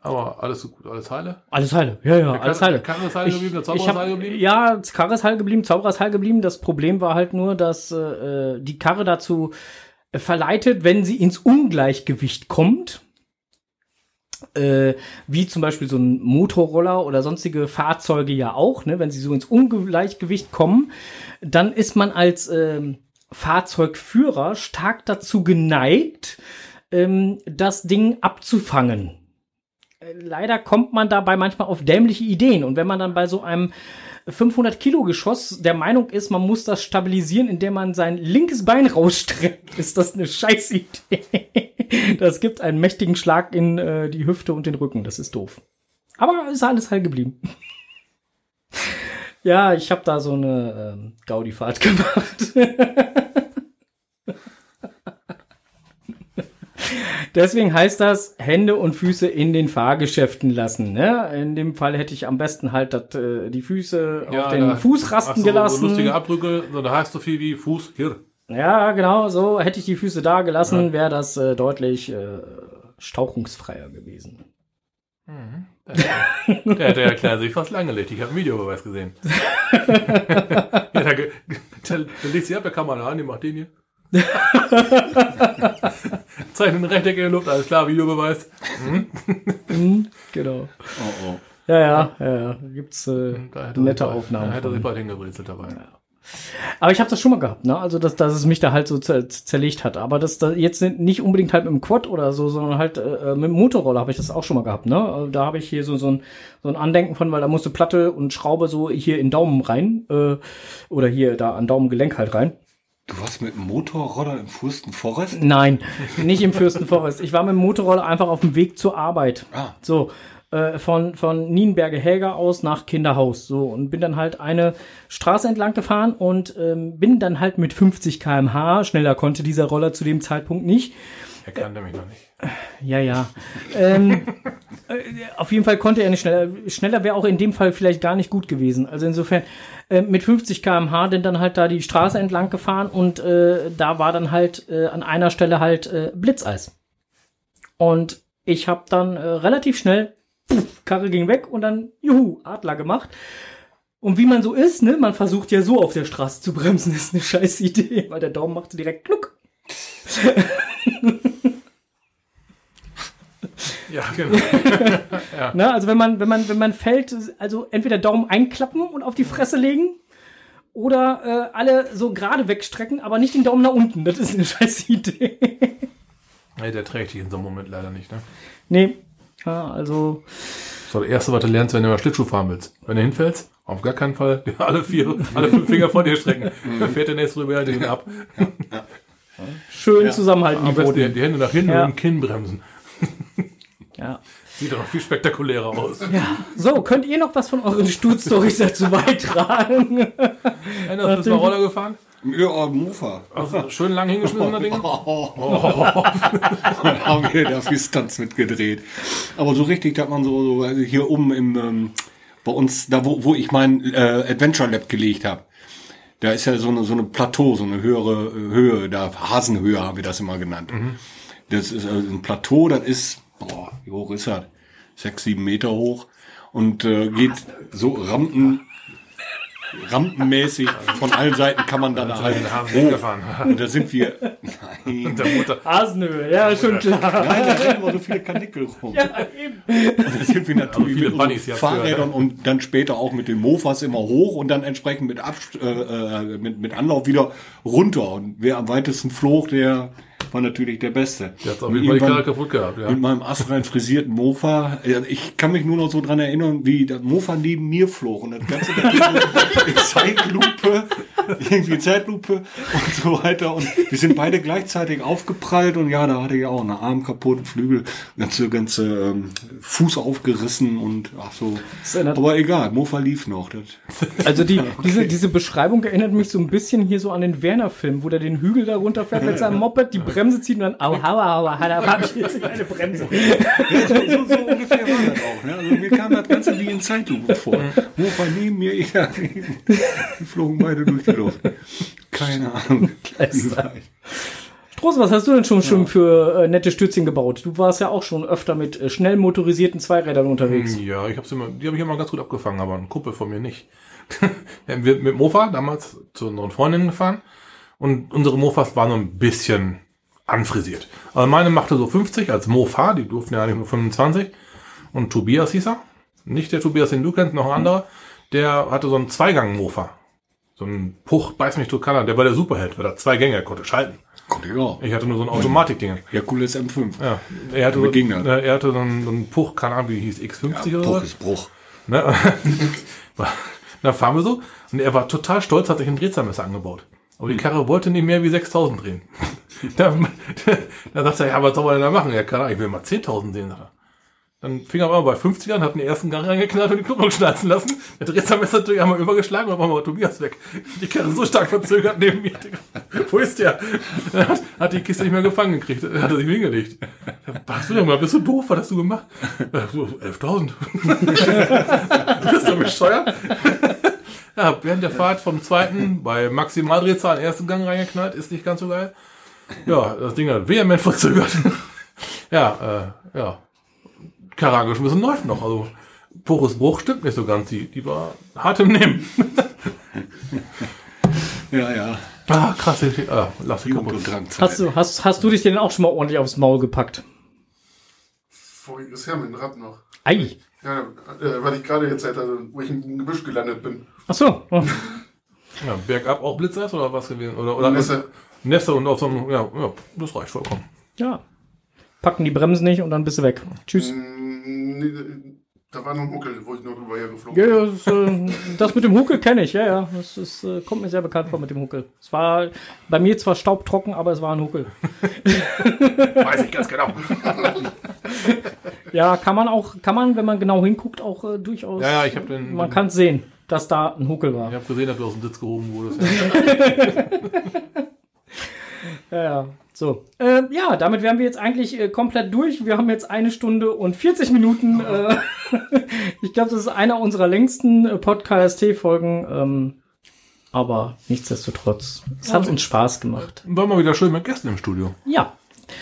Aber alles so gut, alles heile. alles heile. Ja, ja, alles Karre- heile. Karre ist heile geblieben, der Zauberer ich ist hab, heile geblieben? Ja, das Karre ist heile geblieben, Zauberer ist heile geblieben. Das Problem war halt nur, dass äh, die Karre dazu äh, verleitet, wenn sie ins Ungleichgewicht kommt, äh, wie zum Beispiel so ein Motorroller oder sonstige Fahrzeuge ja auch, ne, wenn sie so ins Ungleichgewicht kommen, dann ist man als ähm, Fahrzeugführer stark dazu geneigt, ähm, das Ding abzufangen leider kommt man dabei manchmal auf dämliche Ideen. Und wenn man dann bei so einem 500 Kilo Geschoss der Meinung ist, man muss das stabilisieren, indem man sein linkes Bein rausstreckt, ist das eine scheiß Idee. Das gibt einen mächtigen Schlag in äh, die Hüfte und den Rücken. Das ist doof. Aber ist alles heil geblieben. Ja, ich habe da so eine ähm, Gaudi-Fahrt gemacht. Deswegen heißt das Hände und Füße in den Fahrgeschäften lassen. Ne? In dem Fall hätte ich am besten halt dat, äh, die Füße auf den da- Fußrasten so, gelassen. So lustige Abdrücke, so, da heißt so viel wie Fuß hier. Ja, genau, so hätte ich die Füße da gelassen, wäre das äh, deutlich äh, stauchungsfreier gewesen. Der hat der Kleine sich fast langgelegt. Ich habe einen Videobeweis gesehen. ja, da, da, da legt sie ab, der Kamera an, die macht den hier. Zeichnet ein Rechteck in der Luft, alles klar, Videobeweis. Genau. Oh, oh. Ja, ja, ja, ja. Da gibt's äh, nette Aufnahmen. Da hätte er sich bald hingebrezelt dabei. Aber ich habe das schon mal gehabt, ne? Also dass, dass es mich da halt so zer zerlegt hat. Aber das da jetzt nicht unbedingt halt mit dem Quad oder so, sondern halt äh, mit dem Motorroller habe ich das auch schon mal gehabt, ne? Da habe ich hier so so ein so ein Andenken von, weil da musste Platte und Schraube so hier in Daumen rein äh, oder hier da an Daumengelenk halt rein. Du warst mit dem Motorroller im Fursten Forest? Nein, nicht im Fürstenforest. Ich war mit dem Motorroller einfach auf dem Weg zur Arbeit. Ah. So, äh, von, von Nienberge-Häger aus nach Kinderhaus. So, und bin dann halt eine Straße entlang gefahren und ähm, bin dann halt mit 50 km/h, schneller konnte dieser Roller zu dem Zeitpunkt nicht. Er kannte mich noch nicht. Ja, ja. ähm, äh, auf jeden Fall konnte er nicht schneller. Schneller wäre auch in dem Fall vielleicht gar nicht gut gewesen. Also insofern äh, mit 50 km/h denn dann halt da die Straße entlang gefahren und äh, da war dann halt äh, an einer Stelle halt äh, Blitzeis. Und ich habe dann äh, relativ schnell, pff, Karre ging weg und dann, juhu, Adler gemacht. Und wie man so ist, ne, man versucht ja so auf der Straße zu bremsen, ist eine scheiß Idee, weil der Daumen machte direkt Kluck. Ja, genau. Ne, also wenn man, wenn man, wenn man fällt, also entweder Daumen einklappen und auf die Fresse legen oder äh, alle so gerade wegstrecken, aber nicht den Daumen nach unten. Das ist eine scheiß Idee. Nee, der trägt dich in so einem Moment leider nicht, ne? nee. Ja, also Das war das Erste, was du lernst, wenn du mal Schlittschuh fahren willst. Wenn du hinfällst, auf gar keinen Fall alle vier, alle fünf Finger vor dir strecken. Dann fährt der nächste rüber, den ab. Schön zusammenhalten, Am die besten die, die Hände nach hinten Ja. und Kinn bremsen. Ja. Sieht doch noch viel spektakulärer aus. So, könnt ihr noch was von euren Sturzstories dazu beitragen? Einer ist mal Roller gefahren. Ja, Mofa. Also schön lang hingeschmissener Ding. Dann haben wir da viel Stunts mitgedreht. Aber so richtig, dass man so, so also hier oben im, ähm, bei uns, da wo, wo ich mein äh, Adventure Lab gelegt habe, da ist ja so eine, so eine Plateau, so eine höhere äh, Höhe, da Hasenhöhe haben wir das immer genannt. Das ist äh, ein Plateau, das ist, boah, wie hoch ist das? Sechs, sieben Meter hoch und äh, geht so Rampen, rampenmäßig von allen Seiten kann man dann halt Den Hasen hoch. gefahren. Und da sind wir, nein, Der Mutter. Hasenhöhe, ja, schon klar. Nein, da rennen immer so viele Kanickel rum. Ja, eben. Und da sind wir natürlich viele mit Bunnies, ja, Fahrrädern und dann später auch mit den Mofas immer hoch und dann entsprechend mit, Abst äh, äh, mit, mit Anlauf wieder runter. Und wer am weitesten flog, der war natürlich der Beste. Der hat auf Und jeden Fall die Karre kaputt gehabt, ja. Mit meinem astrein frisierten Mofa. Ich kann mich nur noch so dran erinnern, wie das Mofa neben mir flog und das Ganze in Zeitlupe, irgendwie Zeitlupe und so weiter. Und wir sind beide gleichzeitig aufgeprallt und ja, da hatte ich auch einen Arm kaputt, Flügel, ganze, ganze ähm, Fuß aufgerissen und ach so. Aber egal, Mofa lief noch. Das, Also die, diese, diese Beschreibung erinnert mich so ein bisschen hier so an den Werner-Film, wo der den Hügel da runterfährt mit seinem Moped, die Bremse zieht und dann, au, hauer, hauer, hat er hab ich jetzt eine Bremse. ja, so, so, so ungefähr war das auch. Ne? Also mir kam das Ganze wie in Zeitlupe vor. Mofa neben mir, ich. Die flogen beide durch die Luft. Keine Ahnung. Stroß, was hast du denn schon, schon für äh, nette Stützchen gebaut? Du warst ja auch schon öfter mit äh, schnell motorisierten Zweirädern unterwegs. Ja, ich hab's immer, die habe ich immer ganz gut abgefangen, aber ein Kumpel von mir nicht. wir mit Mofa damals zu unseren Freundinnen gefahren und unsere Mofas waren so ein bisschen anfrisiert. Also meine machte so 50 als Mofa, die durften ja eigentlich nur 25. Und Tobias hieß er. Nicht der Tobias, den du kennst, noch ein anderer. Der hatte so einen Zweigang-Mofa. So ein Puch, beiß mich Tukaner, der war der Superheld, weil er zwei Gänge konnte schalten. Konnte ich auch. Ich hatte nur so ein Automatikding. Herkules M5. Ja, er hatte, so, er hatte so einen, so einen Puch, keine Ahnung, wie hieß, X50 oder Bruch so. ist Bruch. Ne? da fahren wir so und er war total stolz, hat sich ein Drehzahlmesser angebaut. Aber die Karre wollte nicht mehr wie 6000 drehen. da, da sagte er, ja, was soll man denn da machen? Ja, keine ich will mal 10.000 sehen. sagt er. Dann fing er aber bei 50 an, hat den ersten Gang reingeknallt und die Kupplung schnalzen lassen. Der Drehzahlmesser natürlich einmal übergeschlagen und dann war mal Tobias weg. Die Karre so stark verzögert neben mir. Wo ist der? Er hat, hat die Kiste nicht mehr gefangen gekriegt. Er hat er sich hingelegt. Was du denn mal? Bist du doof? Was hast du gemacht? Ja, so, 11.000. Bist du bescheuert? Ja, während der Fahrt vom zweiten bei Maximaldrehzahl ersten Gang reingeknallt, ist nicht ganz so geil. Ja, das Ding hat vehement verzögert. ja, äh, ja. Karre angeschmissen läuft noch. Also, Porus Bruch stimmt nicht so ganz. Die, die war hart im Nehmen. Ja, ja. Ah, krass. Ich, ah, lass Jugend kaputt. Hast du, hast, hast du dich denn auch schon mal ordentlich aufs Maul gepackt? Voriges Jahr mit dem Rad noch. Ei. Ja, äh, weil ich gerade jetzt, also, wo ich im Gebüsch gelandet bin. Ach so. Oh. Ja, bergab auch Blitzeis oder was gewesen? Oder, oder Nässe. Nässe und auf so einem, ja, ja, das reicht vollkommen. Ja. Packen die Bremsen nicht und dann bist du weg. Tschüss. Mm, nee, Da war noch ein Muckel, wo ich noch drüber hergeflogen Ja, bin. ja, das, äh, das mit dem Huckel kenne ich, ja, ja. Das ist, äh, kommt mir sehr bekannt vor mit dem Huckel. Es war bei mir zwar staubtrocken, aber es war ein Huckel. Weiß ich ganz genau. Ja, kann man auch, kann man, wenn man genau hinguckt, auch äh, durchaus. Ja, ja, ich habe den. Man kann sehen, dass da ein Huckel war. Ich habe gesehen, dass du aus dem Sitz gehoben wurdest. Ja, ja. So. Äh, ja, damit wären wir jetzt eigentlich äh, komplett durch. Wir haben jetzt eine Stunde und 40 Minuten. Äh, ich glaube, das ist einer unserer längsten äh, Podcast-Folgen. Ähm, aber nichtsdestotrotz, es hat uns Spaß gemacht. War mal wieder schön mit Gästen im Studio. Ja,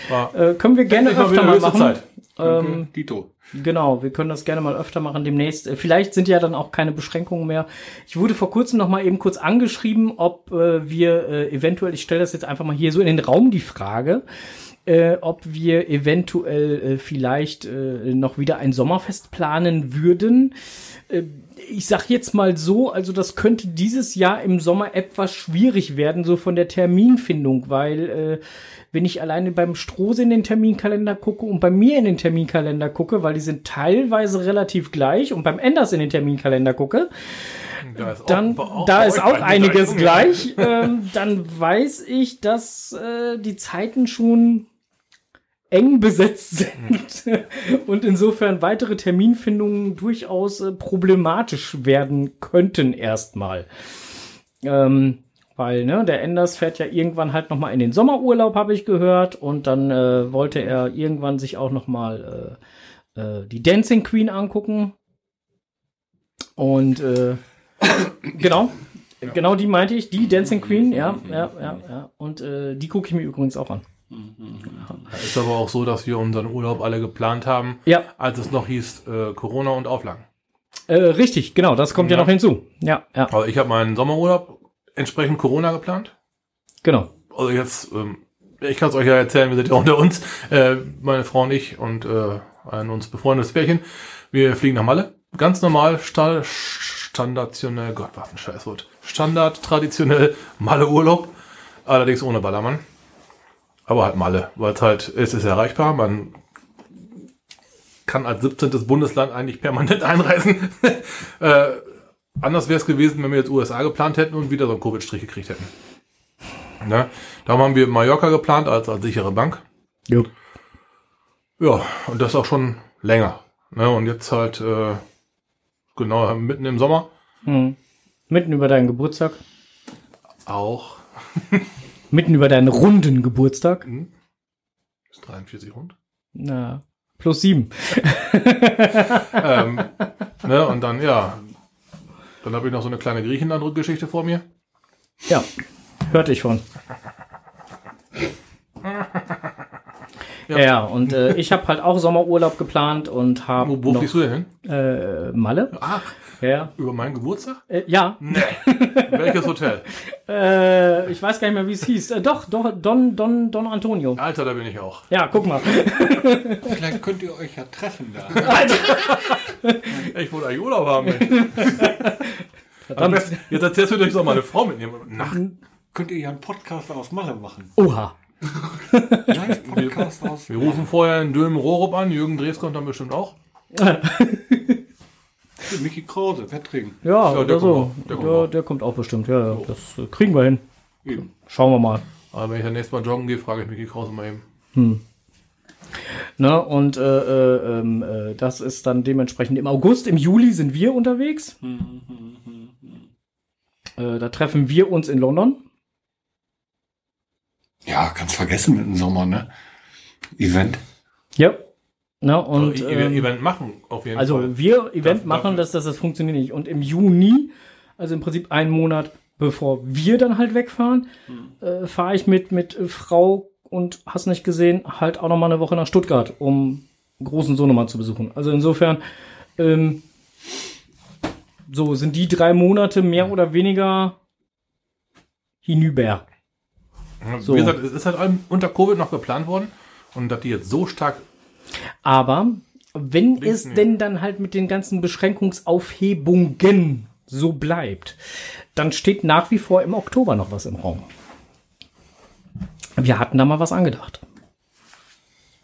War äh, können wir gerne mal öfter mal höchste machen. Zeit. Ähm, Dito. Genau, wir können das gerne mal öfter machen demnächst. Äh, Vielleicht sind ja dann auch keine Beschränkungen mehr. Ich wurde vor kurzem noch mal eben kurz angeschrieben, ob äh, wir äh, eventuell, ich stelle das jetzt einfach mal hier so in den Raum die Frage, äh, ob wir eventuell äh, vielleicht äh, noch wieder ein Sommerfest planen würden. Äh, ich sag jetzt mal so, also das könnte dieses Jahr im Sommer etwas schwierig werden, so von der Terminfindung, weil äh, wenn ich alleine beim Strohse in den Terminkalender gucke und bei mir in den Terminkalender gucke, weil die sind teilweise relativ gleich und beim Enders in den Terminkalender gucke, Da dann auch da ist auch einiges gleich. gleich. ähm, dann weiß ich, dass äh, die Zeiten schon eng besetzt sind und insofern weitere Terminfindungen durchaus äh, problematisch werden könnten erstmal. Ähm, weil, ne, der Enders fährt ja irgendwann halt noch mal in den Sommerurlaub, habe ich gehört. Und dann äh, wollte er irgendwann sich auch noch mal äh, äh, die Dancing Queen angucken. Und äh, genau, genau die meinte ich, die Dancing Queen, ja, ja, ja, ja. Und äh, die gucke ich mir übrigens auch an. Ist aber auch so, dass wir unseren Urlaub alle geplant haben, Ja, als es noch hieß äh, Corona und Auflagen. äh, richtig, genau, das kommt ja, Ja. noch hinzu. Ja, ja, Also ich habe meinen Sommerurlaub entsprechend Corona geplant. genau. Also jetzt, ähm, ich kann es euch ja erzählen, wir sind ja unter uns, äh, meine Frau und ich und äh, ein uns befreundetes Pärchen. Wir fliegen nach Malle. Ganz normal, sta standardionell, Gott, was ein Scheißwort. Standard, traditionell Malle Urlaub. Allerdings ohne Ballermann. Aber halt Malle, weil es halt, es ist erreichbar. Man kann als 17. Bundesland eigentlich permanent einreisen. äh, anders wäre es gewesen, wenn wir jetzt USA geplant hätten und wieder so einen Covid-Strich gekriegt hätten. Ne? Darum haben wir Mallorca geplant als, als sichere Bank. Jo. Ja, und das auch schon länger. Ne? Und jetzt halt, äh, genau, mitten im Sommer Hm. Mitten über deinen Geburtstag. auch. Mitten über deinen runden Geburtstag. Ist 43 rund. Na, plus sieben. ähm, ne? Und dann, ja, dann habe ich noch so eine kleine Griechenland-Geschichte vor mir. Ja, hörte ich von. Ja, ja und äh, ich habe halt auch Sommerurlaub geplant und habe Wo, wo noch fliegst du denn hin? äh, Malle. Ach, Ja, über meinen Geburtstag? äh, ja. Nee. Welches Hotel? Äh, ich weiß gar nicht mehr, wie es hieß. Äh, doch, doch, Don, Don, Don Antonio. Alter, da bin ich auch. Ja, guck mal. Vielleicht könnt ihr euch ja treffen da. Ich wollte eigentlich Urlaub haben. Besten- Jetzt erzählst du dir, ich soll meine Frau mitnehmen. Nach, könnt ihr ja einen Podcast aus Malle machen. Oha. Live-Podcast aus wir rufen vorher in Dülmen Rohrup an. Jürgen Drees kommt dann bestimmt auch. Mickey Krause, Wettring. Ja, der oder kommt so. auch. Der Der, kommt der, auch. kommt auch bestimmt. Ja, ja, das äh, kriegen wir hin. Eben. Schauen wir mal. Aber wenn ich dann nächstes Mal joggen gehe, frage ich Micky Krause mal eben. Ne, und äh, äh, ähm, äh, das ist dann dementsprechend im August. Im Juli sind wir unterwegs. Äh, da treffen wir uns in London. Ja, kannst vergessen mit dem Sommer, ne? Event. Ja. Ne, und Und ähm, Event machen, auf jeden also Fall. wir Event Darf- machen, darf- dass das, das funktioniert nicht. Und im Juni, also im Prinzip einen Monat bevor wir dann halt wegfahren, äh, fahre ich mit mit äh, Frau und hast nicht gesehen, halt auch noch mal eine Woche nach Stuttgart, um großen Sohnemann zu besuchen. Also insofern ähm, so sind die drei Monate mehr oder weniger hinüber. So. Wie gesagt, es ist halt unter Covid noch geplant worden. Und dass die jetzt so stark Aber wenn es nehmen. denn dann halt mit den ganzen Beschränkungsaufhebungen so bleibt, dann steht nach wie vor im Oktober noch was im Raum. Wir hatten da mal was angedacht.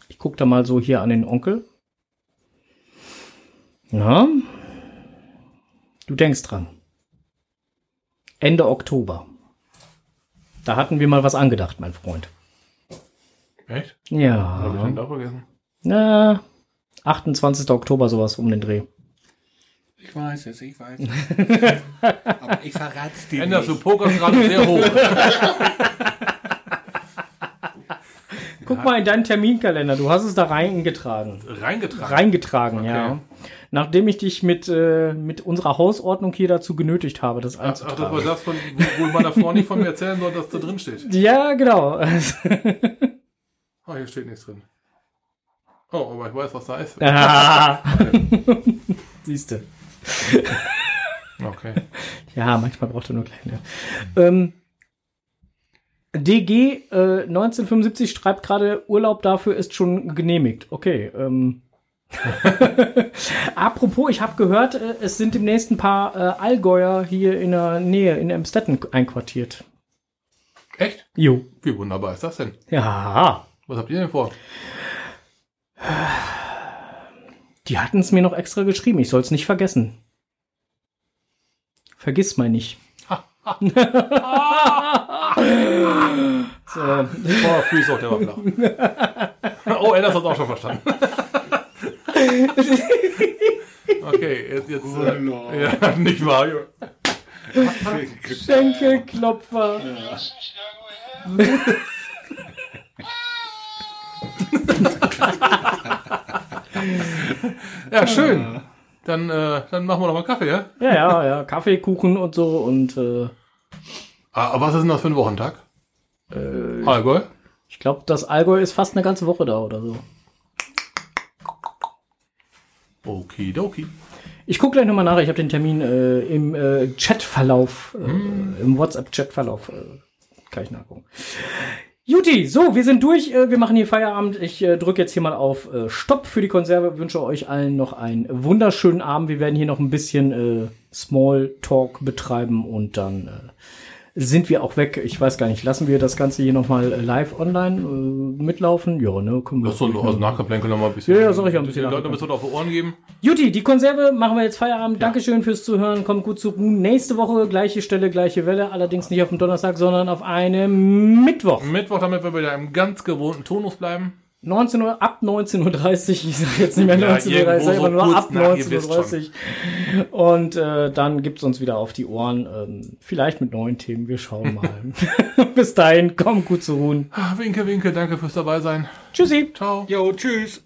Ich gucke da mal so hier an den Onkel. Na? Du denkst dran. Ende Oktober. Da hatten wir mal was angedacht, mein Freund. Echt? Hab ich Ja. den da vergessen? Na, 28. Oktober sowas um den Dreh. Ich weiß es, ich weiß es. Aber ich verrat's dir Änderst du nicht. pokerst gerade sehr hoch. Guck mal in deinen Terminkalender, du hast es da reingetragen. Reingetragen. Reingetragen, ja. Nachdem ich dich mit, äh, mit unserer Hausordnung hier dazu genötigt habe, das Ach, ach, das war einzutragen. das, von, wo meiner Frau nicht von mir erzählen soll, dass da drin steht. Ja, genau. Ah, hier steht nichts drin. Oh, aber ich weiß, was da ist. ah. Siehste. Okay. Ja, manchmal braucht er nur kleine. Ähm, DG äh, 1975 schreibt gerade, Urlaub dafür ist schon genehmigt. Okay. Ähm. apropos, ich habe gehört, äh, es sind demnächst ein paar äh, Allgäuer hier in der Nähe, in Emstetten einquartiert. Echt? Jo. Wie wunderbar ist das denn? Ja. Was habt ihr denn vor? Die hatten es mir noch extra geschrieben. Ich soll es nicht vergessen. Vergiss mal nicht. so. Oh, Füße der war flach. oh, er hat das auch schon verstanden. okay, jetzt, jetzt Oh, no. äh, ja, nicht wahr? Jo. Schenkelklopfer. Ja, schön. Dann, äh, dann machen wir noch mal Kaffee, ja? Ja, ja, ja. Kaffee, Kuchen und so und äh, Ah, aber was ist denn das für ein Wochentag? Äh, Allgäu? ich glaube, das Allgäu ist fast eine ganze Woche da oder so. Okidoki. Ich gucke gleich nochmal nach. Ich habe den Termin äh, im äh, Chatverlauf, äh, im WhatsApp-Chatverlauf. Äh, kann ich nachgucken. Juti, so, wir sind durch. Äh, wir machen hier Feierabend. Ich äh, drücke jetzt hier mal auf Stopp für die Konserve. Wünsche euch allen noch einen wunderschönen Abend. Wir werden hier noch ein bisschen Small Talk betreiben und dann sind wir auch weg. Ich weiß gar nicht, lassen wir das Ganze hier nochmal äh, live online äh, mitlaufen? Ja, ne? Können wir Das soll also Nachgeplänkel noch mal ein bisschen. Ja, ja, soll ich auch ein bisschen Den Leuten ein bisschen auf die Ohren geben. Juti, die Konserve machen wir jetzt Feierabend. Dankeschön fürs Zuhören. Kommt gut zu ruhen. Nächste Woche gleiche Stelle, gleiche Welle. Allerdings nicht auf dem Donnerstag, sondern auf einem Mittwoch. Mittwoch, damit wir wieder im ganz gewohnten Tonus bleiben. 19 Uhr, ab 19.30 Uhr. Ich sage jetzt nicht mehr Ja, 19.30 Uhr, ich sage so immer nur ab nach, ihr wisst 19.30 Uhr. Und äh, dann gibt's uns wieder auf die Ohren. Ähm, vielleicht mit neuen Themen. Wir schauen mal. Bis dahin, komm gut zu ruhen. Ah, Winke, winke, danke fürs dabei sein. Tschüssi. Ciao. Jo, tschüss.